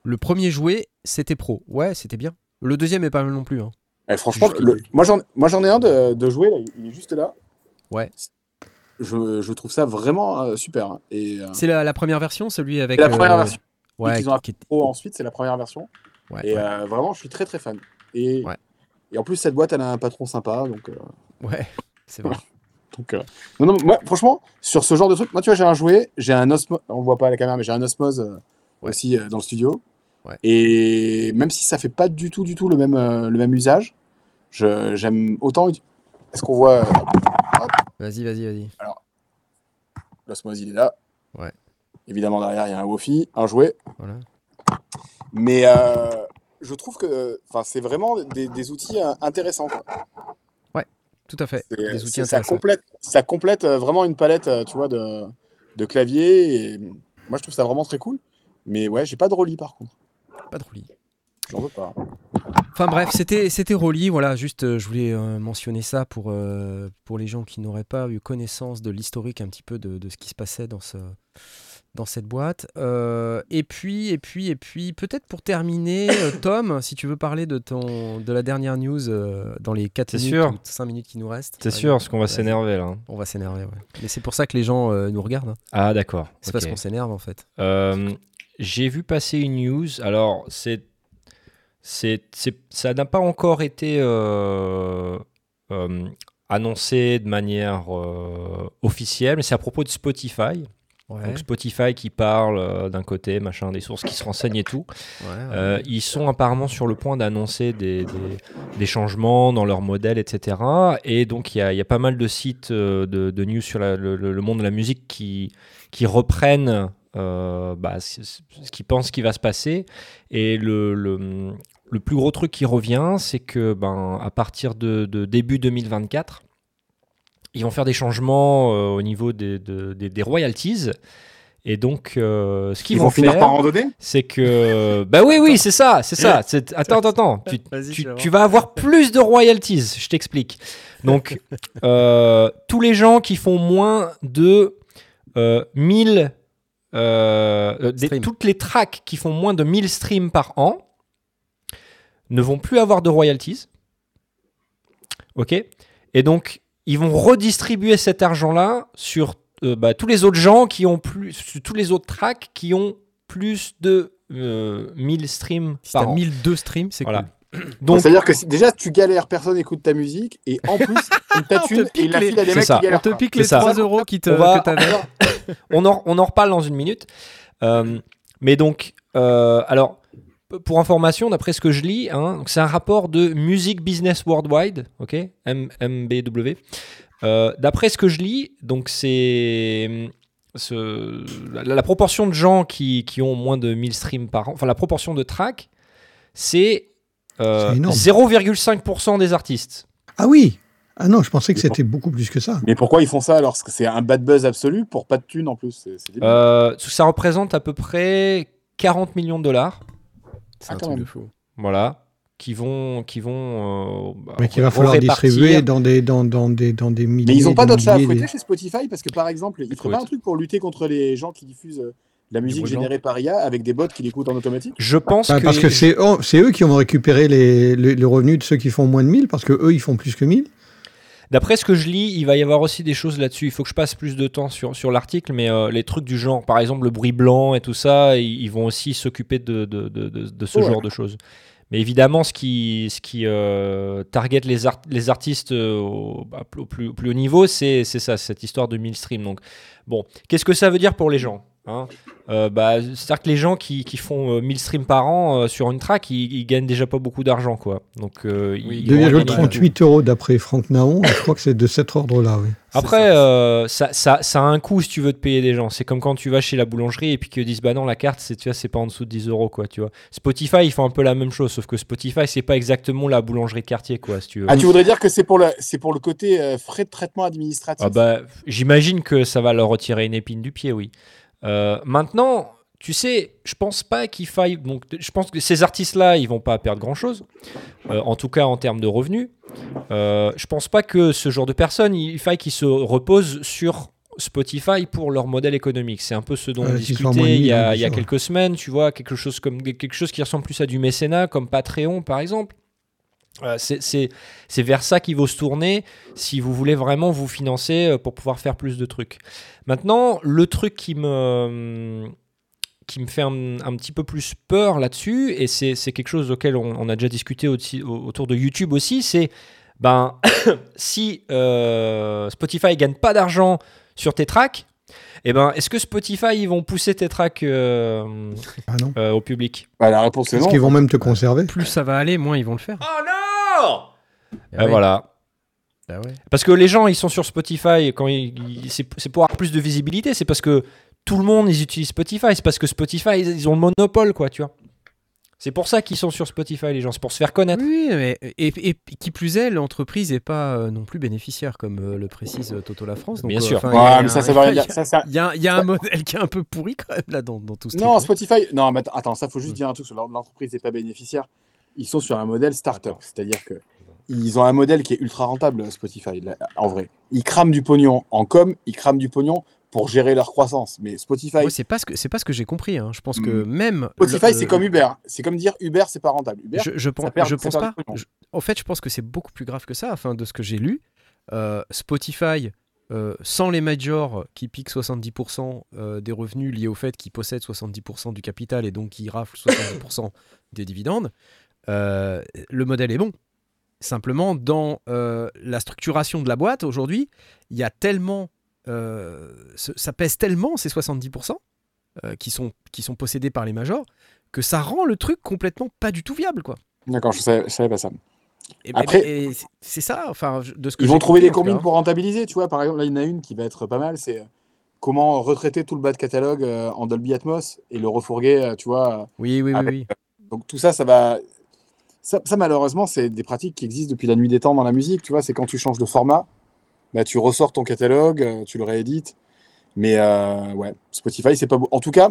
Le premier jouet, c'était pro. Ouais, c'était bien. Le deuxième est pas mal non plus. hein. Eh, franchement, le- moi j'en ai un de, de jouer, là, il est juste là. Ouais. Je, je trouve ça vraiment euh, super. hein. Et euh, C'est la, la première version, celui avec. la première euh, version. Ouais, qu'ils ont qui Pro ensuite, c'est la première version. ouais, Et ouais. vraiment, je suis très très fan. Et, et en plus, cette boîte, elle a un patron sympa. Donc, Ouais, c'est vrai. donc euh, non, non, moi, franchement, sur ce genre de truc, moi, tu vois, j'ai un jouet, j'ai un Osmose, on le voit pas à la caméra, mais j'ai un Osmose euh, Ouais. aussi euh, dans le studio. Ouais. Et même si ça fait pas du tout, du tout le même, euh, le même usage, je- j'aime autant. ut- Est-ce qu'on voit euh, Vas-y, vas-y, vas-y. l'Osmose, il est là. Ouais. Évidemment, derrière, il y a un Wofi, un jouet. Voilà. Mais euh, je trouve que enfin, c'est vraiment des, des outils euh, intéressants. quoi. Tout à fait. Des outils ça, complète, ça complète euh, vraiment une palette euh, tu vois, de, de clavier. Et moi, je trouve ça vraiment très cool. Mais ouais, j'ai pas de Rolly par contre. Pas de roulis. J'en veux pas. Enfin bref, c'était c'était Rolly, voilà, juste euh, je voulais euh, mentionner ça pour, euh, pour les gens qui n'auraient pas eu connaissance de l'historique un petit peu de, de ce qui se passait dans, ce, dans cette boîte. Euh, et puis, et puis, et puis, peut-être pour terminer, euh, Tom, si tu veux parler de, ton, de la dernière news euh, dans les 4 C'est minutes sûr. ou 5 minutes qui nous restent. C'est sûr, parce qu'on va s'énerver là. On va s'énerver, ouais. Mais c'est pour ça que les gens euh, nous regardent. hein. Ah d'accord. C'est ok. parce qu'on s'énerve en fait. J'ai vu passer une news. Alors, c'est, ça n'a pas encore été annoncé de manière officielle, mais c'est à propos de Spotify. Ouais, Donc Spotify qui parle euh, d'un côté, machin, des sources qui se renseignent et tout. ouais, ouais. Euh, ils sont apparemment sur le point d'annoncer des, des- des changements dans leur modèle, etc. Et donc, il y y a pas mal de sites euh, de, de news sur la- le, monde de la musique qui, qui reprennent bah, ce, ce qu'ils pensent qui va se passer. Et le, le, le plus gros truc qui revient, c'est que ben, à partir de, de début 2024, ils vont faire des changements euh, au niveau des, de- des- des royalties. Et donc, euh, ce qu'ils Ils vont, vont finir faire, par randonner c'est que bah oui oui c'est ça c'est ça c'est attends attends attends tu, tu, vas avoir plus de royalties je t'explique donc euh, tous les gens qui font moins de euh, 1000 euh, des- Streams. toutes les tracks qui font moins de 1000 streams par an ne vont plus avoir de royalties ok? Et donc ils vont redistribuer cet argent là sur euh, bah, tous les autres gens qui ont plus sur tous les autres tracks qui ont plus de euh, 1000 streams si par t'as an. 1002 streams, c'est Voilà. cool. Donc C'est-à-dire que si- déjà, tu galères, personne écoute ta musique. Et en plus, t'a On te thune et la les- file à des C'est mecs ça. qui galèrent. On te pique les ça. 3 euros qui te, On va- que on en, on en reparle dans une minute. Euh, mais donc, euh, alors, pour information, d'après ce que je lis, hein, c'est un rapport de Music Business Worldwide, ok, M- MBW. Euh, d'après ce que je lis, donc c'est ce- la, la proportion de gens qui, qui ont moins de 1000 streams par an, enfin la proportion de tracks, c'est euh, C'est énorme. 0,5% des artistes. Ah oui Ah non, je pensais que c'était beaucoup plus que ça. Mais pourquoi ils font ça alors? Que c'est un bad buzz absolu pour pas de thunes en plus. Euh, ça représente à peu près 40 millions de dollars. C'est Ah, un truc même. de fou. Voilà. qui vont, qui vont. euh, bah, Mais qu'il va falloir répartir. distribuer dans des, dans, dans des, dans des milliers. Mais ils n'ont pas des d'autres à fouetter des- chez Spotify parce que par exemple, ils feraient Écoute. pas un truc pour lutter contre les gens qui diffusent euh, la musique générée par IA avec des bots qui l'écoutent en automatique? Je pense Bah, que. parce que c'est oh, c'est eux qui ont récupéré les, les, les revenus de ceux qui font moins de 1000, parce que eux, ils font plus que 1000. D'après ce que je lis, il va y avoir aussi des choses là-dessus. Il faut que je passe plus de temps sur, sur l'article, mais euh, les trucs du genre, par exemple le bruit blanc et tout ça, ils, ils vont aussi s'occuper de, de, de, de- de ce Ouais. genre de choses. Mais évidemment, ce qui, ce qui euh, target les, art- les artistes euh, au, bah, au plus, au plus haut niveau, c'est ça, cette histoire de 1000 streams. Donc, bon, qu'est-ce que ça veut dire pour les gens? Hein Euh, bah, C'est-à-dire que les gens qui, qui font euh, 1000 streams par an euh, sur une track, ils, ils gagnent déjà pas beaucoup d'argent. quoi. Donc, euh, ils- ils vont gagner beaucoup. 2,38 euros d'après Franck Naon, je crois que c'est de cet ordre-là, oui. Après, euh, ça, ça, ça a un coût si tu veux te payer des gens. C'est comme quand tu vas chez la boulangerie et puis qu'ils disent bah non la carte c'est pas en dessous de 10 euros quoi tu vois. Spotify ils font un peu la même chose sauf que Spotify c'est pas exactement la boulangerie de quartier quoi si tu veux. Ah, tu voudrais dire que c'est pour, le, c'est pour le côté euh, frais de traitement administratif Ah bah, j'imagine que ça va leur retirer une épine du pied oui. Euh, maintenant tu sais je pense pas qu'il faille donc je pense que ces artistes là ils vont pas perdre grand chose en tout cas en termes de revenus. Euh, je pense pas que ce genre de personnes, il faille qu'ils se reposent sur Spotify pour leur modèle économique. C'est un peu ce dont on discutait il y a, hein, il y a quelques semaines, tu vois, quelque chose, comme, quelque chose qui ressemble plus à du mécénat, comme Patreon par exemple. Euh, c'est- vers ça qu'il faut se tourner si vous voulez vraiment vous financer euh, pour pouvoir faire plus de trucs. Maintenant, le truc qui me, qui me fait un, petit peu plus peur là-dessus, et c'est quelque chose auquel on, a déjà discuté autour de YouTube aussi, c'est ben, si euh, Spotify gagne pas d'argent sur tes tracks, eh ben, est-ce que Spotify ils vont pousser tes tracks euh, Ah non. euh, au public? Bah, La réponse est Est-ce qu'ils vont même te conserver? Plus ça va aller, moins ils vont le faire. Oh non Ah ouais. Voilà. Ouais. Parce que les gens, ils sont sur Spotify, quand ils, ils- c'est c'est pour avoir plus de visibilité, c'est parce que tout le monde, ils utilisent Spotify, c'est parce que Spotify, ils, ils ont le monopole, quoi, tu vois. C'est pour ça qu'ils sont sur Spotify, les gens, c'est pour se faire connaître. Oui, mais et, et qui plus est, l'entreprise n'est pas euh, non plus bénéficiaire, comme euh, le précise euh, Toto La France. Donc, Bien euh, sûr. enfin, Ouais, il y a- mais ça, ça veut rien dire. Ça, ça- Il y a, il y a un modèle qui est un peu pourri quand même là dans, dans tout ce Non. Spotify. Non, mais att- attends, ça faut Mm. juste dire un truc sur l'entreprise n'est pas bénéficiaire. Ils sont sur un modèle startup, c'est-à-dire que ils ont un modèle qui est ultra rentable, Spotify. là, En vrai, ils crament du pognon en com, ils crament du pognon pour gérer leur croissance. Mais Spotify, Moi, c'est pas ce que c'est pas ce que j'ai compris. hein. Je pense que même Spotify, le- c'est comme Uber. C'est comme dire Uber, c'est pas rentable. Uber, Je, je pense, perd- je pense pas. Je- en fait, je pense que c'est beaucoup plus grave que ça. Enfin, de ce que j'ai lu, Euh, Spotify, euh, sans les majors qui piquent 70% euh, des revenus liés au fait qu'ils possèdent 70% du capital et donc qui raflent 70% des dividendes, le modèle est bon. Simplement, dans la structuration de la boîte aujourd'hui, il y a tellement, ça pèse tellement ces 70% euh, qui sont qui sont possédés par les majors que ça rend le truc complètement pas du tout viable, quoi. D'accord, je savais, je savais pas ça. Et- Après- et- et c'est- ça, enfin, de ce que Ils vont trouver des combines cas. pour rentabiliser, tu vois. Par exemple, là, il y en a une qui va être pas mal, c'est euh, comment retraiter tout le bas de catalogue euh, en Dolby Atmos et le refourguer, euh, tu vois. Oui, oui, oui, oui. Donc tout ça, ça va. Ça, ça, malheureusement, c'est des pratiques qui existent depuis la nuit des temps dans la musique. Tu vois, c'est quand tu changes de format, bah, tu ressors ton catalogue, euh, tu le réédites. Mais euh, ouais, Spotify, c'est pas beau. En tout cas,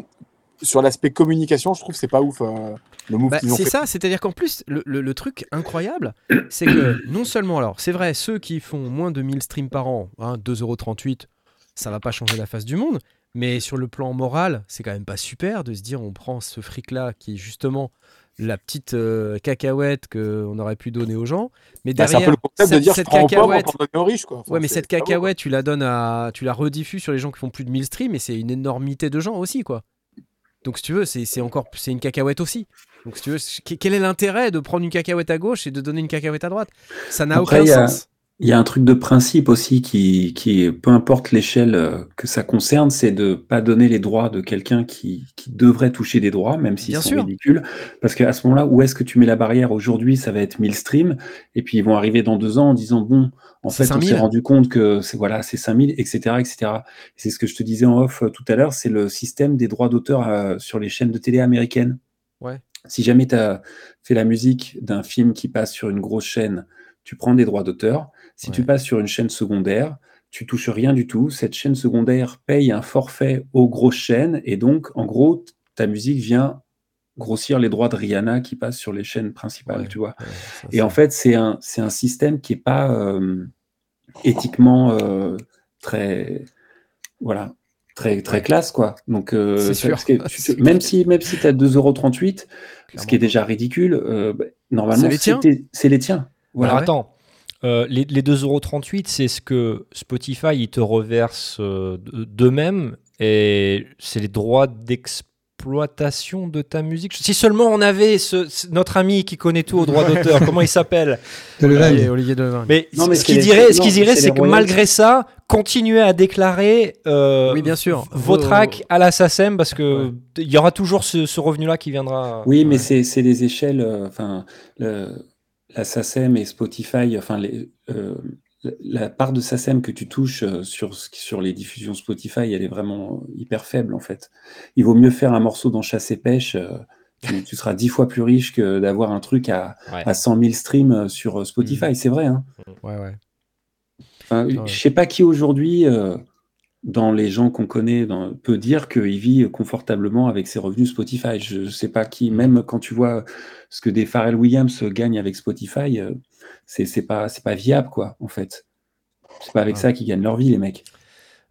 sur l'aspect communication, je trouve que c'est pas ouf euh, le move Bah, qu'ils ont c'est ça, c'est-à-dire qu'en plus, le, le- le truc incroyable, c'est que non seulement, alors, c'est vrai, ceux qui font moins de 1000 streams par an, hein, 2,38€, ça va pas changer la face du monde, mais sur le plan moral, c'est quand même pas super de se dire on prend ce fric-là qui est justement la petite euh, cacahuète qu'on aurait pu donner aux gens, mais Bah, c'est un derrière, peu le concept de cette, dire aux pauvres cacahuète, pour donner aux riches. Quoi. Enfin, Ouais, mais cette cacahuète, tu la donnes à, tu la rediffuses sur les gens qui font plus de 1000 streams, et c'est une énormité de gens aussi, quoi. Donc, si tu veux, c'est encore, c'est une cacahuète aussi. Donc, si tu veux, quel est l'intérêt de prendre une cacahuète à gauche et de donner une cacahuète à droite? Ça n'a aucun a- sens. Il y a un truc de principe aussi qui, qui peu importe l'échelle euh, que ça concerne, c'est de pas donner les droits de quelqu'un qui, qui devrait toucher des droits, même s'ils sont sûr. ridicules. Parce qu'à ce moment-là, où est-ce que tu mets la barrière? Aujourd'hui, ça va être 1000 streams, et puis ils vont arriver dans deux ans en disant, bon, en fait, on s'est 5000. rendu compte que c'est voilà, c'est 5000, etc., etc. C'est ce que je te disais en off euh, tout à l'heure, c'est le système des droits d'auteur euh, sur les chaînes de télé américaines. Ouais. Si jamais tu as fait la musique d'un film qui passe sur une grosse chaîne, tu prends des droits d'auteur. Si tu passes sur une chaîne secondaire, tu touches rien du tout. Cette chaîne secondaire paye un forfait aux grosses chaînes et donc, en gros, ta musique vient grossir les droits de Rihanna qui passent sur les chaînes principales, Ouais, tu vois. ouais, ça, Et en fait, c'est un, c'est un système qui est pas euh, éthiquement euh, très, voilà, très, classe, quoi. Donc, euh, C'est sûr. que tu- même clair. si, même si tu as 2,38€, ce qui est déjà ridicule, bah, normalement, C'est les tiens tes- c'est les tiens. Voilà. Alors attends, euh, les, les 2,38€, c'est ce que Spotify il te reverse euh, de- d'eux-mêmes et c'est les droits d'exploitation de ta musique. Si seulement on avait ce, notre ami qui connaît tout aux droits d'auteur, comment il s'appelle? Olivier. Olivier Devin. Mais, Non, mais ce c'est qu'il dirait, ce qu'il dirait, c'est que malgré ça, continuez à déclarer euh, Oui, bien sûr. vos tracks à la SACEM parce que il y aura toujours ce, ce revenu-là qui viendra. Oui, mais Ouais. c'est c'est les échelles, euh, enfin, le- la SACEM et Spotify, enfin, les, euh, la- part de SACEM que tu touches euh, sur, les diffusions Spotify, elle est vraiment hyper faible, en fait. Il vaut mieux faire un morceau dans Chasse et Pêche, euh, tu, tu seras dix fois plus riche que d'avoir un truc à, Ouais. à 100 000 streams sur Spotify, c'est vrai, hein. Ouais, ouais. Enfin. Je sais pas qui aujourd'hui, euh, dans les gens qu'on connaît, dans- peut dire qu'il vit confortablement avec ses revenus Spotify. Je sais pas qui, même quand tu vois ce que des Pharrell Williams gagnent avec Spotify, euh, c'est c'est pas, c'est pas viable, quoi, en fait. C'est pas avec Ouais. ça qu'ils gagnent leur vie, les mecs.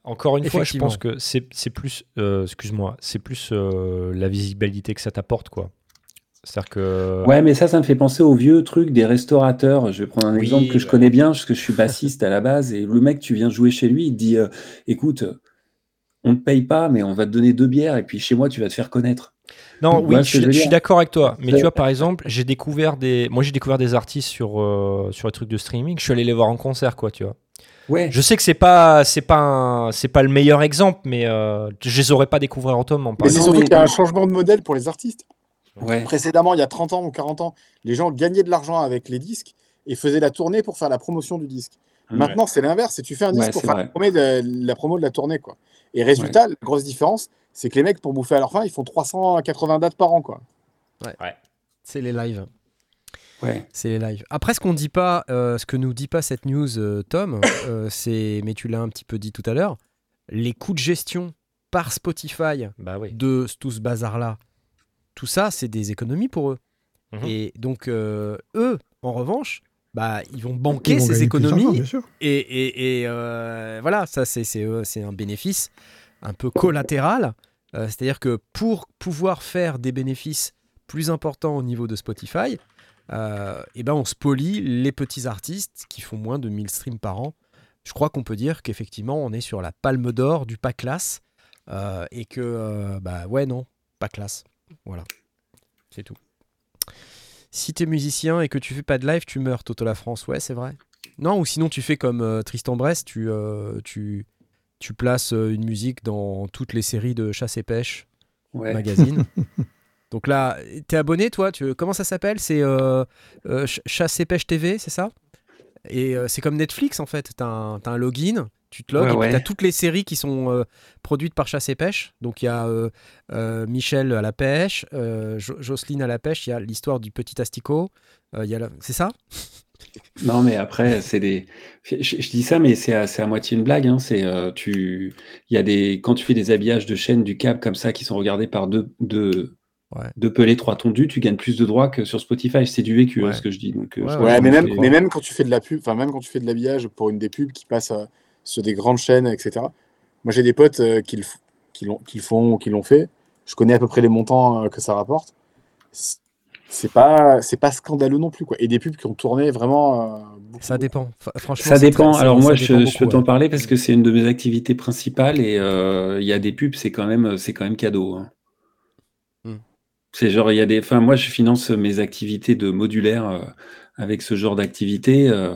Encore une fois, je pense que c'est c'est plus, euh, excuse-moi, c'est plus euh, la visibilité que ça t'apporte, quoi. C'est-à-dire que. Ouais, mais ça, ça me fait penser aux vieux trucs des restaurateurs. Je vais prendre un Oui, exemple que je connais bien, parce que je suis bassiste à la base, et le mec, tu viens jouer chez lui, il te dit, euh, écoute, on ne te paye pas, mais on va te donner deux bières, et puis chez moi, tu vas te faire connaître. Non, oui, je suis, je veux je suis dire d'accord avec toi. Mais tu vois, par exemple, j'ai découvert des. Moi, j'ai découvert des artistes sur, euh, sur les trucs de streaming. Je suis allé les voir en concert, quoi, tu vois. Ouais. Je sais que c'est pas, c'est pas, un- c'est pas le meilleur exemple, mais euh, je les aurais pas découvert autrement. Mais c'est surtout qu'il y a un changement de modèle pour les artistes. Ouais. Précédemment, il y a 30 ans ou 40 ans, les gens gagnaient de l'argent avec les disques et faisaient la tournée pour faire la promotion du disque. Ouais. Maintenant, c'est l'inverse. C'est tu fais un disque Ouais, pour faire la promo, de, la promo de la tournée. Quoi. Et résultat, la grosse différence, c'est que les mecs, pour bouffer à leur fin, ils font 380 dates par an. Quoi. C'est les lives. Ouais. C'est les lives. Après, ce qu'on dit pas, euh, ce que nous dit pas cette news, euh, Tom, euh, c'est, mais tu l'as un petit peu dit tout à l'heure, les coûts de gestion par Spotify Bah oui. de tout ce bazar-là, tout ça, c'est des économies pour eux. Mhm. Et donc, euh, eux, en revanche, bah, ils vont banquer Ils vont ces économies bien sûr. et, et- et, euh, voilà, ça c'est euh, c'est un bénéfice un peu collatéral. Euh, C'est-à-dire que pour pouvoir faire des bénéfices plus importants au niveau de Spotify, euh, eh ben on spolie les petits artistes qui font moins de 1000 streams par an. Je crois qu'on peut dire qu'effectivement on est sur la palme d'or du pas classe euh, et que euh, bah ouais non pas classe. Voilà, c'est tout. Si t'es musicien et que tu fais pas de live, tu meurs, Toto la France. Ouais, c'est vrai. Non, ou sinon tu fais comme euh, Tristan Brest, tu, euh, tu, tu places euh, une musique dans toutes les séries de chasse et pêche Ouais. magazine. Donc là, t'es abonné toi? Tu, Comment ça s'appelle? C'est Ch- Chasse et Pêche TV, c'est ça? Et c'est comme Netflix en fait. T'as un, t'as un login, tu te logs Ouais, et ouais. t'as toutes les séries qui sont euh, produites par Chasse et Pêche. Donc il y a euh, euh, Michel à la pêche, euh, Jo- Jocelyne à la pêche, il y a l'histoire du petit asticot. euh, il y a la- C'est ça? Non, mais après, c'est des. Je, je dis ça, mais c'est à, à moitié une blague. Hein. C'est euh, tu. Il y a des. Quand tu fais des habillages de chaînes du câble comme ça qui sont regardés par deux, deux, Ouais. deux pelés, trois tondus, tu gagnes plus de droits que sur Spotify. C'est du vécu, Ouais. hein, ce que je dis. Donc, Ouais, je ouais, Ouais, mais, même, mais même quand tu fais de la pub, enfin même quand tu fais de l'habillage pour une des pubs qui passe euh, sur des grandes chaînes, etc. Moi, j'ai des potes euh, qui, le, f- qui, l'ont, qui le font ou qui l'ont fait. Je connais à peu près les montants euh, que ça rapporte. C'est- pas, c'est pas scandaleux non plus, quoi. Et des pubs qui ont tourné vraiment. euh, beaucoup. Ça dépend. F- franchement, Ça dépend. très- Alors ça- moi, ça je, dépend je peux t'en parler parce que c'est une de mes activités principales et euh, il y a des pubs, c'est quand même, c'est quand même cadeau. hein. Hmm. C'est genre, il y a des. Enfin, moi, je finance mes activités de modulaire euh, avec ce genre d'activité. euh.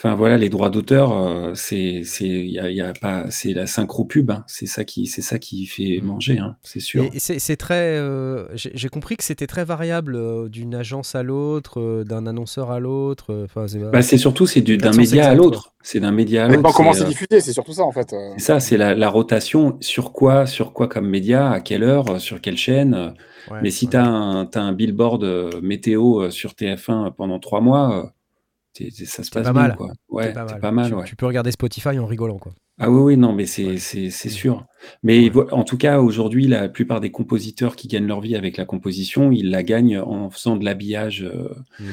Enfin voilà, les droits d'auteur, euh, c'est, c'est, il y a, il y a pas, c'est la synchro pub. hein. C'est ça qui, c'est ça qui fait Hmm. manger, hein, c'est sûr. C'est c'est très. euh, J'ai j'ai compris que c'était très variable euh, d'une agence à l'autre, euh, d'un annonceur à l'autre. euh, Enfin, c'est- Bah, c'est surtout, c'est d'un média à l'autre. C'est d'un média à l'autre. comment c'est, c'est diffusé, c'est surtout ça, en fait. C'est ça, c'est la, la rotation sur quoi, sur quoi comme média, à quelle heure, sur quelle chaîne. ouais, Mais si ouais. tu as un, t'as un billboard météo sur TF1 pendant trois mois, euh, t'es- t'es- ça se passe pas bien. mal. Quoi. Ouais, pas c'est mal. pas mal. tu, ouais. tu peux regarder Spotify en rigolant, quoi. Ah oui, oui, non, mais c'est c'est- c'est sûr. Mais en tout cas, aujourd'hui, la plupart des compositeurs qui gagnent leur vie avec la composition, ils la gagnent en faisant de l'habillage euh, Mm.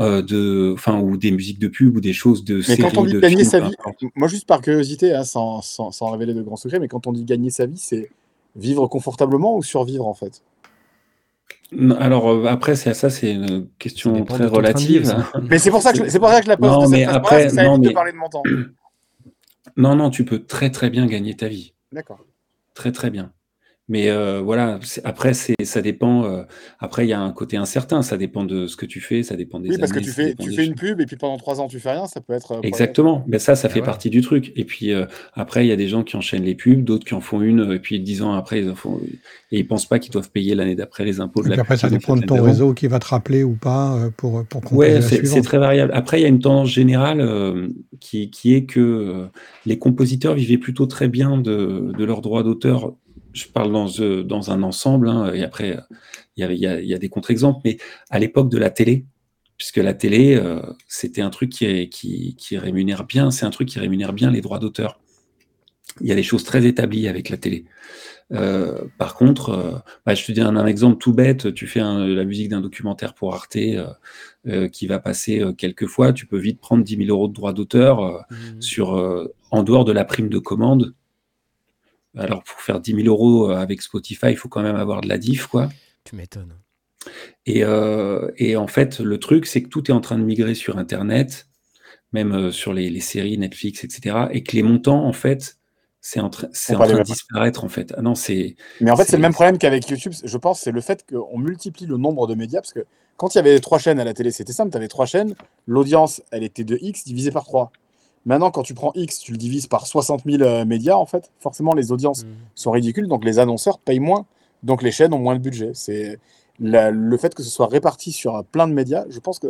euh, de, enfin, ou des musiques de pub ou des choses de Mais quand on dit gagner films, sa vie, moi juste par curiosité, hein, sans, sans, sans révéler de grands secrets, mais quand on dit gagner sa vie, c'est vivre confortablement ou survivre en fait? Non, Alors euh, après, c'est ça, c'est une question très relative. Mais c'est pour ça que je, c'est pour ça que je la pose Non, mais après, ça non, évite de mais- parler de montant. Non, non, tu peux très très bien gagner ta vie. D'accord. Très très bien. Mais euh, voilà, après, c'est, ça dépend. euh, après, il y a un côté incertain. Ça dépend de ce que tu fais, ça dépend des Oui, parce que tu fais, tu fais une choses. pub et puis pendant trois ans tu fais rien, ça peut être. euh, Exactement. Ben ça, ça fait ouais. partie du truc. Et puis euh, après, il y a des gens qui enchaînent les pubs, d'autres qui en font une, et puis dix ans après, ils en font. Et ils pensent pas qu'ils doivent payer l'année d'après les impôts de Et la puis après, pub ça dépend de ton réseau qui va te rappeler ou pas pour, pour Ouais, c'est très variable. Après, il y a une tendance générale euh, qui, qui est que euh, les compositeurs vivaient plutôt très bien de, de leurs droits d'auteur. Je parle dans, euh, dans un ensemble, hein, et après, il y a, y y des contre-exemples, mais à l'époque de la télé, puisque la télé, euh, c'était un truc qui, est- qui, qui rémunère bien, c'est un truc qui rémunère bien les droits d'auteur. Il y a des choses très établies avec la télé. Euh, par contre, euh, bah, je te dis un, un exemple tout bête, tu fais un- la musique d'un documentaire pour Arte euh, qui va passer quelques fois, tu peux vite prendre 10 000 euros de droits d'auteur euh, Mm. sur, euh, en dehors de la prime de commande. Alors, pour faire 10 000 euros euh, avec Spotify, il faut quand même avoir de la diff, quoi. Tu m'étonnes. Et, euh, et en fait, le truc, c'est que tout est en train de migrer sur Internet, même euh, sur les, les séries Netflix, etc. Et que les montants, en fait, c'est en, train- c'est Sont en train de disparaître, en fait. Ah non, c'est. Mais en fait, c'est C'est- le même problème qu'avec YouTube, je pense, c'est le fait qu'on multiplie le nombre de médias, parce que quand il y avait trois chaînes à la télé, c'était simple, tu avais trois chaînes, l'audience, elle était de X divisé par 3. Maintenant, quand tu prends X, tu le divises par 60 000 euh, médias, en fait, forcément, les audiences Mm. sont ridicules, donc les annonceurs payent moins, donc les chaînes ont moins de budget. C'est la- le fait que ce soit réparti sur euh, plein de médias, je pense que,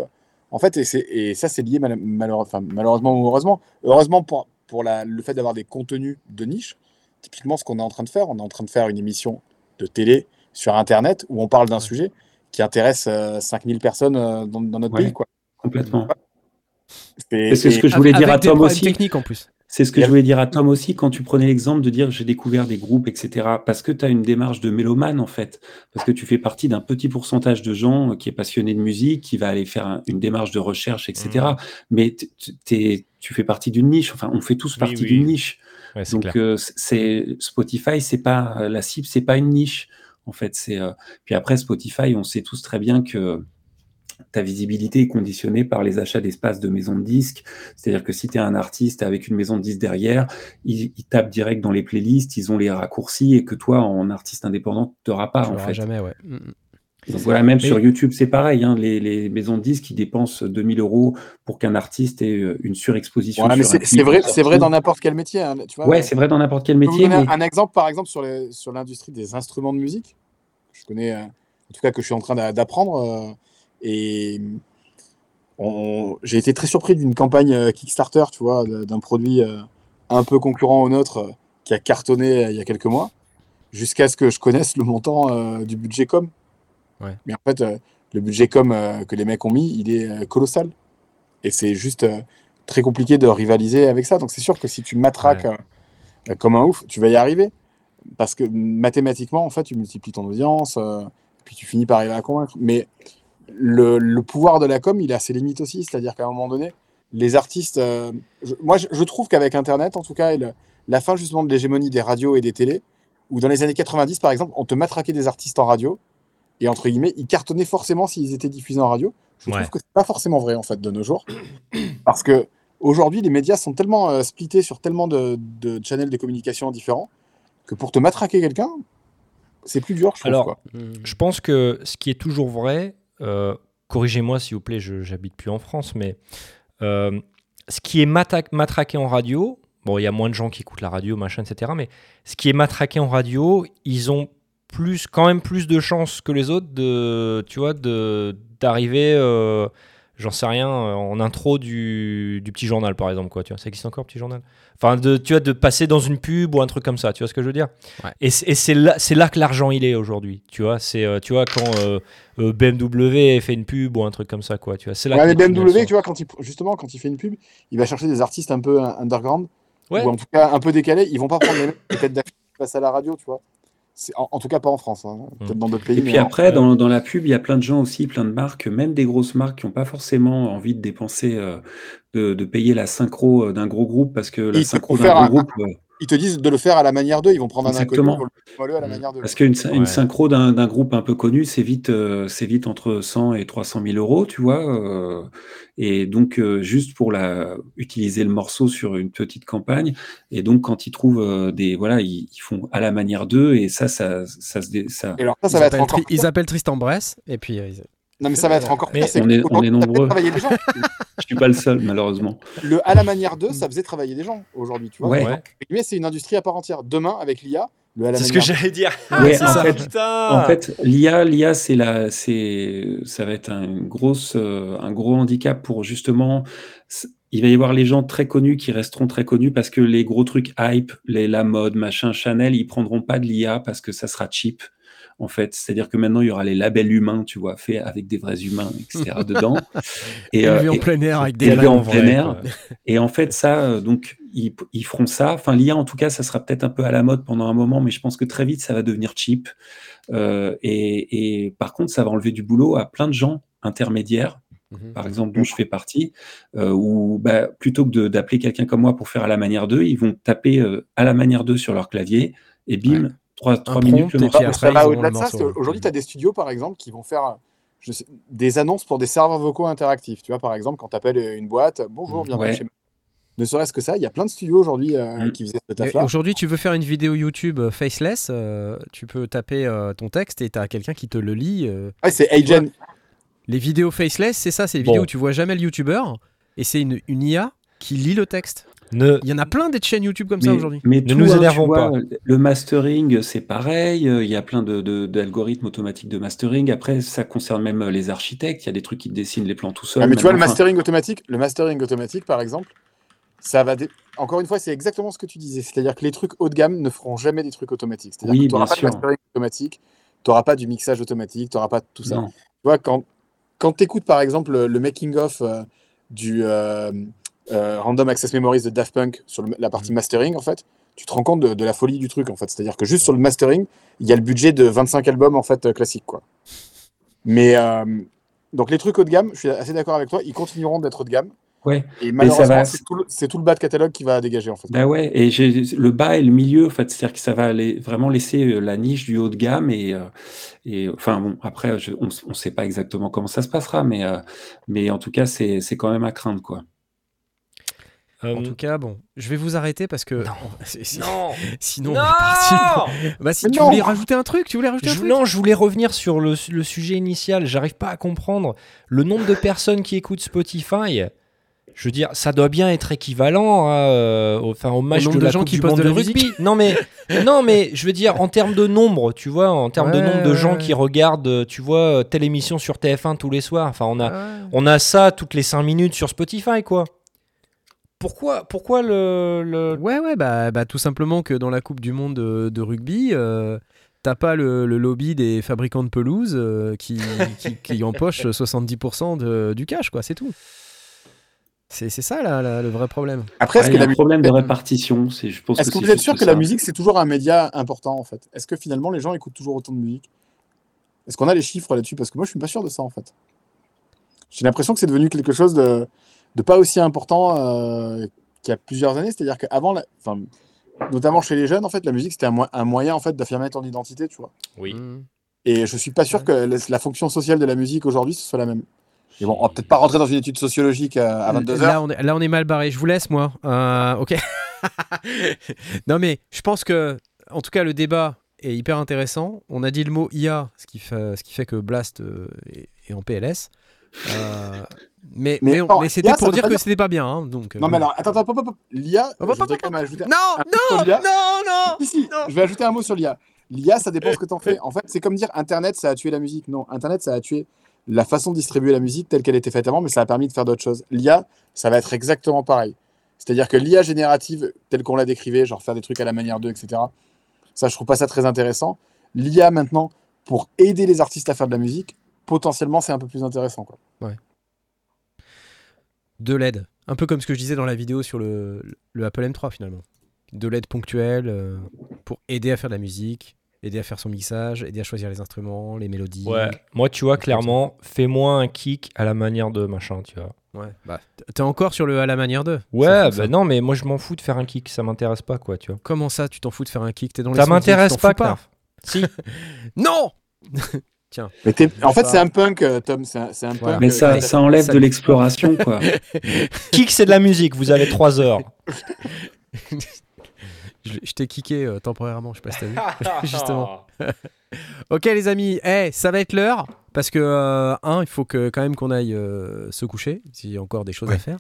en fait, et, c'est- et ça, c'est lié mal- malheureusement ou heureusement, heureusement pour, pour la- le fait d'avoir des contenus de niche, typiquement ce qu'on est en train de faire, on est en train de faire une émission de télé sur Internet où on parle d'un sujet qui intéresse euh, 5000 personnes euh, dans, dans notre Ouais. pays. Quoi. Complètement. C'est ce que je voulais dire à Tom aussi. techniques en plus. C'est ce que je voulais dire à Tom aussi quand tu prenais l'exemple de dire j'ai découvert des groupes, etc. Parce que tu as une démarche de mélomane en fait. Parce que tu fais partie d'un petit pourcentage de gens qui est passionné de musique, qui va aller faire un- une démarche de recherche, etc. Mhm. Mais tu fais partie d'une niche. Enfin, on fait tous partie oui. d'une niche. Ouais, Donc euh, c'est Spotify, c'est pas euh, la cible, c'est pas une niche. En fait, c'est euh, puis après Spotify, on sait tous très bien que ta visibilité est conditionnée par les achats d'espace de maisons de disques. C'est-à-dire que si tu es un artiste avec une maison de disques derrière, ils, ils tapent direct dans les playlists, ils ont les raccourcis et que toi, en artiste indépendant, tu n'auras pas Tu en fait. jamais, ouais. Mm, mm. Donc voilà, même sur YouTube, c'est pareil. hein, les, les maisons de disques, ils dépensent 2000 euros pour qu'un artiste ait euh, une surexposition. Sur c'est vrai, c'est vrai dans n'importe quel métier. hein, tu vois, Ouais, c'est vrai dans n'importe quel vous métier. mais- un exemple, par exemple, sur l'industrie des instruments de musique? Je connais, euh, en tout cas, que je suis en train d'a- d'apprendre. euh, et j'ai été très surpris d'une campagne euh, Kickstarter, tu vois, d'un produit euh, un peu concurrent au nôtre euh, qui a cartonné il y a quelques mois, jusqu'à ce que je connaisse le montant du budget com. Ouais. Mais en fait, le budget com que les mecs ont mis, il est colossal. Et c'est juste très compliqué de rivaliser avec ça. Donc c'est sûr que si tu matraques Ouais. comme un ouf, tu vas y arriver. Parce que mathématiquement, en fait, tu multiplies ton audience, puis tu finis par arriver à convaincre. Mais le, le pouvoir de la com, il a ses limites aussi. C'est-à-dire qu'à un moment donné, les artistes. euh, je- moi, je, je trouve qu'avec Internet, en tout cas, et le- la fin justement de l'hégémonie des radios et des télés, où dans les années 90, par exemple, on te matraquait des artistes en radio, et entre guillemets, ils cartonnaient forcément s'ils étaient diffusés en radio. Je Ouais. trouve que c'est pas forcément vrai, en fait, de nos jours. Parce que aujourd'hui, les médias sont tellement euh, splittés sur tellement de, de channels de communication différents que pour te matraquer quelqu'un, c'est plus dur, je trouve. Alors, quoi. Je pense que ce qui est toujours vrai, corrigez-moi s'il vous plaît, j'habite plus en France, mais euh, ce qui est matraqué en radio, bon, il y a moins de gens qui écoutent la radio, machin, etc. Mais ce qui est matraqué en radio, ils ont plus, quand même plus de chances que les autres de, tu vois, de d'arriver, euh, j'en sais rien, euh, en intro du, du petit journal, par exemple, quoi. Tu vois, ça existe encore, petit journal? Enfin, de, tu vois, de passer dans une pub ou un truc comme ça. Tu vois ce que je veux dire Ouais. Et c'est là, c'est là que l'argent il est aujourd'hui. Tu vois, c'est, euh, tu vois, quand euh, euh, BMW fait une pub ou un truc comme ça, quoi. Tu vois, c'est là Ouais, que mais BMW, tu vois, quand il, justement, quand il fait une pub, il va chercher des artistes un peu underground Ouais. ou en tout cas un peu décalés, ils vont pas prendre les mêmes têtes d'affiche qui passent à la radio, tu vois. C'est- En, en tout cas pas en France, hein. peut-être dans d'autres pays. Et puis après, dans, dans la pub, il y a plein de gens aussi, plein de marques, même des grosses marques qui n'ont pas forcément envie de dépenser, euh, de, de payer la synchro euh, d'un gros groupe parce que la Ils synchro d'un gros un- groupe, euh, ils te disent de le faire à la manière d'eux, ils vont prendre un inconnu, vont le faire à la manière d'eux. Parce qu'une sy- une Ouais. synchro d'un groupe un peu connu, c'est vite, euh, c'est vite entre 100 et 300 000 euros, tu vois. euh, et donc, euh, juste pour la, utiliser le morceau sur une petite campagne. Et donc, quand ils trouvent euh, des. Voilà, ils, ils font à la manière d'eux. Et ça, ça, ça se. ça- Et alors ça, ça ils, va être encore ils appellent Tristan Bress et puis euh, ils- Non mais ça va être encore Mais pire. on est- on est aujourd'hui, ça fait nombreux. travailler les gens. Je suis pas le seul, malheureusement. Le à la manière d'eux, ça faisait travailler des gens aujourd'hui, tu vois. Ouais. C'est une industrie à part entière. Demain, avec l'IA, le à la C'est ce que j'allais dire. Ouais, c'est en ça, fait- putain. En fait, l'IA, l'IA, c'est la, c'est, ça va être un grosse, euh, un gros handicap pour justement. Il va y avoir les gens très connus qui resteront très connus parce que les gros trucs hype, les, la mode, machin, Chanel, ils prendront pas de l'IA parce que ça sera cheap en fait. C'est-à-dire que maintenant, il y aura les labels humains, tu vois, faits avec des vrais humains, etc. dedans. Euh, et, en fait, ça, euh, donc, ils, feront ça. Enfin, l'IA, en tout cas, ça sera peut-être un peu à la mode pendant un moment, mais je pense que très vite, ça va devenir cheap. Euh, et, par contre, ça va enlever du boulot à plein de gens intermédiaires par exemple, dont je fais partie, où bah, plutôt que d'appeler quelqu'un comme moi pour faire à la manière d'eux, ils vont taper à la manière d'eux sur leur clavier et bim. 3, 3 minutes le morceau. ça va au-delà de ça. Aujourd'hui, tu as des studios, par exemple, qui vont faire des annonces pour des serveurs vocaux interactifs. Tu vois, par exemple, quand tu appelles une boîte, bonjour, mm. viens ouais. chez moi. Ne serait-ce que ça, il y a plein de studios aujourd'hui euh, mm. qui faisaient ce. Aujourd'hui, tu veux faire une vidéo YouTube euh, faceless, euh, tu peux taper ton texte et tu as quelqu'un qui te le lit. ouais, c'est Agen. Les vidéos faceless, c'est ça, c'est les vidéos où tu vois jamais le YouTuber et c'est une IA qui lit le texte. Ne... Il y en a plein des chaînes YouTube comme ça aujourd'hui. mais Ne tout, nous hein, énervons vois, pas. Le mastering, c'est pareil. euh, Il y a plein de, de- d'algorithmes automatiques de mastering. Après, ça concerne même euh, les architectes. Il y a des trucs qui dessinent les plans tout seuls. Ah, mais tu vois, le mastering automatique, le mastering automatique, par exemple, ça va. dé- Encore une fois, c'est exactement ce que tu disais. C'est-à-dire que les trucs haut de gamme ne feront jamais des trucs automatiques. C'est-à-dire Oui, que tu n'auras pas de sûr. mastering automatique, tu n'auras pas du mixage automatique, tu n'auras pas tout ça. non. Tu vois, quand, quand tu écoutes par exemple le, le making-of euh, du euh, euh, Random Access Memories de Daft Punk sur le- la partie mastering, en fait, tu te rends compte de, de la folie du truc, en fait. C'est-à-dire que juste sur le mastering, il y a le budget de 25 albums, en fait, euh, classiques, quoi. Mais, euh, donc les trucs haut de gamme, je suis assez d'accord avec toi, ils continueront d'être haut de gamme. Ouais. Et malheureusement, c'est tout, le- c'est tout le bas de catalogue qui va dégager, en fait. Bah ouais, et le bas et le milieu, en fait, c'est-à-dire que ça va aller, vraiment laisser la niche du haut de gamme et, et enfin bon, après, je- on ne sait pas exactement comment ça se passera, mais, mais en tout cas, c'est c'est quand même à craindre, quoi. Euh, En tout cas, bon, je vais vous arrêter parce que Non. sinon on non. est parti. Bah si tu non. voulais rajouter un truc, tu voulais rajouter un Je, truc? non, je voulais revenir sur le, le sujet initial. J'arrive pas à comprendre le nombre de personnes qui écoutent Spotify. Je veux dire, ça doit bien être équivalent à, euh, au, enfin, au match nombre de de la gens Coupe qui du monde de rugby. Non mais, non mais, je veux dire en termes de nombre, tu vois, en termes de nombre de gens ouais. qui regardent, tu vois, telle émission sur TF1 tous les soirs. Enfin, on a, Ouais. on a ça toutes les 5 minutes sur Spotify, quoi. Pourquoi, pourquoi le, le- Ouais, ouais, bah, bah tout simplement que dans la Coupe du Monde de, de rugby, euh, t'as pas le, le lobby des fabricants de pelouse euh, qui, qui, qui empoche 70% de- du cash, quoi, c'est tout. C'est c'est ça là, là, le vrai problème. Après, est-ce Ah, que il y a la un musique- problème de répartition. c'est- Je pense Est-ce que que vous êtes sûr que la musique, c'est toujours un média important, en fait? Est-ce que finalement, les gens écoutent toujours autant de musique? Est-ce qu'on a les chiffres là-dessus? Parce que moi, je suis pas sûr de ça, en fait. J'ai l'impression que c'est devenu quelque chose de, de pas aussi important euh, qu'il y a plusieurs années. C'est-à-dire qu'avant, la- enfin, notamment chez les jeunes, en fait, la musique, c'était un, mo- un moyen, en fait, d'affirmer ton identité, tu vois. Oui. Mm. Et je suis pas sûr que la, la fonction sociale de la musique aujourd'hui, ce soit la même. Et bon, on va peut-être pas rentrer dans une étude sociologique à 22h. Là on, est, là, on est mal barré. Je vous laisse, moi. Euh, ok. non, mais je pense que, en tout cas, le débat est hyper intéressant. On a dit le mot IA, ce qui fait, ce qui fait que Blast euh, est, est en PLS. Euh, mais Mais mais, c'était pour dire que dire- c'était pas bien. hein, donc, euh, Non, mais alors, attends, attends, attends. L'IA, Non, non, non, non si, je vais ajouter un mot sur l'IA. L'IA, ça dépend ce que tu en fais. En fait, c'est comme dire Internet, ça a tué la musique. Non, Internet, ça a tué la façon de distribuer la musique telle qu'elle était faite avant, mais ça a permis de faire d'autres choses. L'IA, ça va être exactement pareil. C'est-à-dire que l'IA générative, telle qu'on la décrivait, genre faire des trucs à la manière d'eux, etc., ça, je trouve pas ça très intéressant. L'IA, maintenant, pour aider les artistes à faire de la musique, potentiellement, c'est un peu plus intéressant. Quoi. De l'aide. Un peu comme ce que je disais dans la vidéo sur le, le Apple M3 finalement. De l'aide ponctuelle euh, pour aider à faire de la musique, aider à faire son mixage, aider à choisir les instruments, les mélodies. Ouais. Moi, tu vois, clairement, fais-moi un kick à la manière de machin, tu vois. Ouais. Bah, t'es encore sur le à la manière de. Ouais, bah ça. non, mais moi, je m'en fous de faire un kick, ça m'intéresse pas, quoi, tu vois. Comment ça, tu t'en fous de faire un kick? T'es dans les Ça m'intéresse pas, Knarf. Si. Non Mais en fait, c'est un punk, euh, Tom. C'est un, punk. Mais euh, ça, ça enlève ça- de l'exploration, quoi. kick, c'est de la musique, vous avez 3 heures. Je, je t'ai kické euh, temporairement, je sais pas si t'as vu. Justement. Ok les amis, eh, ça va être l'heure parce que euh, un, il faut que quand même qu'on aille euh, se coucher s'il y a encore des choses à faire.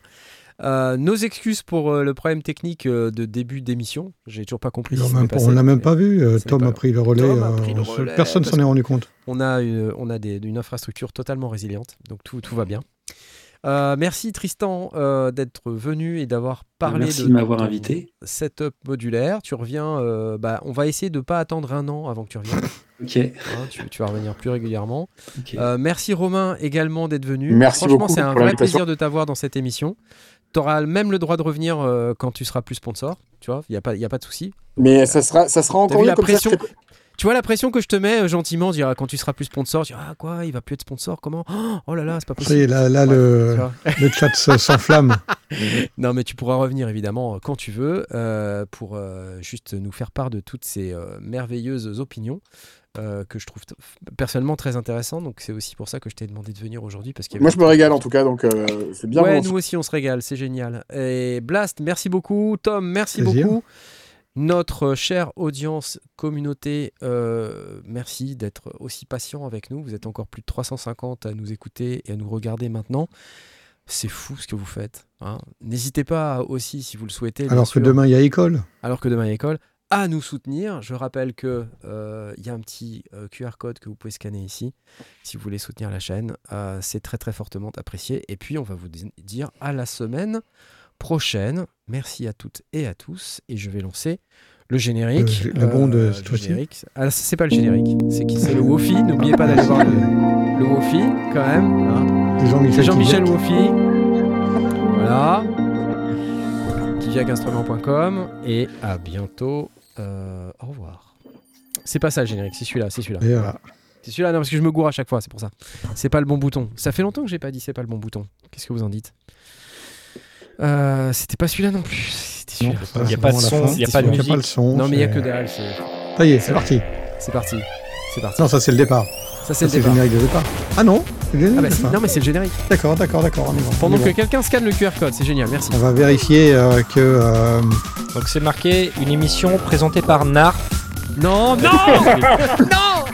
Euh, nos excuses pour euh, le problème technique euh, de début d'émission. J'ai toujours pas compris. L'a même passé. on l'a même pas vu. Tom pas a pris le relais. Pris le relais Personne s'en est rendu compte. On a, une, on a des- une infrastructure totalement résiliente, donc tout, tout va bien. Euh, merci Tristan euh, d'être venu et d'avoir parlé Merci de de m'avoir invité. setup modulaire. Tu reviens, euh, bah, on va essayer de pas attendre un an avant que tu reviennes. Ok. hein, tu, tu vas revenir plus régulièrement. Euh, merci Romain également d'être venu. Merci Franchement, beaucoup c'est un vrai plaisir de t'avoir dans cette émission. Tu auras même le droit de revenir euh, quand tu seras plus sponsor. Tu vois, il n'y a, pas- y a pas de souci. Mais ça sera, ça sera encore mieux la comme pression ça. Tu vois la pression que je te mets euh, gentiment, dire, quand tu seras plus sponsor, tu dis, ah quoi, il va plus être sponsor, comment? Oh là là, c'est pas possible. là, là Ouais, le, le chat se- s'enflamme. Non, mais tu pourras revenir évidemment euh, quand tu veux euh, pour euh, juste nous faire part de toutes ces euh, merveilleuses opinions euh, que je trouve personnellement très intéressantes. Donc c'est aussi pour ça que je t'ai demandé de venir aujourd'hui parce Moi, je me régale en tout cas, donc euh, c'est bien. ouais, bon. nous aussi on se régale, c'est génial. Et Blast, merci beaucoup. Tom, merci Plaisir. beaucoup. Notre chère audience, communauté, euh, merci d'être aussi patient avec nous. Vous êtes encore plus de 350 à nous écouter et à nous regarder maintenant. C'est fou ce que vous faites. hein. N'hésitez pas aussi, si vous le souhaitez, Alors que sûr, demain, il y a école. alors que demain il y a école, à nous soutenir. Je rappelle que euh, il y a un petit euh, QR code que vous pouvez scanner ici si vous voulez soutenir la chaîne. Euh, c'est très très fortement apprécié. Et puis on va vous di- dire à la semaine prochaine. Merci à toutes et à tous. Et je vais lancer le générique. Le- Euh, cette le générique. Ah, c'est pas le générique, c'est qui? C'est le Wofi. N'oubliez pas d'aller voir le, le Wofi quand même. hein. C'est Jean-Michel. C'est Jean-Michel qui Wofi. Voilà. Kiviaginstrument.com. Et à bientôt. Euh, au revoir. C'est pas ça le générique, c'est celui-là, c'est celui-là. Voilà. C'est celui-là, non, parce que je me gourre à chaque fois, c'est pour ça. C'est pas le bon bouton. Ça fait longtemps que j'ai pas dit c'est pas le bon bouton. Qu'est-ce que vous en dites Euh, C'était pas celui-là non plus. C'était celui-là. ça, Il n'y a pas de son, il n'y a pas de n'y pas le musique. son. Non, mais il y a que derrière. C'est Ça y est, c'est parti. c'est parti. C'est parti. Non, ça, c'est le départ. Ça, c'est le générique de départ. Ah non Ah bah non, mais c'est le générique. D'accord, d'accord, d'accord. Pendant que quelqu'un scanne le QR code, c'est génial, merci. On va vérifier euh, que. euh, Donc c'est marqué une émission présentée par Narf. Non, non Non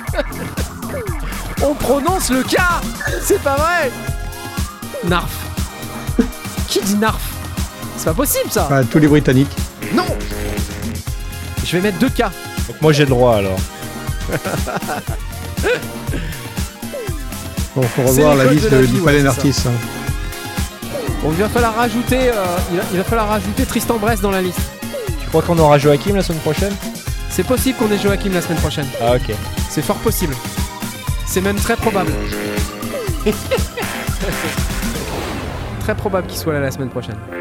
On prononce le K C'est pas vrai Narf. Qui dit Narf? C'est pas possible ça bah, tous les Britanniques. Non Je vais mettre 2 K. Donc moi j'ai le droit alors. Bon, faut revoir la liste de du palais d'artistes. hein. Bon, il va falloir rajouter, euh, il, va, il va falloir rajouter Tristan Brest dans la liste. Tu crois qu'on aura Joachim la semaine prochaine? C'est possible qu'on ait Joachim la semaine prochaine. Ah ok. C'est fort possible. C'est même très probable. très probable qu'il soit là la semaine prochaine. Ouais,